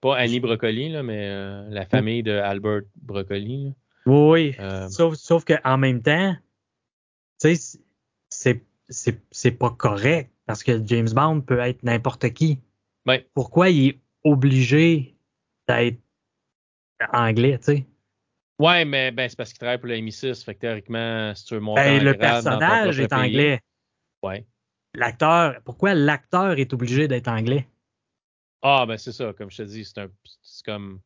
Pas Annie Broccoli, là, mais euh, la famille de Albert Broccoli. Oui, euh, sauf, sauf qu'en même temps, tu sais, c'est, c'est pas correct parce que James Bond peut être n'importe qui. Pourquoi il est obligé d'être anglais, tu sais? Ouais, mais ben, c'est parce qu'il travaille pour la MI6. Fait que théoriquement, si tu veux monter ben, Le personnage est anglais. Ouais. L'acteur, pourquoi l'acteur est obligé d'être anglais? Ah, ben c'est ça, comme je te dis, c'est un. C'est comme.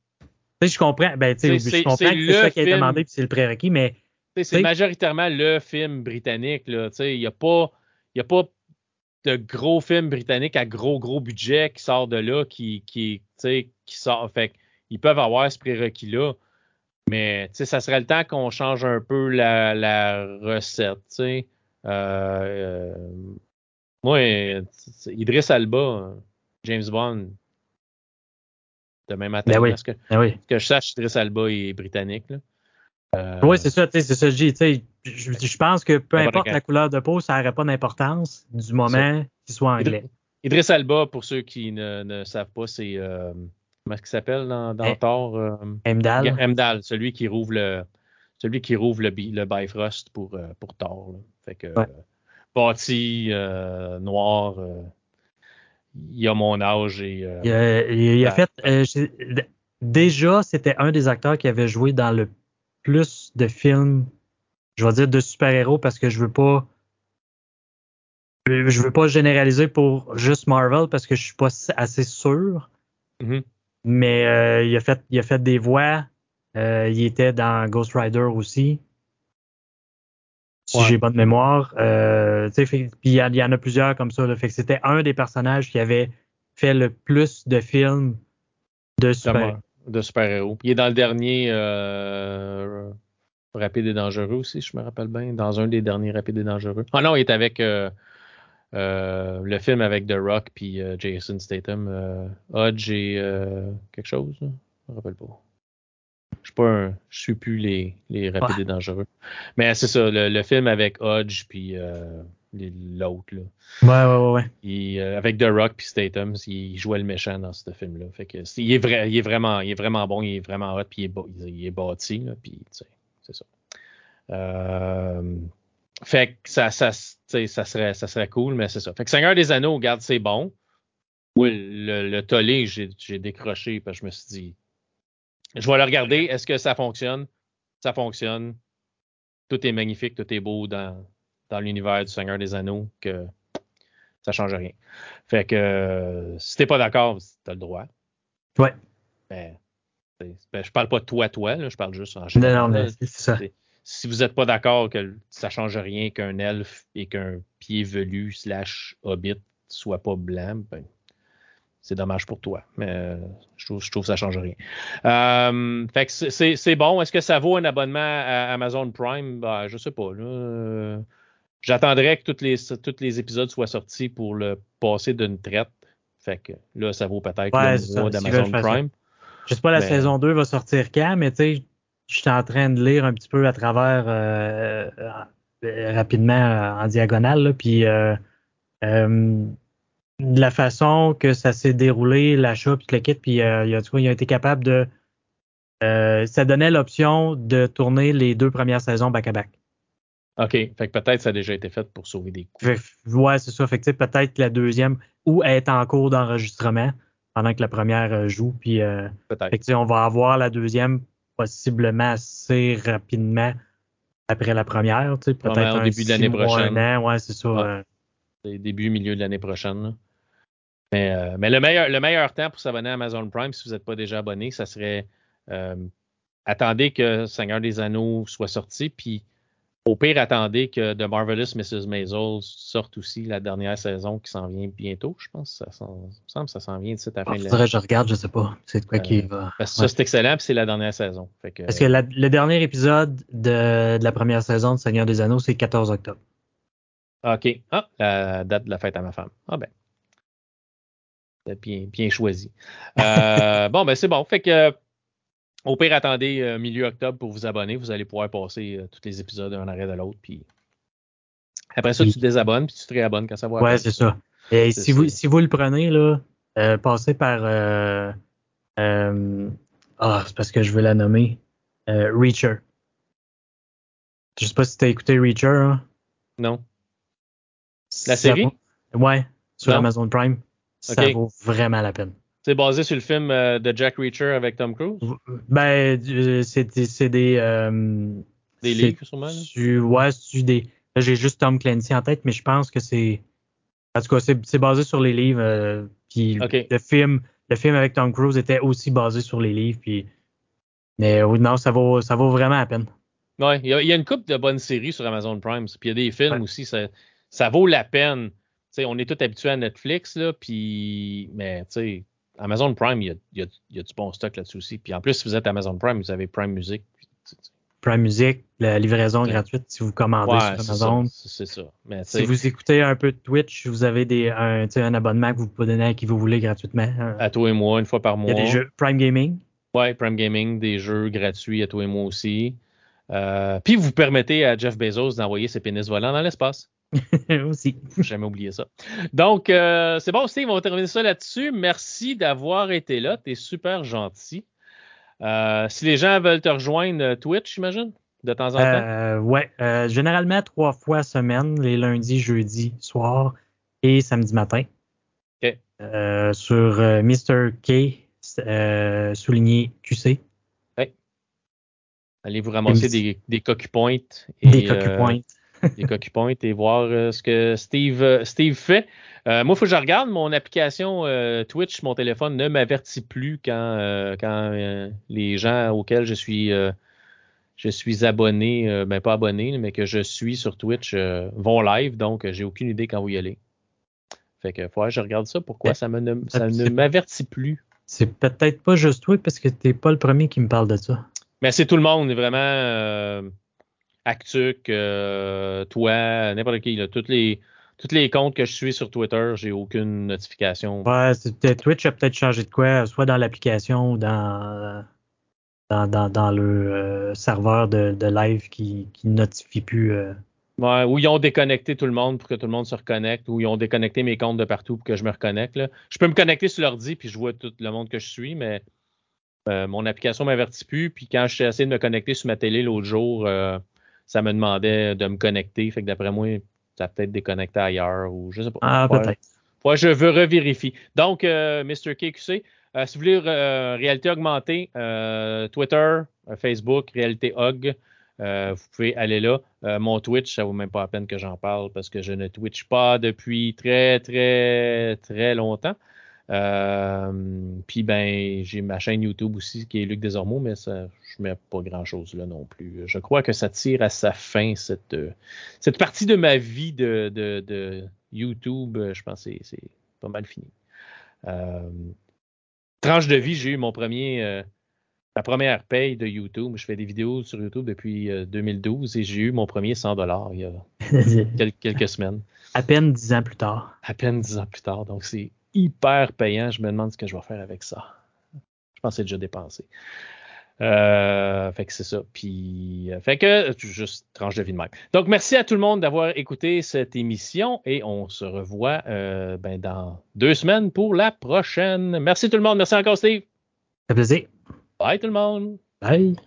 Sais, je comprends. Ben, tu sais, je comprends que c'est ça qui a été demandé puis c'est le prérequis, mais. C'est majoritairement le film britannique, là. Tu sais, il n'y a pas. A pas de gros films britanniques à gros, gros budget qui sort de là, qui, qui, qui sort. Fait ils peuvent avoir ce prérequis-là. Mais ça serait le temps qu'on change un peu la, la recette. Euh, euh, moi, Idriss Alba, James Bond demain matin. Ben oui. Parce que, Ben oui. que je sache, Idris Alba est britannique. Là. Euh, Oui, c'est ça, tu sais, c'est ça, que je je, pense que peu importe la couleur de peau, ça n'aurait pas d'importance du moment qu'il soit anglais. Idris Alba, pour ceux qui ne, ne savent pas, c'est euh, comment est-ce qu'il s'appelle dans, dans Eh, Thor euh, Heimdall. Heimdall, celui qui rouvre le celui qui rouvre le, le Bifrost pour, euh, pour Thor. là. Fait que Ouais. bâti, noir, il a mon âge et euh, Il a, il- a fait. euh, déjà, c'était un des acteurs qui avait joué dans le plus de films, je vais dire de super-héros parce que je veux pas. Je veux pas généraliser pour juste Marvel parce que je suis pas assez sûr. mhm. Mais euh, il, a fait, il a fait des voix. Euh, il était dans Ghost Rider aussi. Si Ouais. j'ai bonne mémoire. Euh, puis il y, en- il y en a plusieurs comme ça. Là, fait que c'était un des personnages qui avait fait le plus de films de super. de super-héros. Il est dans le dernier euh, Rapide et Dangereux aussi, je me rappelle bien. Dans un des derniers Rapides et Dangereux. Ah non, il est avec euh, le film avec The Rock puis Jason Statham. Hodge et quelque chose. là. Je me rappelle pas. Je suis pas un, je suis plus les, les Rapides Ouais. et Dangereux. Mais c'est ça, le, le film avec Hodge puis euh, les- l'autre. là. Ouais, ouais, ouais, ouais. Il, euh, avec The Rock puis Statham, il jouait le méchant dans ce film-là. Fait que c'est- il est vrai, il est vraiment, il est vraiment bon, il est vraiment hot, puis il est, ba- il est bâti, là, puis c'est ça. Euh, fait que ça, serait, ça serait cool, mais c'est ça. Fait que Seigneur des Anneaux, regarde, c'est bon. Oui, le, le tollé, j'ai, j'ai décroché parce que je me suis dit, je vais le regarder. Est-ce que ça fonctionne? Ça fonctionne. Tout est magnifique, tout est beau dans, dans l'univers du Seigneur des Anneaux, que ça change rien. Fait que euh, si t'es pas d'accord, t'as le droit. Ouais. Mais c'est- ben, je parle pas de toi, toi, là, je parle juste en Non, général. non, mais là. c'est ça. C'est- Si vous n'êtes pas d'accord que ça change rien qu'un elfe et qu'un pied velu slash hobbit soit pas blanc, ben, c'est dommage pour toi. Mais euh, je, trouve, je trouve que ça change rien. Euh, fait que c'est- c'est bon. Est-ce que ça vaut un abonnement à Amazon Prime? Ben, je sais pas. là. J'attendrais que tous les, tous les épisodes soient sortis pour le passer d'une traite. Fait que là, ça vaut peut-être Ouais, le mois d'Amazon. Prime. Je sais pas la Mais- saison 2 va sortir quand, mais tu sais, je suis en train de lire un petit peu à travers euh, euh, rapidement en diagonale, là, puis euh, de la façon que ça s'est déroulé, l'achat, puis le kit, puis euh, il a, tu vois, il a été capable de. euh, ça donnait l'option de tourner les deux premières saisons back-à-back. OK. Fait que peut-être ça a déjà été fait pour sauver des coûts. Ouais, c'est ça. Fait que peut-être la deuxième ou être en cours d'enregistrement pendant que la première euh, joue, puis. euh, Peut-être. Fait que, tu sais, on va avoir la deuxième possiblement assez rapidement après la première, peut-être au début de l'année mois, prochaine. un an, ouais, c'est ça. Ouais. euh, début, milieu de l'année prochaine. là. Mais, euh, mais le, meilleur, le meilleur temps pour s'abonner à Amazon Prime, si vous n'êtes pas déjà abonné, ça serait euh, attendez que Seigneur des Anneaux soit sorti, puis au pire, attendez que The Marvelous Mrs. Maisel sorte aussi la dernière saison qui s'en vient bientôt, je pense. Ça semble ça s'en vient d'ici à la fin ah, de faudrait l'année. je regarde, je sais pas. C'est de quoi Euh, qui va. Parce que ouais. ça, c'est excellent, puis c'est la dernière saison. Fait que, Parce que la- le dernier épisode de, de la première saison de Seigneur des Anneaux, c'est le 14 octobre. OK. Ah, la date de la fête à ma femme. Ah ben. C'est Bien, bien choisi. Euh, *laughs* bon, ben c'est bon. Fait que au pire, attendez euh, milieu octobre pour vous abonner. Vous allez pouvoir passer euh, tous les épisodes un arrêt de l'autre. Puis après ça, Oui. tu te désabonnes puis tu te réabonnes quand ça va. Ouais, c'est ça. Et si vous, si vous le prenez, là, euh, passez par. euh, euh, ah, c'est parce que je veux la nommer. Euh, Reacher. Je sais pas si tu as écouté Reacher. hein? Non. La série? Ouais, sur Non. Amazon Prime. Ça vaut vraiment la peine. C'est basé sur le film euh, de Jack Reacher avec Tom Cruise? Ben, euh, c'est des. des, euh, Des livres, sûrement. ouais, c'est des. J'ai juste Tom Clancy en tête, mais je pense que c'est. En tout cas, c'est basé sur les livres. euh, puis le film, le film avec Tom Cruise était aussi basé sur les livres. Puis, mais oui, non, ça vaut, ça vaut vraiment la peine. Ouais, il y, a- il y a une couple de bonnes séries sur Amazon Prime. Puis il y a des films Ouais. aussi, ça, ça vaut la peine. On est tous habitués à Netflix, là, puis, mais tu sais, Amazon Prime, il y a, y y du bon stock là-dessus aussi. Puis en plus, si vous êtes Amazon Prime, vous avez Prime Music. Prime Music, la livraison gratuite si vous commandez sur Amazon. C'est ça. si vous écoutez un peu de Twitch, vous avez des, un, un abonnement que vous pouvez donner à qui vous voulez gratuitement. À toi et moi, une fois par mois. Il y a des jeux Prime Gaming. Ouais, Prime Gaming, des jeux gratuits à toi et moi aussi. Euh, puis vous permettez à Jeff Bezos d'envoyer ses pénis volants dans l'espace. *laughs* aussi. Jamais oublié ça. Donc, euh, c'est bon, Steve, on va terminer ça là-dessus. Merci d'avoir été là. Tu es super gentil. Euh, si les gens veulent te rejoindre, Twitch, j'imagine, de temps en temps? ouais, généralement trois fois semaine, les lundis, jeudis, soir et samedi matin. OK. sur Mr. K, souligné QC. Allez vous ramasser des, des cocu-points. Des cocu-points. Euh, des cocu-points et voir euh, ce que Steve, euh, Steve fait. moi, il faut que je regarde mon application Twitch, mon téléphone ne m'avertit plus quand, quand les gens auxquels je suis, je suis abonné, ben pas abonné, mais que je suis sur Twitch vont live, donc j'ai aucune idée quand vous y allez. Fait que faut que je regarde ça. Pourquoi ça, me, ça ne m'avertit plus? C'est peut-être pas juste toi parce que t'es pas le premier qui me parle de ça. Mais c'est tout le monde, vraiment. Euh, Actuc, euh, toi, n'importe qui. Toutes les, toutes les comptes que je suis sur Twitter, j'ai aucune notification. Ouais, Twitch a peut-être changé de quoi, soit dans l'application ou dans, dans, le euh, serveur de, live qui, qui notifie plus. Ouais, ou ils ont déconnecté tout le monde pour que tout le monde se reconnecte, ou ils ont déconnecté mes comptes de partout pour que je me reconnecte. Je peux me connecter sur l'ordi puis je vois tout le monde que je suis, mais euh, mon application m'avertit plus. Puis quand j'ai essayé de me connecter sur ma télé l'autre jour, euh, ça me demandait de me connecter. Fait que d'après moi, ça a peut-être déconnecté ailleurs ou je sais pas. Ah, peut-être. Ouais, je veux revérifier. Donc, euh, Mr. KQC, si vous voulez réalité augmentée, Twitter, Facebook, réalité Hog, vous pouvez aller là. mon Twitch, ça vaut même pas la peine que j'en parle parce que je ne Twitch pas depuis très, très, très longtemps. Euh, puis ben, j'ai ma chaîne YouTube aussi qui est Luc Desormeaux, mais ça, je mets pas grand chose là non plus. Je crois que ça tire à sa fin cette, cette partie de ma vie de, de, YouTube. Je pense que c'est pas mal fini. Euh, tranche de vie, j'ai eu mon premier, euh, ma première paye de YouTube. Je fais des vidéos sur YouTube depuis 2012 et j'ai eu mon premier 100 dollars il y a *laughs* quelques, quelques semaines. À peine dix ans plus tard. À peine dix ans plus tard. Donc c'est hyper payant. Je me demande ce que je vais faire avec ça. Je pense que c'est déjà dépensé. Euh, fait que c'est ça. Puis, euh, fait que, juste tranche de vie de même. Donc, merci à tout le monde d'avoir écouté cette émission et on se revoit euh, ben, dans deux semaines pour la prochaine. Merci tout le monde. Merci encore, Steve. Ça plaisir. Bye tout le monde. Bye.